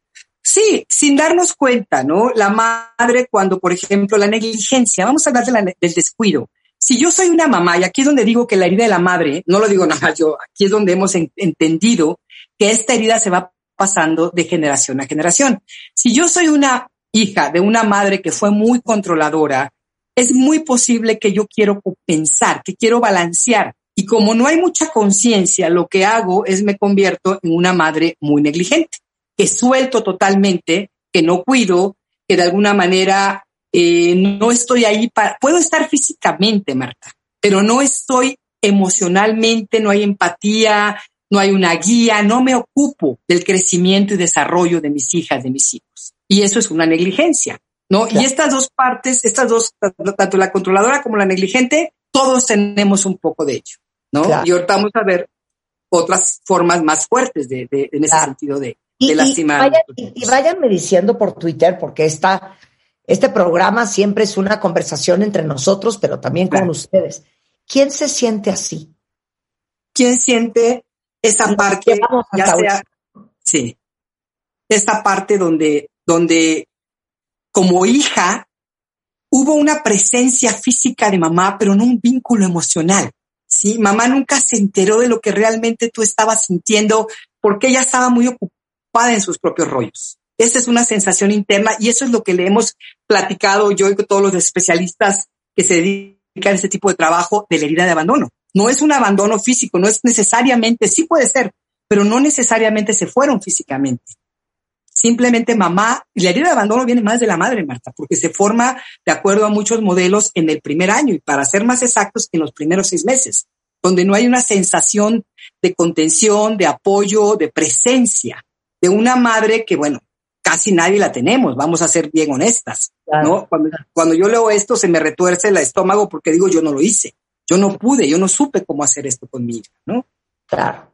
Speaker 9: Sí, sin darnos cuenta, ¿no? La madre cuando, por ejemplo, la negligencia, vamos a hablar del descuido. Si yo soy una mamá, y aquí es donde digo que la herida de la madre, no lo digo nada yo, aquí es donde hemos entendido que esta herida se va pasando de generación a generación. Si yo soy una hija de una madre que fue muy controladora, es muy posible que yo quiero pensar, que quiero balancear. Y como no hay mucha conciencia, lo que hago es me convierto en una madre muy negligente que suelto totalmente, que no cuido, que de alguna manera eh, no estoy ahí para, puedo estar físicamente, Marta, pero no estoy emocionalmente, no hay empatía, no hay una guía, no me ocupo del crecimiento y desarrollo de mis hijas, de mis hijos. Y eso es una negligencia, ¿no? Y estas dos partes, estas dos, tanto la controladora como la negligente, todos tenemos un poco de ello, ¿no? Y ahorita vamos a ver otras formas más fuertes de, en ese sentido de, y,
Speaker 2: váyanme diciendo por Twitter, porque esta, este programa siempre es una conversación entre nosotros, pero también con ustedes. ¿Quién se siente así?
Speaker 9: ¿Quién siente esa parte? Ya sea, sí, esa parte donde, donde como hija hubo una presencia física de mamá, pero no un vínculo emocional. Sí, mamá nunca se enteró de lo que realmente tú estabas sintiendo porque ella estaba muy ocupada en sus propios rollos. Esa es una sensación interna y eso es lo que le hemos platicado yo y con todos los especialistas que se dedican a este tipo de trabajo de la herida de abandono. No es un abandono físico, no es necesariamente, sí puede ser, pero no necesariamente se fueron físicamente. Simplemente mamá, y la herida de abandono viene más de la madre, Marta, porque se forma de acuerdo a muchos modelos en el primer año y para ser más exactos en los primeros seis meses, donde no hay una sensación de contención, de apoyo, de presencia de una madre que, bueno, casi nadie la tenemos, vamos a ser bien honestas, ¿no? Cuando, yo leo esto se me retuerce el estómago porque digo, yo no lo hice, yo no pude, yo no supe cómo hacer esto conmigo, ¿no?
Speaker 2: Claro.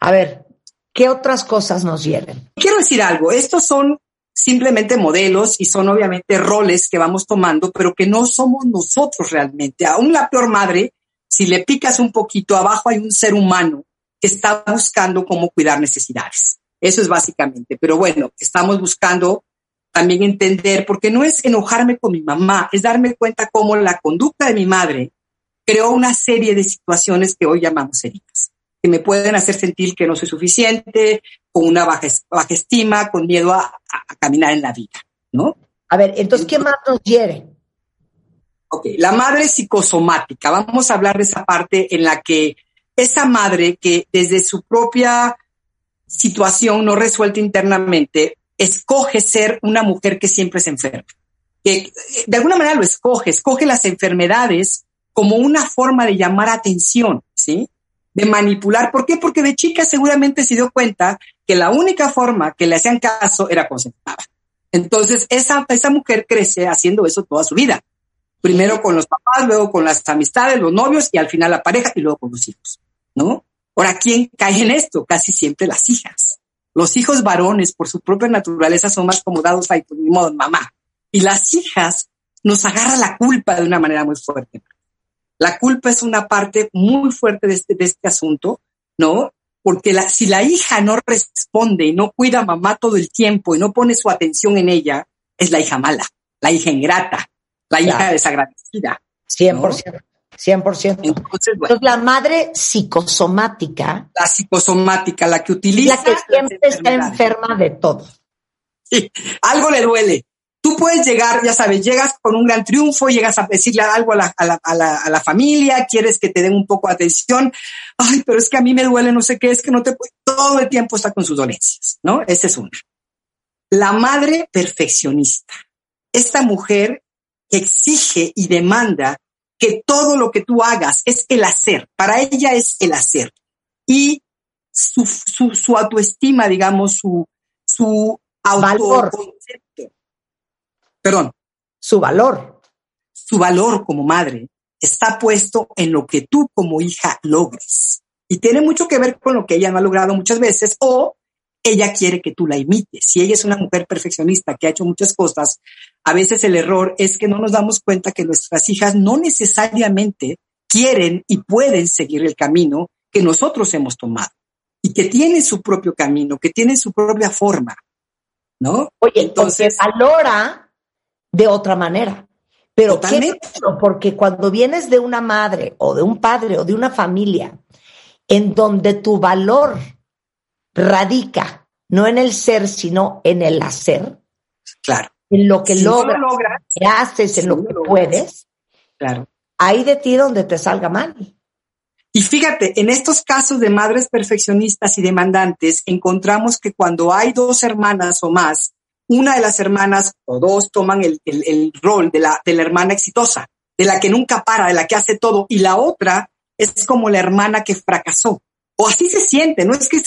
Speaker 2: A ver, ¿qué otras cosas nos lleven?
Speaker 9: Quiero decir algo, estos son simplemente modelos y son obviamente roles que vamos tomando, pero que no somos nosotros realmente. Aún la peor madre, si le picas un poquito abajo hay un ser humano que está buscando cómo cuidar necesidades. Eso es básicamente. Pero bueno, estamos buscando también entender, porque no es enojarme con mi mamá, es darme cuenta cómo la conducta de mi madre creó una serie de situaciones que hoy llamamos heridas, que me pueden hacer sentir que no soy suficiente, con una baja, baja estima, con miedo a, a, caminar en la vida, ¿no?
Speaker 2: A ver, entonces, ¿qué más nos hiere?
Speaker 9: Ok, la madre psicosomática. Vamos a hablar de esa parte en la que esa madre que desde su propia situación no resuelta internamente, escoge ser una mujer que siempre se enferma. Que de alguna manera lo escoge, escoge las enfermedades como una forma de llamar atención, ¿sí? De manipular. ¿Por qué? Porque de chica seguramente se dio cuenta que la única forma que le hacían caso era concentrada. Entonces, esa, esa mujer crece haciendo eso toda su vida. Primero con los papás, luego con las amistades, los novios y al final la pareja y luego con los hijos, ¿no? Ahora, ¿quién cae en esto? Casi siempre las hijas. Los hijos varones, por su propia naturaleza, son más acomodados ahí, por mi modo, mamá. Y las hijas nos agarra la culpa de una manera muy fuerte. La culpa es una parte muy fuerte de este, de este asunto, ¿no? Porque la, si la hija no responde y no cuida a mamá todo el tiempo y no pone su atención en ella, es la hija mala, la hija ingrata, la hija desagradecida.
Speaker 2: 100%. 100%. Entonces, la madre psicosomática.
Speaker 9: La psicosomática, la que utiliza.
Speaker 2: La que siempre está enferma de todo.
Speaker 9: Sí, algo le duele. Tú puedes llegar, ya sabes, llegas con un gran triunfo, llegas a decirle algo a la, a la, a la, a la familia, quieres que te den un poco de atención. Ay, pero es que a mí me duele, no sé qué, es que no te Todo el tiempo está con sus dolencias, ¿no? Esa es una. La madre perfeccionista. Esta mujer exige y demanda que todo lo que tú hagas es el hacer. Para ella es el hacer. Y su, su, su autoestima, digamos, su, su autoconcepto. Perdón.
Speaker 2: Su valor.
Speaker 9: Su valor como madre está puesto en lo que tú como hija logres. Y tiene mucho que ver con lo que ella no ha logrado muchas veces o ella quiere que tú la imites. Si ella es una mujer perfeccionista que ha hecho muchas cosas, a veces el error es que no nos damos cuenta que nuestras hijas no necesariamente quieren y pueden seguir el camino que nosotros hemos tomado y que tienen su propio camino, que tienen su propia forma, ¿no?
Speaker 2: Oye, entonces valora de otra manera. Pero ¿qué Porque cuando vienes de una madre o de un padre o de una familia en donde tu valor radica no en el ser, sino en el hacer.
Speaker 9: Claro.
Speaker 2: En lo que logras, que haces, en lo que puedes.
Speaker 9: Claro.
Speaker 2: Ahí de ti donde te salga mal.
Speaker 9: Y fíjate, en estos casos de madres perfeccionistas y demandantes, encontramos que cuando hay dos hermanas o más, una de las hermanas o dos toman el, el rol de la, de la hermana exitosa, de la que nunca para, de la que hace todo, y la otra es como la hermana que fracasó. O así se siente, no es que,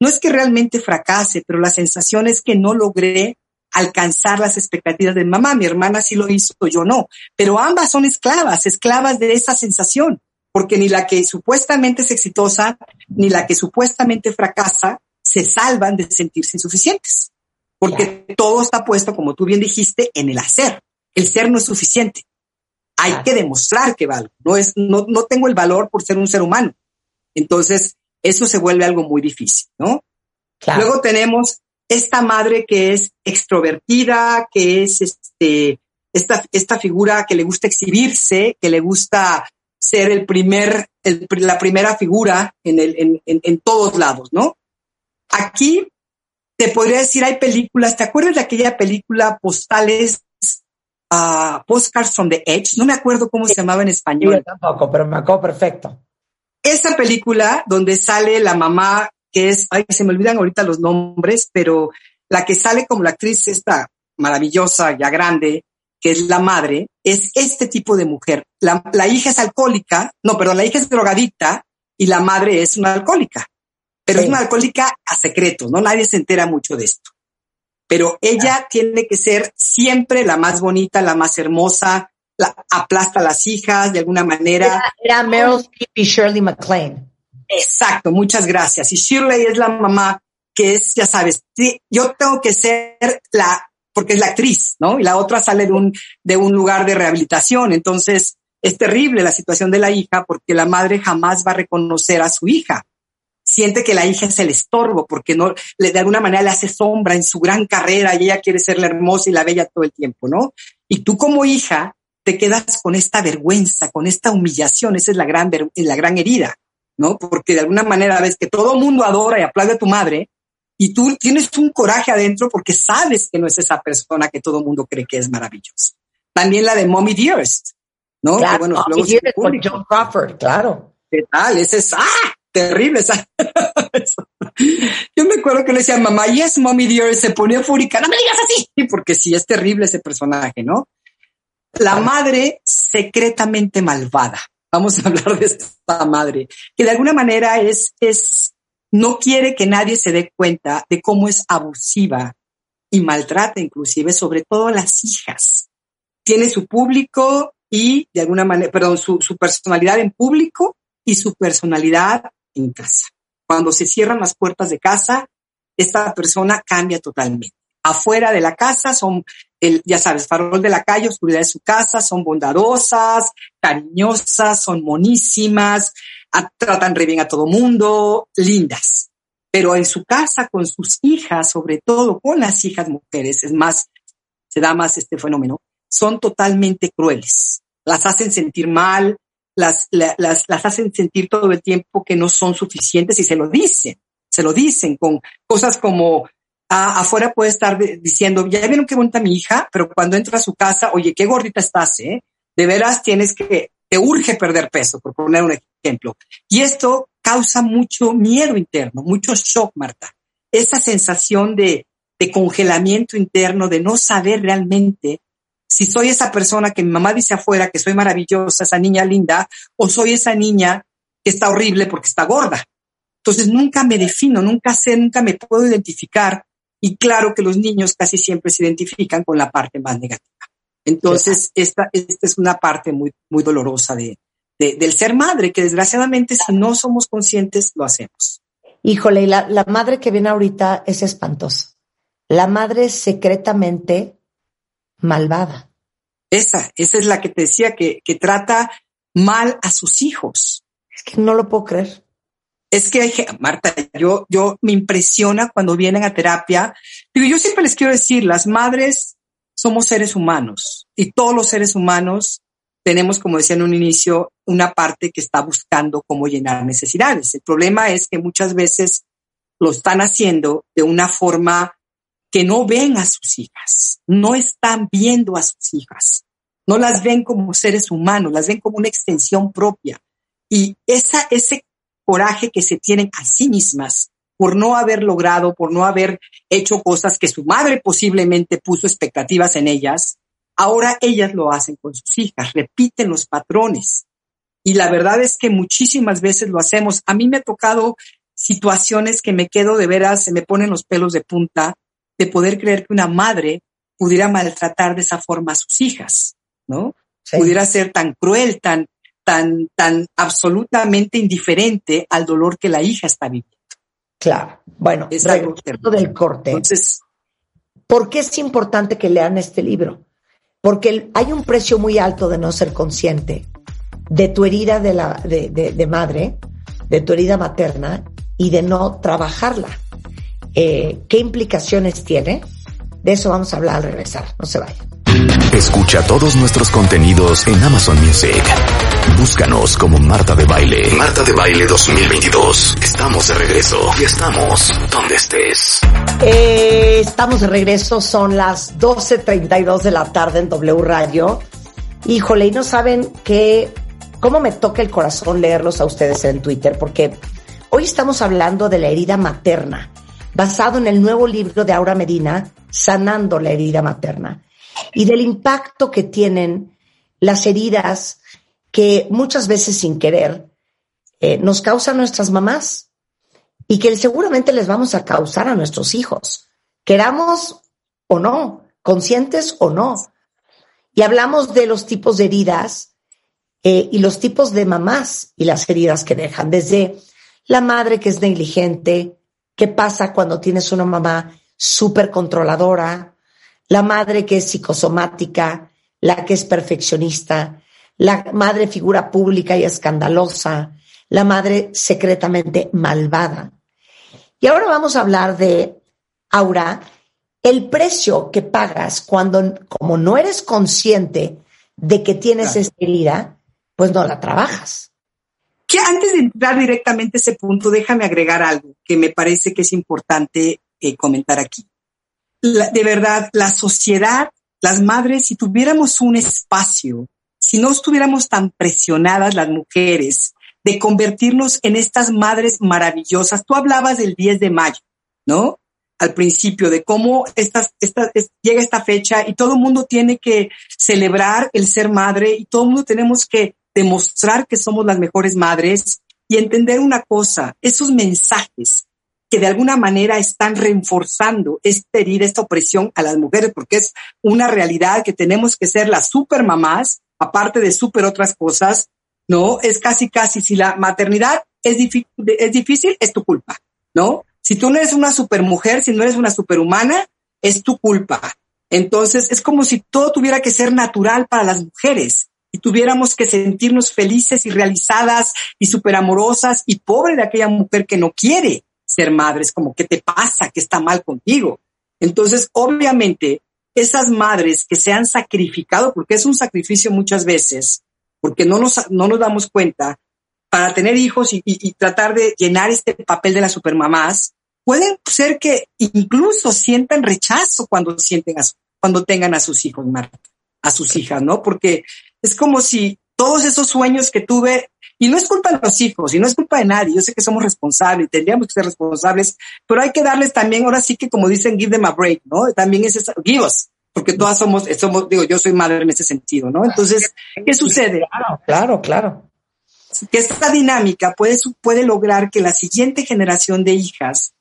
Speaker 9: no es que realmente fracase, pero la sensación es que no logré alcanzar las expectativas de mamá. Mi hermana sí lo hizo, yo no. Pero ambas son esclavas, esclavas de esa sensación, porque ni la que supuestamente es exitosa, ni la que supuestamente fracasa, se salvan de sentirse insuficientes. Porque todo está puesto, como tú bien dijiste, en el hacer. El ser no es suficiente. Hay que demostrar que valgo. No es, no, no tengo el valor por ser un ser humano. Entonces, eso se vuelve algo muy difícil, ¿no? Luego tenemos esta madre que es extrovertida, que es este, esta, esta figura que le gusta exhibirse, que le gusta ser el primer, la primera figura en, el, en, en, todos lados, ¿no? Aquí te podría decir, hay películas, ¿te acuerdas de aquella película Postales, uh, Postcards from the Edge? No me acuerdo cómo se llamaba en español.
Speaker 2: Yo tampoco, pero me acuerdo perfecto
Speaker 9: esa película donde sale la mamá, que es, ay, se me olvidan ahorita los nombres, pero la que sale como la actriz esta maravillosa, ya grande, que es la madre, es este tipo de mujer. La, hija es alcohólica, no, perdón, la hija es drogadicta y la madre es una alcohólica, pero es una alcohólica a secretos, ¿no? Nadie se entera mucho de esto. Pero ella tiene que ser siempre la más bonita, la más hermosa, aplasta a las hijas de alguna manera.
Speaker 2: Era, Meryl Streep y Shirley MacLaine.
Speaker 9: Exacto, muchas gracias. Y Shirley es la mamá que es, ya sabes, yo tengo que ser la, porque es la actriz, ¿no? Y la otra sale de un, de un lugar de rehabilitación. Entonces, es terrible la situación de la hija porque la madre jamás va a reconocer a su hija. Siente que la hija es el estorbo porque no, le, de alguna manera le hace sombra en su gran carrera y ella quiere ser la hermosa y la bella todo el tiempo, ¿no? Y tú como hija te quedas con esta vergüenza, con esta humillación. Esa es la gran, la gran herida, ¿no? Porque de alguna manera ves que todo el mundo adora y aplaude a tu madre y tú tienes un coraje adentro porque sabes que no es esa persona que todo el mundo cree que es maravillosa. También la de Mommy Dearest, ¿no?
Speaker 2: Claro, bueno, Mommy Dearest con John Crawford, claro.
Speaker 9: ¿Qué tal? Ese es, ¡ah! Terrible esa. Yo me acuerdo que le decía, mamá, yes, mommy dearest, se ponía fúrica, no me digas así, porque sí, es terrible ese personaje, ¿no? La madre secretamente malvada. Vamos a hablar de esta madre, que de alguna manera es, es, no quiere que nadie se dé cuenta de cómo es abusiva y maltrata inclusive, sobre todo a las hijas. Tiene su público y de alguna manera, perdón, su, su personalidad en público y su personalidad en casa. Cuando se cierran las puertas de casa, esta persona cambia totalmente. Afuera de la casa son, el, ya sabes, farol de la calle, oscuridad de su casa, son bondadosas, cariñosas, son monísimas, tratan re bien a todo mundo, lindas. Pero en su casa, con sus hijas, sobre todo con las hijas mujeres, es más, se da más este fenómeno, son totalmente crueles. Las hacen sentir mal, las, las, las hacen sentir todo el tiempo que no son suficientes y se lo dicen, se lo dicen con cosas como ah, afuera puede estar diciendo, ya vieron qué bonita mi hija, pero cuando entra a su casa, oye, qué gordita estás, ¿eh? De veras tienes que, te urge perder peso, por poner un ejemplo. Y esto causa mucho miedo interno, mucho shock, Marta. Esa sensación de, de congelamiento interno, de no saber realmente si soy esa persona que mi mamá dice afuera que soy maravillosa, esa niña linda, o soy esa niña que está horrible porque está gorda. Entonces nunca me defino, nunca sé, nunca me puedo identificar. Y claro que los niños casi siempre se identifican con la parte más negativa. Entonces, esta, esta es una parte muy, muy dolorosa de, del ser madre, que desgraciadamente si no somos conscientes, lo hacemos.
Speaker 2: Híjole, la, la madre que viene ahorita es espantosa. La madre secretamente malvada.
Speaker 9: Esa, esa es la que te decía que, que trata mal a sus hijos.
Speaker 2: Es que no lo puedo creer.
Speaker 9: Es que hay, Marta, yo, yo me impresiona cuando vienen a terapia. Digo, yo siempre les quiero decir, las madres somos seres humanos y todos los seres humanos tenemos, como decía en un inicio, una parte que está buscando cómo llenar necesidades. El problema es que muchas veces lo están haciendo de una forma que no ven a sus hijas, no están viendo a sus hijas, no las ven como seres humanos, las ven como una extensión propia. Y esa, ese coraje que se tienen a sí mismas por no haber logrado, por no haber hecho cosas que su madre posiblemente puso expectativas en ellas, ahora ellas lo hacen con sus hijas, repiten los patrones. Y la verdad es que muchísimas veces lo hacemos. A mí me ha tocado situaciones que me quedo de veras, se me ponen los pelos de punta, de poder creer que una madre pudiera maltratar de esa forma a sus hijas, ¿no? Pudiera ser tan cruel, tan, tan, tan absolutamente indiferente al dolor que la hija está viviendo.
Speaker 2: Claro. Bueno, es algo del corte. Entonces, ¿por qué es importante que lean este libro? Porque hay un precio muy alto de no ser consciente de tu herida de, la, de, de madre, de tu herida materna y de no trabajarla. Eh, qué implicaciones tiene. De eso vamos a hablar al regresar. No se vayan.
Speaker 1: Escucha todos nuestros contenidos en Amazon Music. Búscanos como Marta de Baile. Marta de Baile 2022. Estamos de regreso y estamos donde estés.
Speaker 2: Eh, estamos de regreso, son las 12.32 de la tarde en W Radio. Híjole, y no saben qué, cómo me toca el corazón leerlos a ustedes en Twitter, porque hoy estamos hablando de la herida materna basado en el nuevo libro de Aura Medina, Sanando la herida materna, y del impacto que tienen las heridas que muchas veces sin querer eh, nos causan nuestras mamás y que seguramente les vamos a causar a nuestros hijos, queramos o no, conscientes o no. Y hablamos de los tipos de heridas eh, y los tipos de mamás y las heridas que dejan, desde la madre que es negligente, ¿Qué pasa cuando tienes una mamá súper controladora, la madre que es psicosomática, la que es perfeccionista, la madre figura pública y escandalosa, la madre secretamente malvada? Y ahora vamos a hablar de, Aura, el precio que pagas cuando, como no eres consciente de que tienes esa herida, pues no la trabajas.
Speaker 9: Que antes de entrar directamente a ese punto, déjame agregar algo que me parece que es importante eh, comentar aquí. De verdad, la sociedad, las madres, si tuviéramos un espacio, si no estuviéramos tan presionadas las mujeres de convertirnos en estas madres maravillosas, tú hablabas del 10 de mayo, ¿no? Al principio, de cómo llega esta fecha y todo el mundo tiene que celebrar el ser madre y todo el mundo tenemos que demostrar que somos las mejores madres y entender una cosa, esos mensajes que de alguna manera están reforzando esta herida, esta opresión a las mujeres, porque es una realidad que tenemos que ser las super mamás, aparte de super otras cosas, ¿no? Es casi, casi, si la maternidad es, es difícil, es tu culpa, ¿no? Si tú no eres una supermujer, si no eres una superhumana, es tu culpa. Entonces, es como si todo tuviera que ser natural para las mujeres y tuviéramos que sentirnos felices y realizadas y superamorosas y pobre de aquella mujer que no quiere ser madre. Es como, ¿qué te pasa? ¿Qué está mal contigo? Entonces, obviamente, esas madres que se han sacrificado, porque es un sacrificio muchas veces, porque no nos, no nos damos cuenta, para tener hijos y, y, tratar de llenar este papel de las supermamás, pueden ser que incluso sientan rechazo cuando sienten a cuando tengan a sus hijos, Marta, a sus hijas, ¿no? Porque es como si todos esos sueños que tuve, y no es culpa de los hijos, y no es culpa de nadie, yo sé que somos responsables, tendríamos que ser responsables, pero hay que darles también, ahora sí que como dicen, give them a break, ¿no? También es eso, give us, porque todas somos, somos, digo, yo soy madre en ese sentido, ¿no? Entonces, ¿qué sucede?
Speaker 2: Claro, claro, claro.
Speaker 9: Que esta dinámica puede, puede lograr que la siguiente generación de hijas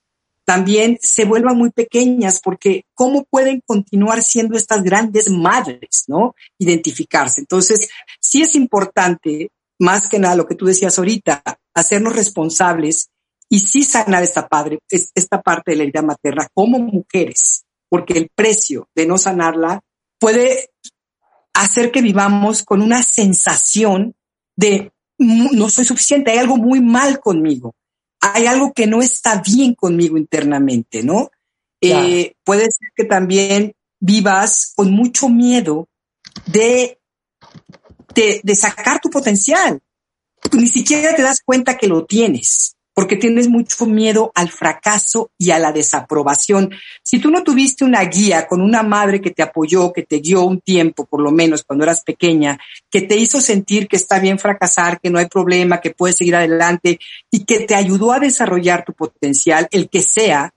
Speaker 9: también se vuelvan muy pequeñas, porque ¿cómo pueden continuar siendo estas grandes madres, no? Identificarse. Entonces, sí es importante, más que nada lo que tú decías ahorita, hacernos responsables y sí sanar esta, padre, esta parte de la herida materna como mujeres porque el precio de no sanarla puede hacer que vivamos con una sensación de no soy suficiente, hay algo muy mal conmigo, hay algo que no está bien conmigo internamente, ¿no? Eh, puede ser que también vivas con mucho miedo de, de, de sacar tu potencial. Ni siquiera te das cuenta que lo tienes porque tienes mucho miedo al fracaso y a la desaprobación. Si tú no tuviste una guía con una madre que te apoyó, que te guió un tiempo, por lo menos cuando eras pequeña, que te hizo sentir que está bien fracasar, que no hay problema, que puedes seguir adelante y que te ayudó a desarrollar tu potencial, el que sea,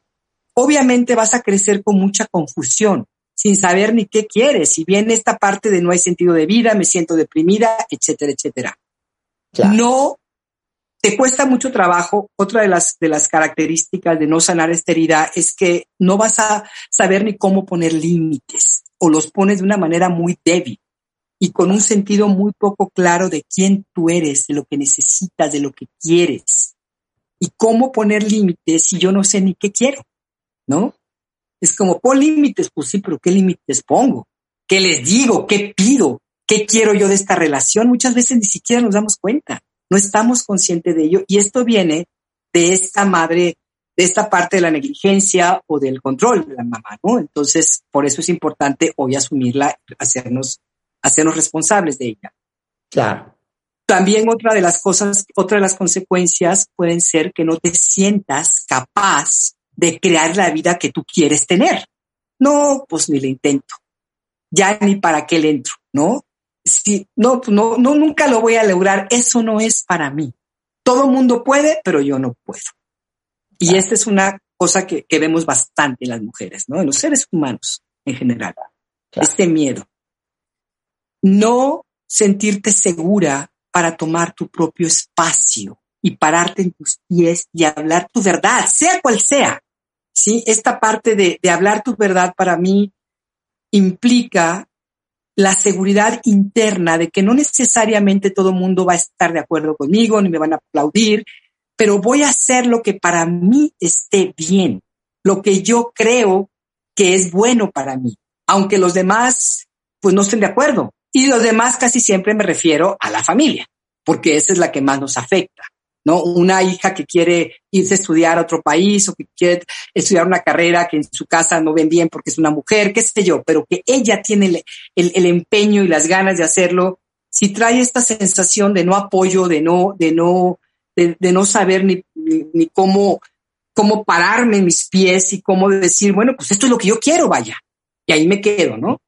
Speaker 9: obviamente vas a crecer con mucha confusión sin saber ni qué quieres. Si bien esta parte de no hay sentido de vida, me siento deprimida, etcétera, etcétera. No te cuesta mucho trabajo. Otra de las, de las características de no sanar esta herida es que no vas a saber ni cómo poner límites o los pones de una manera muy débil y con un sentido muy poco claro de quién tú eres, de lo que necesitas, de lo que quieres y cómo poner límites si yo no sé ni qué quiero, ¿no? Es como, pon límites, pues sí, pero ¿qué límites pongo? ¿Qué les digo? ¿Qué pido? ¿Qué quiero yo de esta relación? Muchas veces ni siquiera nos damos cuenta no estamos conscientes de ello y esto viene de esta madre, de esta parte de la negligencia o del control de la mamá, ¿no? Entonces, por eso es importante hoy asumirla, hacernos, hacernos responsables de ella.
Speaker 2: Claro.
Speaker 9: También otra de las cosas, otra de las consecuencias pueden ser que no te sientas capaz de crear la vida que tú quieres tener. No, pues ni le intento. Ya ni para qué le entro, ¿no? si no, no, no, nunca lo voy a lograr, eso no es para mí. Todo mundo puede, pero yo no puedo. Y esta es una cosa que, que, vemos bastante en las mujeres, ¿no? En los seres humanos en general. Este miedo. No sentirte segura para tomar tu propio espacio y pararte en tus pies y hablar tu verdad, sea cual sea. Sí, esta parte de, de hablar tu verdad para mí implica la seguridad interna de que no necesariamente todo el mundo va a estar de acuerdo conmigo, ni me van a aplaudir, pero voy a hacer lo que para mí esté bien, lo que yo creo que es bueno para mí, aunque los demás pues no estén de acuerdo. Y los demás casi siempre me refiero a la familia, porque esa es la que más nos afecta. ¿No? Una hija que quiere irse a estudiar a otro país o que quiere estudiar una carrera que en su casa no ven bien porque es una mujer, qué sé yo, pero que ella tiene el, el, empeño y las ganas de hacerlo, si trae esta sensación de no apoyo, de no, de no, de, de no saber ni, ni, ni, cómo, cómo pararme en mis pies y cómo decir, bueno, pues esto es lo que yo quiero, vaya. Y ahí me quedo, ¿no?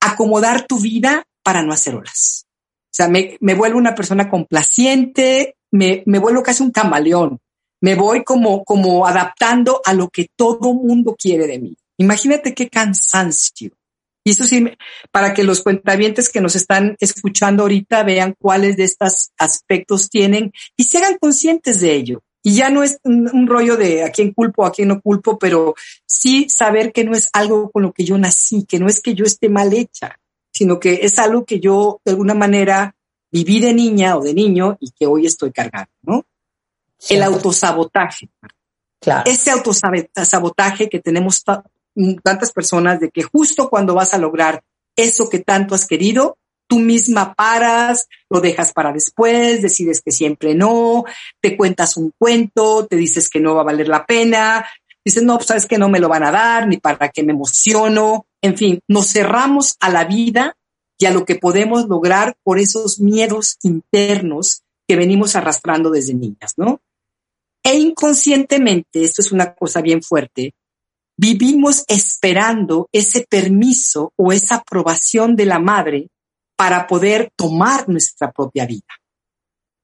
Speaker 9: Acomodar tu vida para no hacer olas. O sea, me, me vuelvo una persona complaciente, me, me vuelvo casi un camaleón. Me voy como, como adaptando a lo que todo mundo quiere de mí. Imagínate qué cansancio. Y eso sí, para que los cuentavientes que nos están escuchando ahorita vean cuáles de estos aspectos tienen y se hagan conscientes de ello. Y ya no es un, un, rollo de a quién culpo, a quién no culpo, pero sí saber que no es algo con lo que yo nací, que no es que yo esté mal hecha, sino que es algo que yo de alguna manera viví de niña o de niño y que hoy estoy cargando, ¿no? Sí, el autosabotaje.
Speaker 2: Claro.
Speaker 9: Ese autosabotaje que tenemos tantas personas de que justo cuando vas a lograr eso que tanto has querido, tú misma paras, lo dejas para después, decides que siempre no, te cuentas un cuento, te dices que no va a valer la pena, dices, no, pues sabes que no me lo van a dar, ni para qué me emociono. En fin, nos cerramos a la vida y a lo que podemos lograr por esos miedos internos que venimos arrastrando desde niñas, ¿no? E inconscientemente, esto es una cosa bien fuerte, vivimos esperando ese permiso o esa aprobación de la madre para poder tomar nuestra propia vida.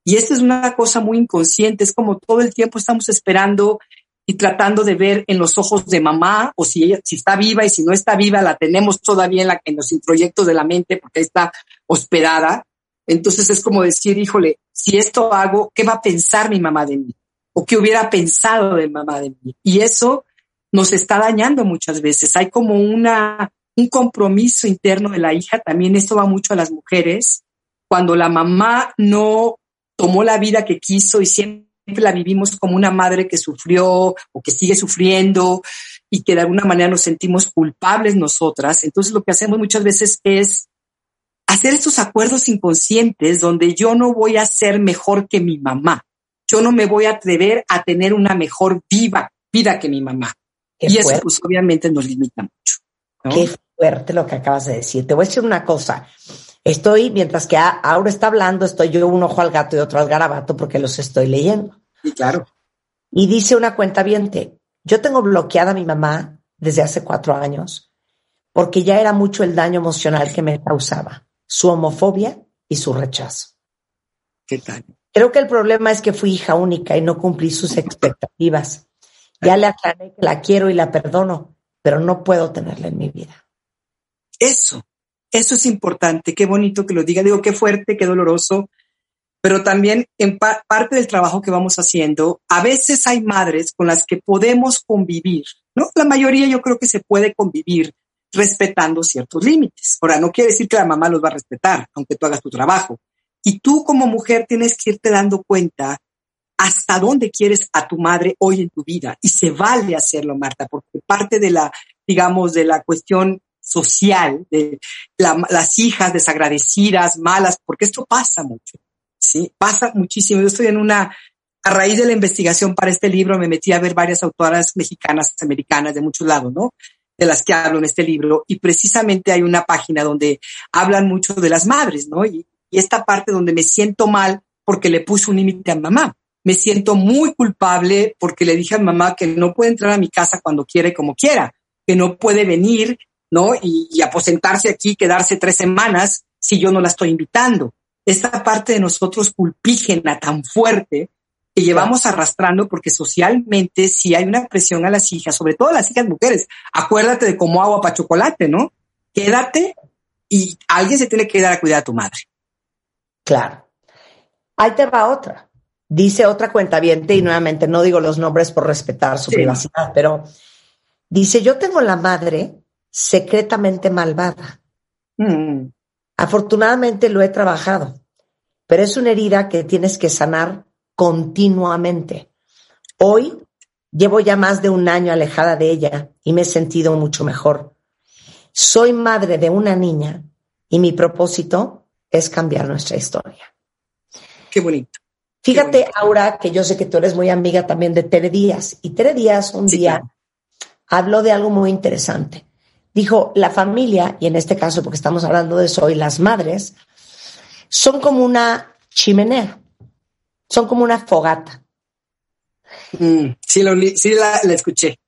Speaker 9: Y esto es una cosa muy inconsciente, es como todo el tiempo estamos esperando y tratando de ver en los ojos de mamá o si ella si está viva y si no está viva la tenemos todavía en, en los introyectos de la mente porque está hospedada. Entonces es como decir, híjole, si esto hago, ¿qué va a pensar mi mamá de mí? ¿O qué hubiera pensado de mamá de mí? Y eso nos está dañando muchas veces. Hay como una, un compromiso interno de la hija. También esto va mucho a las mujeres. Cuando la mamá no tomó la vida que quiso y siempre la vivimos como una madre que sufrió o que sigue sufriendo y que de alguna manera nos sentimos culpables nosotras. Entonces lo que hacemos muchas veces es hacer estos acuerdos inconscientes donde yo no voy a ser mejor que mi mamá. Yo no me voy a atrever a tener una mejor viva vida que mi mamá. Qué y eso pues obviamente nos limita mucho.
Speaker 2: ¿no? Qué fuerte lo que acabas de decir. Te voy a decir una cosa. Estoy, mientras que Aura está hablando, estoy yo un ojo al gato y otro al garabato porque los estoy leyendo.
Speaker 9: Sí, claro.
Speaker 2: Y dice una cuenta viente, yo tengo bloqueada a mi mamá desde hace cuatro años porque ya era mucho el daño emocional que me causaba, su homofobia y su rechazo.
Speaker 9: ¿Qué tal?
Speaker 2: Creo que el problema es que fui hija única y no cumplí sus expectativas. Ya le aclaré que la quiero y la perdono, pero no puedo tenerla en mi vida.
Speaker 9: Eso, eso es importante, qué bonito que lo diga, digo, qué fuerte, qué doloroso, pero también en pa parte del trabajo que vamos haciendo, a veces hay madres con las que podemos convivir, ¿no? La mayoría yo creo que se puede convivir respetando ciertos límites. Ahora, no quiere decir que la mamá los va a respetar, aunque tú hagas tu trabajo. Y tú como mujer tienes que irte dando cuenta hasta dónde quieres a tu madre hoy en tu vida. Y se vale hacerlo, Marta, porque parte de la, digamos, de la cuestión social, de la, las hijas desagradecidas, malas, porque esto pasa mucho, ¿sí? Pasa muchísimo. Yo estoy en una, a raíz de la investigación para este libro, me metí a ver varias autoras mexicanas, americanas, de muchos lados, ¿no? De las que hablo en este libro. Y precisamente hay una página donde hablan mucho de las madres, ¿no? Y, y esta parte donde me siento mal porque le puse un límite a mamá. Me siento muy culpable porque le dije a mamá que no puede entrar a mi casa cuando quiera y como quiera, que no puede venir ¿no? Y, y, aposentarse aquí, quedarse tres semanas si yo no la estoy invitando. Esta parte de nosotros culpígena tan fuerte que llevamos arrastrando porque socialmente si hay una presión a las hijas, sobre todo a las hijas mujeres. Acuérdate de cómo agua para chocolate, ¿no? Quédate y alguien se tiene que dar a cuidar a tu madre.
Speaker 2: Claro. Ahí te va otra. Dice otra cuenta y nuevamente no digo los nombres por respetar su sí. privacidad, pero dice, yo tengo la madre secretamente malvada. Mm. Afortunadamente lo he trabajado, pero es una herida que tienes que sanar continuamente. Hoy llevo ya más de un año alejada de ella y me he sentido mucho mejor. Soy madre de una niña y mi propósito es cambiar nuestra historia.
Speaker 9: Qué bonito.
Speaker 2: Fíjate, Aura, que yo sé que tú eres muy amiga también de Tere Díaz. Y Tere Díaz un
Speaker 9: Sí,
Speaker 2: día
Speaker 9: claro.
Speaker 2: habló de algo muy interesante. Dijo, la familia, y en este caso, porque estamos hablando de eso hoy, las madres, son como una chimenea, son como una fogata.
Speaker 9: Mm, sí, lo sí la, la escuché.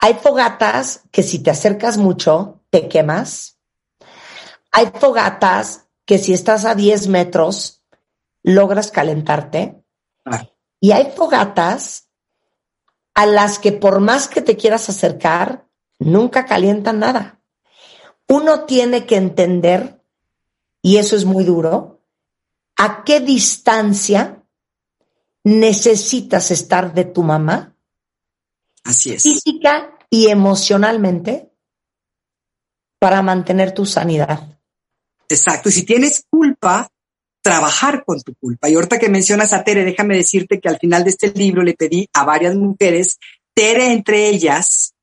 Speaker 2: Hay fogatas que si te acercas mucho, te quemas. Hay fogatas que si estás a 10 metros, logras calentarte.
Speaker 9: Claro.
Speaker 2: Y hay fogatas a las que por más que te quieras acercar, nunca calientan nada. Uno tiene que entender, y eso es muy duro, a qué distancia necesitas estar de tu mamá
Speaker 9: Así es.
Speaker 2: física y emocionalmente para mantener tu sanidad.
Speaker 9: Exacto. Y si tienes culpa, trabajar con tu culpa. Y ahorita que mencionas a Tere, déjame decirte que al final de este libro le pedí a varias mujeres, Tere entre ellas,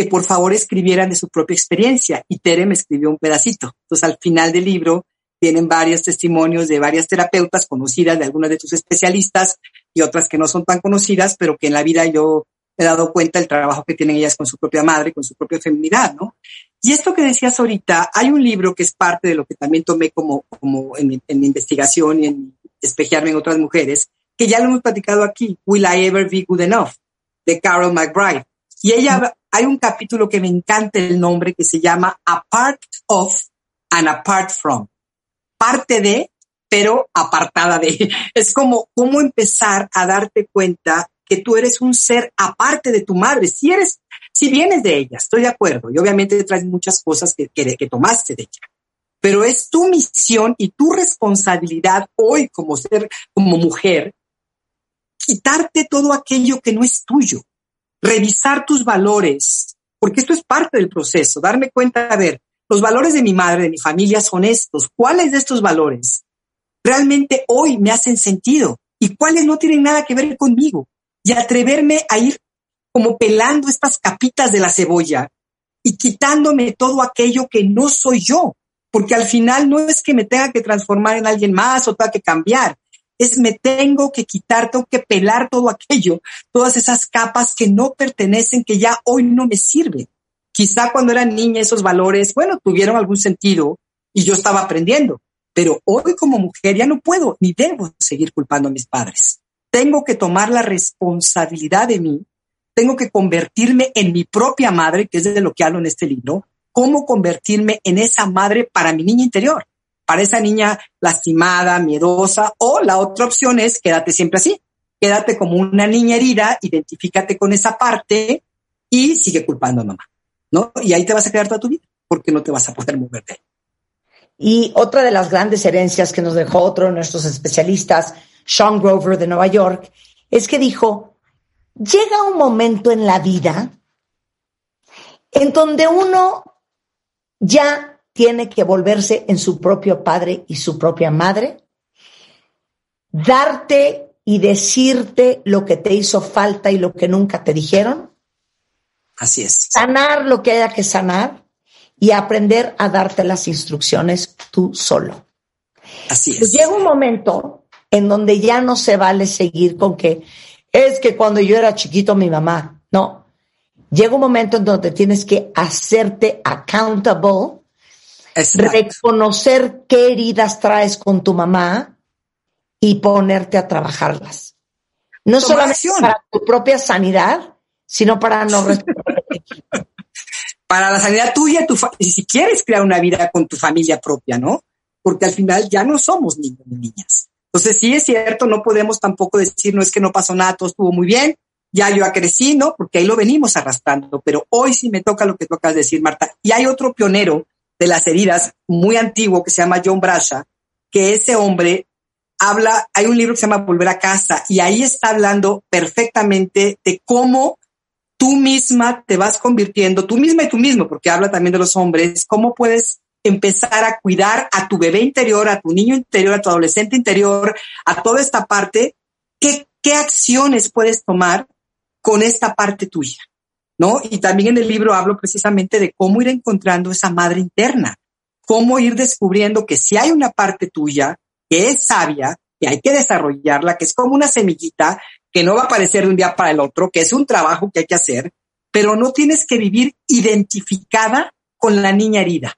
Speaker 9: que por favor escribieran de su propia experiencia. Y Tere me escribió un pedacito. Entonces al final del libro vienen varios testimonios de varias terapeutas conocidas, de algunas de tus especialistas y otras que no son tan conocidas, pero que en la vida yo he dado cuenta del trabajo que tienen ellas con su propia madre, con su propia feminidad, ¿no? Y esto que decías ahorita, hay un libro que es parte de lo que también tomé como, como en mi investigación y en espejearme en otras mujeres, que ya lo hemos platicado aquí, Will I Ever Be Good Enough, de Carol McBride. Y ella, hay un capítulo que me encanta el nombre que se llama Apart of and Apart from. Parte de, pero apartada de. Es como cómo empezar a darte cuenta que tú eres un ser aparte de tu madre. Si eres, si vienes de ella, estoy de acuerdo. Y obviamente traes muchas cosas que, que, que tomaste de ella. Pero es tu misión y tu responsabilidad hoy como ser, como mujer, quitarte todo aquello que no es tuyo, revisar tus valores, porque esto es parte del proceso, darme cuenta, a ver, los valores de mi madre, de mi familia son estos. ¿Cuáles de estos valores realmente hoy me hacen sentido? ¿Y cuáles no tienen nada que ver conmigo? Y atreverme a ir como pelando estas capitas de la cebolla y quitándome todo aquello que no soy yo. Porque al final no es que me tenga que transformar en alguien más o tenga que cambiar. Es me tengo que quitar, tengo que pelar todo aquello, todas esas capas que no pertenecen, que ya hoy no me sirven. Quizá cuando era niña esos valores, bueno, tuvieron algún sentido y yo estaba aprendiendo, pero hoy como mujer ya no puedo ni debo seguir culpando a mis padres. Tengo que tomar la responsabilidad de mí, tengo que convertirme en mi propia madre, que es de lo que hablo en este libro, cómo convertirme en esa madre para mi niña interior, para esa niña lastimada, miedosa, o la otra opción es quédate siempre así, quédate como una niña herida, identifícate con esa parte y sigue culpando a mamá. ¿no? Y ahí te vas a quedar toda tu vida, porque no te vas a poder mover de ahí.
Speaker 2: Y otra de las grandes herencias que nos dejó otro de nuestros especialistas, Sean Grover de Nueva York, es que dijo, llega un momento en la vida en donde uno ya tiene que volverse en su propio padre y su propia madre, darte y decirte lo que te hizo falta y lo que nunca te dijeron,
Speaker 9: Así es.
Speaker 2: sanar lo que haya que sanar y aprender a darte las instrucciones tú solo.
Speaker 9: Así
Speaker 2: Pues
Speaker 9: es.
Speaker 2: llega un momento en donde ya no se vale seguir con que es que cuando yo era chiquito mi mamá, no. Llega un momento en donde tienes que hacerte accountable,
Speaker 9: Exacto.
Speaker 2: reconocer qué heridas traes con tu mamá y ponerte a trabajarlas. No
Speaker 9: Tomar
Speaker 2: solamente
Speaker 9: acción.
Speaker 2: para tu propia sanidad, sino para no
Speaker 9: Para la sanidad tuya, tu y si quieres crear una vida con tu familia propia, ¿no? Porque al final ya no somos niños ni niñas. Entonces, sí es cierto, no podemos tampoco decir, no es que no pasó nada, todo estuvo muy bien, ya yo crecí, ¿no? Porque ahí lo venimos arrastrando, pero hoy sí me toca lo que tú acabas de decir, Marta. Y hay otro pionero de las heridas muy antiguo que se llama John Brasha, que ese hombre habla, hay un libro que se llama Volver a casa y ahí está hablando perfectamente de cómo tú misma te vas convirtiendo, tú misma y tú mismo, porque habla también de los hombres, cómo puedes empezar a cuidar a tu bebé interior, a tu niño interior, a tu adolescente interior, a toda esta parte, qué, qué acciones puedes tomar con esta parte tuya, ¿no? Y también en el libro hablo precisamente de cómo ir encontrando esa madre interna, cómo ir descubriendo que si hay una parte tuya que es sabia, y hay que desarrollarla, que es como una semillita que no va a aparecer de un día para el otro, que es un trabajo que hay que hacer, pero no tienes que vivir identificada con la niña herida.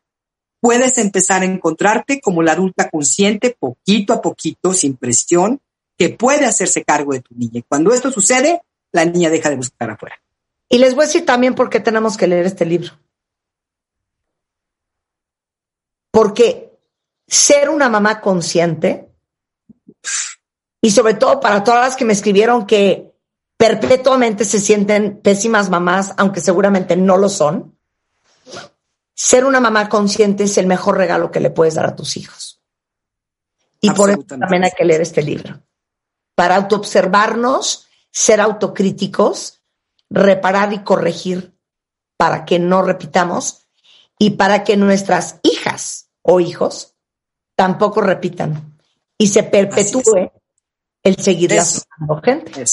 Speaker 9: Puedes empezar a encontrarte como la adulta consciente, poquito a poquito, sin presión, que puede hacerse cargo de tu niña. Y cuando esto sucede, la niña deja de buscar afuera.
Speaker 2: Y les voy a decir también por qué tenemos que leer este libro. Porque ser una mamá consciente, y sobre todo para todas las que me escribieron que perpetuamente se sienten pésimas mamás, aunque seguramente no lo son, ser una mamá consciente es el mejor regalo que le puedes dar a tus hijos. Y por eso también hay que leer este libro. Para autoobservarnos, ser autocríticos, reparar y corregir para que no repitamos y para que nuestras hijas o hijos tampoco repitan y se perpetúe el seguir asustando gente.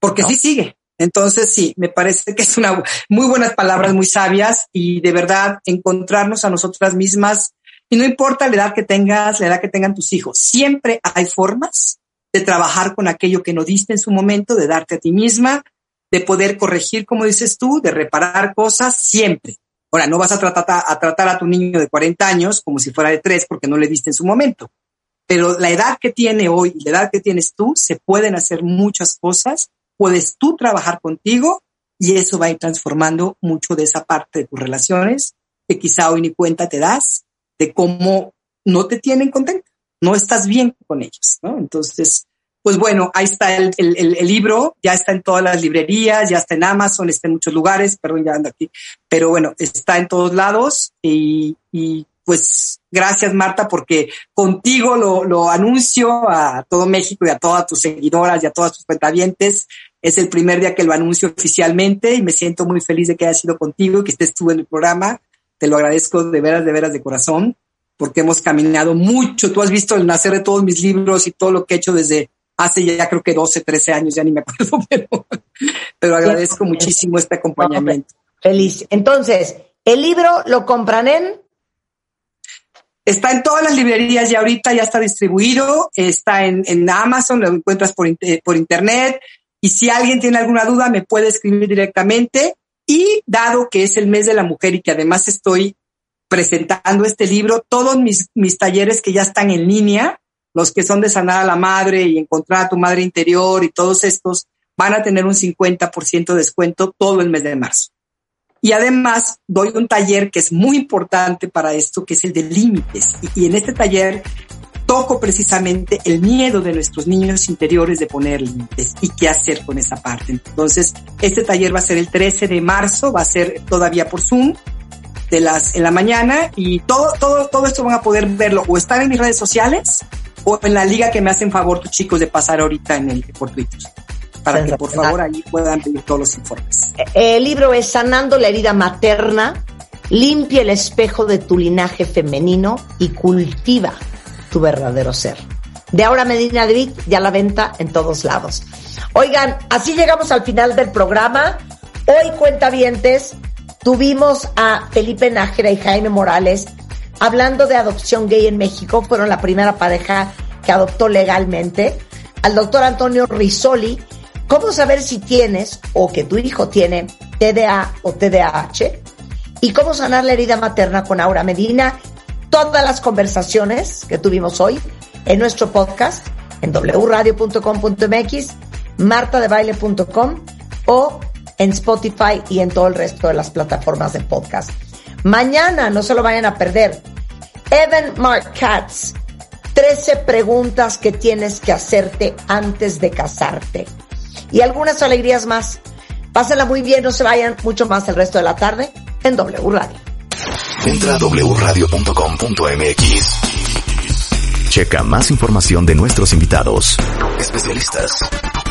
Speaker 9: Porque sí sigue. Entonces, sí, me parece que es una muy buenas palabras, muy sabias y de verdad encontrarnos a nosotras mismas. Y no importa la edad que tengas, la edad que tengan tus hijos, siempre hay formas de trabajar con aquello que no diste en su momento, de darte a ti misma, de poder corregir, como dices tú, de reparar cosas siempre. Ahora, no vas a tratar a, tratar a tu niño de 40 años como si fuera de 3 porque no le diste en su momento. Pero la edad que tiene hoy y la edad que tienes tú, se pueden hacer muchas cosas, puedes tú trabajar contigo y eso va a ir transformando mucho de esa parte de tus relaciones que quizá hoy ni cuenta te das de cómo no te tienen contenta, no estás bien con ellos, ¿no? Entonces, pues bueno, ahí está el, libro, ya está en todas las librerías, ya está en Amazon, está en muchos lugares, perdón, ya ando aquí, pero bueno, está en todos lados y, pues gracias Marta porque contigo lo, lo, anuncio a todo México y a todas tus seguidoras y a todas tus cuentavientes. Es el primer día que lo anuncio oficialmente y me siento muy feliz de que haya sido contigo, que estés tú en el programa. Te lo agradezco de veras, de veras de corazón, porque hemos caminado mucho. Tú has visto el nacer de todos mis libros y todo lo que he hecho desde hace ya creo que 12, 13 años, ya ni me acuerdo, pero, pero agradezco muchísimo este acompañamiento.
Speaker 2: Feliz. Entonces, el libro lo compran en...
Speaker 9: Está en todas las librerías ya ahorita, ya está distribuido, está en, en Amazon, lo encuentras por, por internet. Y si alguien tiene alguna duda, me puede escribir directamente. Y dado que es el mes de la mujer y que además estoy presentando este libro, todos mis, mis talleres que ya están en línea, los que son de sanar a la madre y encontrar a tu madre interior y todos estos van a tener un 50% de descuento todo el mes de marzo. Y además doy un taller que es muy importante para esto, que es el de límites. Y, en este taller toco precisamente el miedo de nuestros niños interiores de poner límites y qué hacer con esa parte. Entonces, este taller va a ser el 13 de marzo, va a ser todavía por Zoom de las en la mañana y todo todo todo esto van a poder verlo o estar en mis redes sociales o en la liga que me hacen favor tus chicos de pasar ahorita en el por para que por favor ahí puedan pedir todos los informes.
Speaker 2: El libro es Sanando la herida materna, limpia el espejo de tu linaje femenino y cultiva tu verdadero ser. De ahora Medina David ya la venta en todos lados. Oigan, así llegamos al final del programa. Hoy cuentavientes tuvimos a Felipe Nájera y Jaime Morales hablando de adopción gay en México, fueron la primera pareja que adoptó legalmente, al doctor Antonio Risoli, cómo saber si tienes o que tu hijo tiene TDA o TDAH y cómo sanar la herida materna con Aura Medina. Todas las conversaciones que tuvimos hoy en nuestro podcast en wradio.com.mx, martadebaile.com o en Spotify y en todo el resto de las plataformas de podcast. Mañana, no se lo vayan a perder. Evan Mark Katz, 13 preguntas que tienes que hacerte antes de casarte. Y algunas alegrías más. Pásenla muy bien, no se vayan mucho más el resto de la tarde en W Radio.
Speaker 1: Entra a wradio.com.mx. Checa más información de nuestros invitados, especialistas,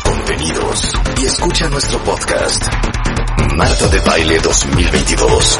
Speaker 1: contenidos y escucha nuestro podcast. Marta de Baile 2022.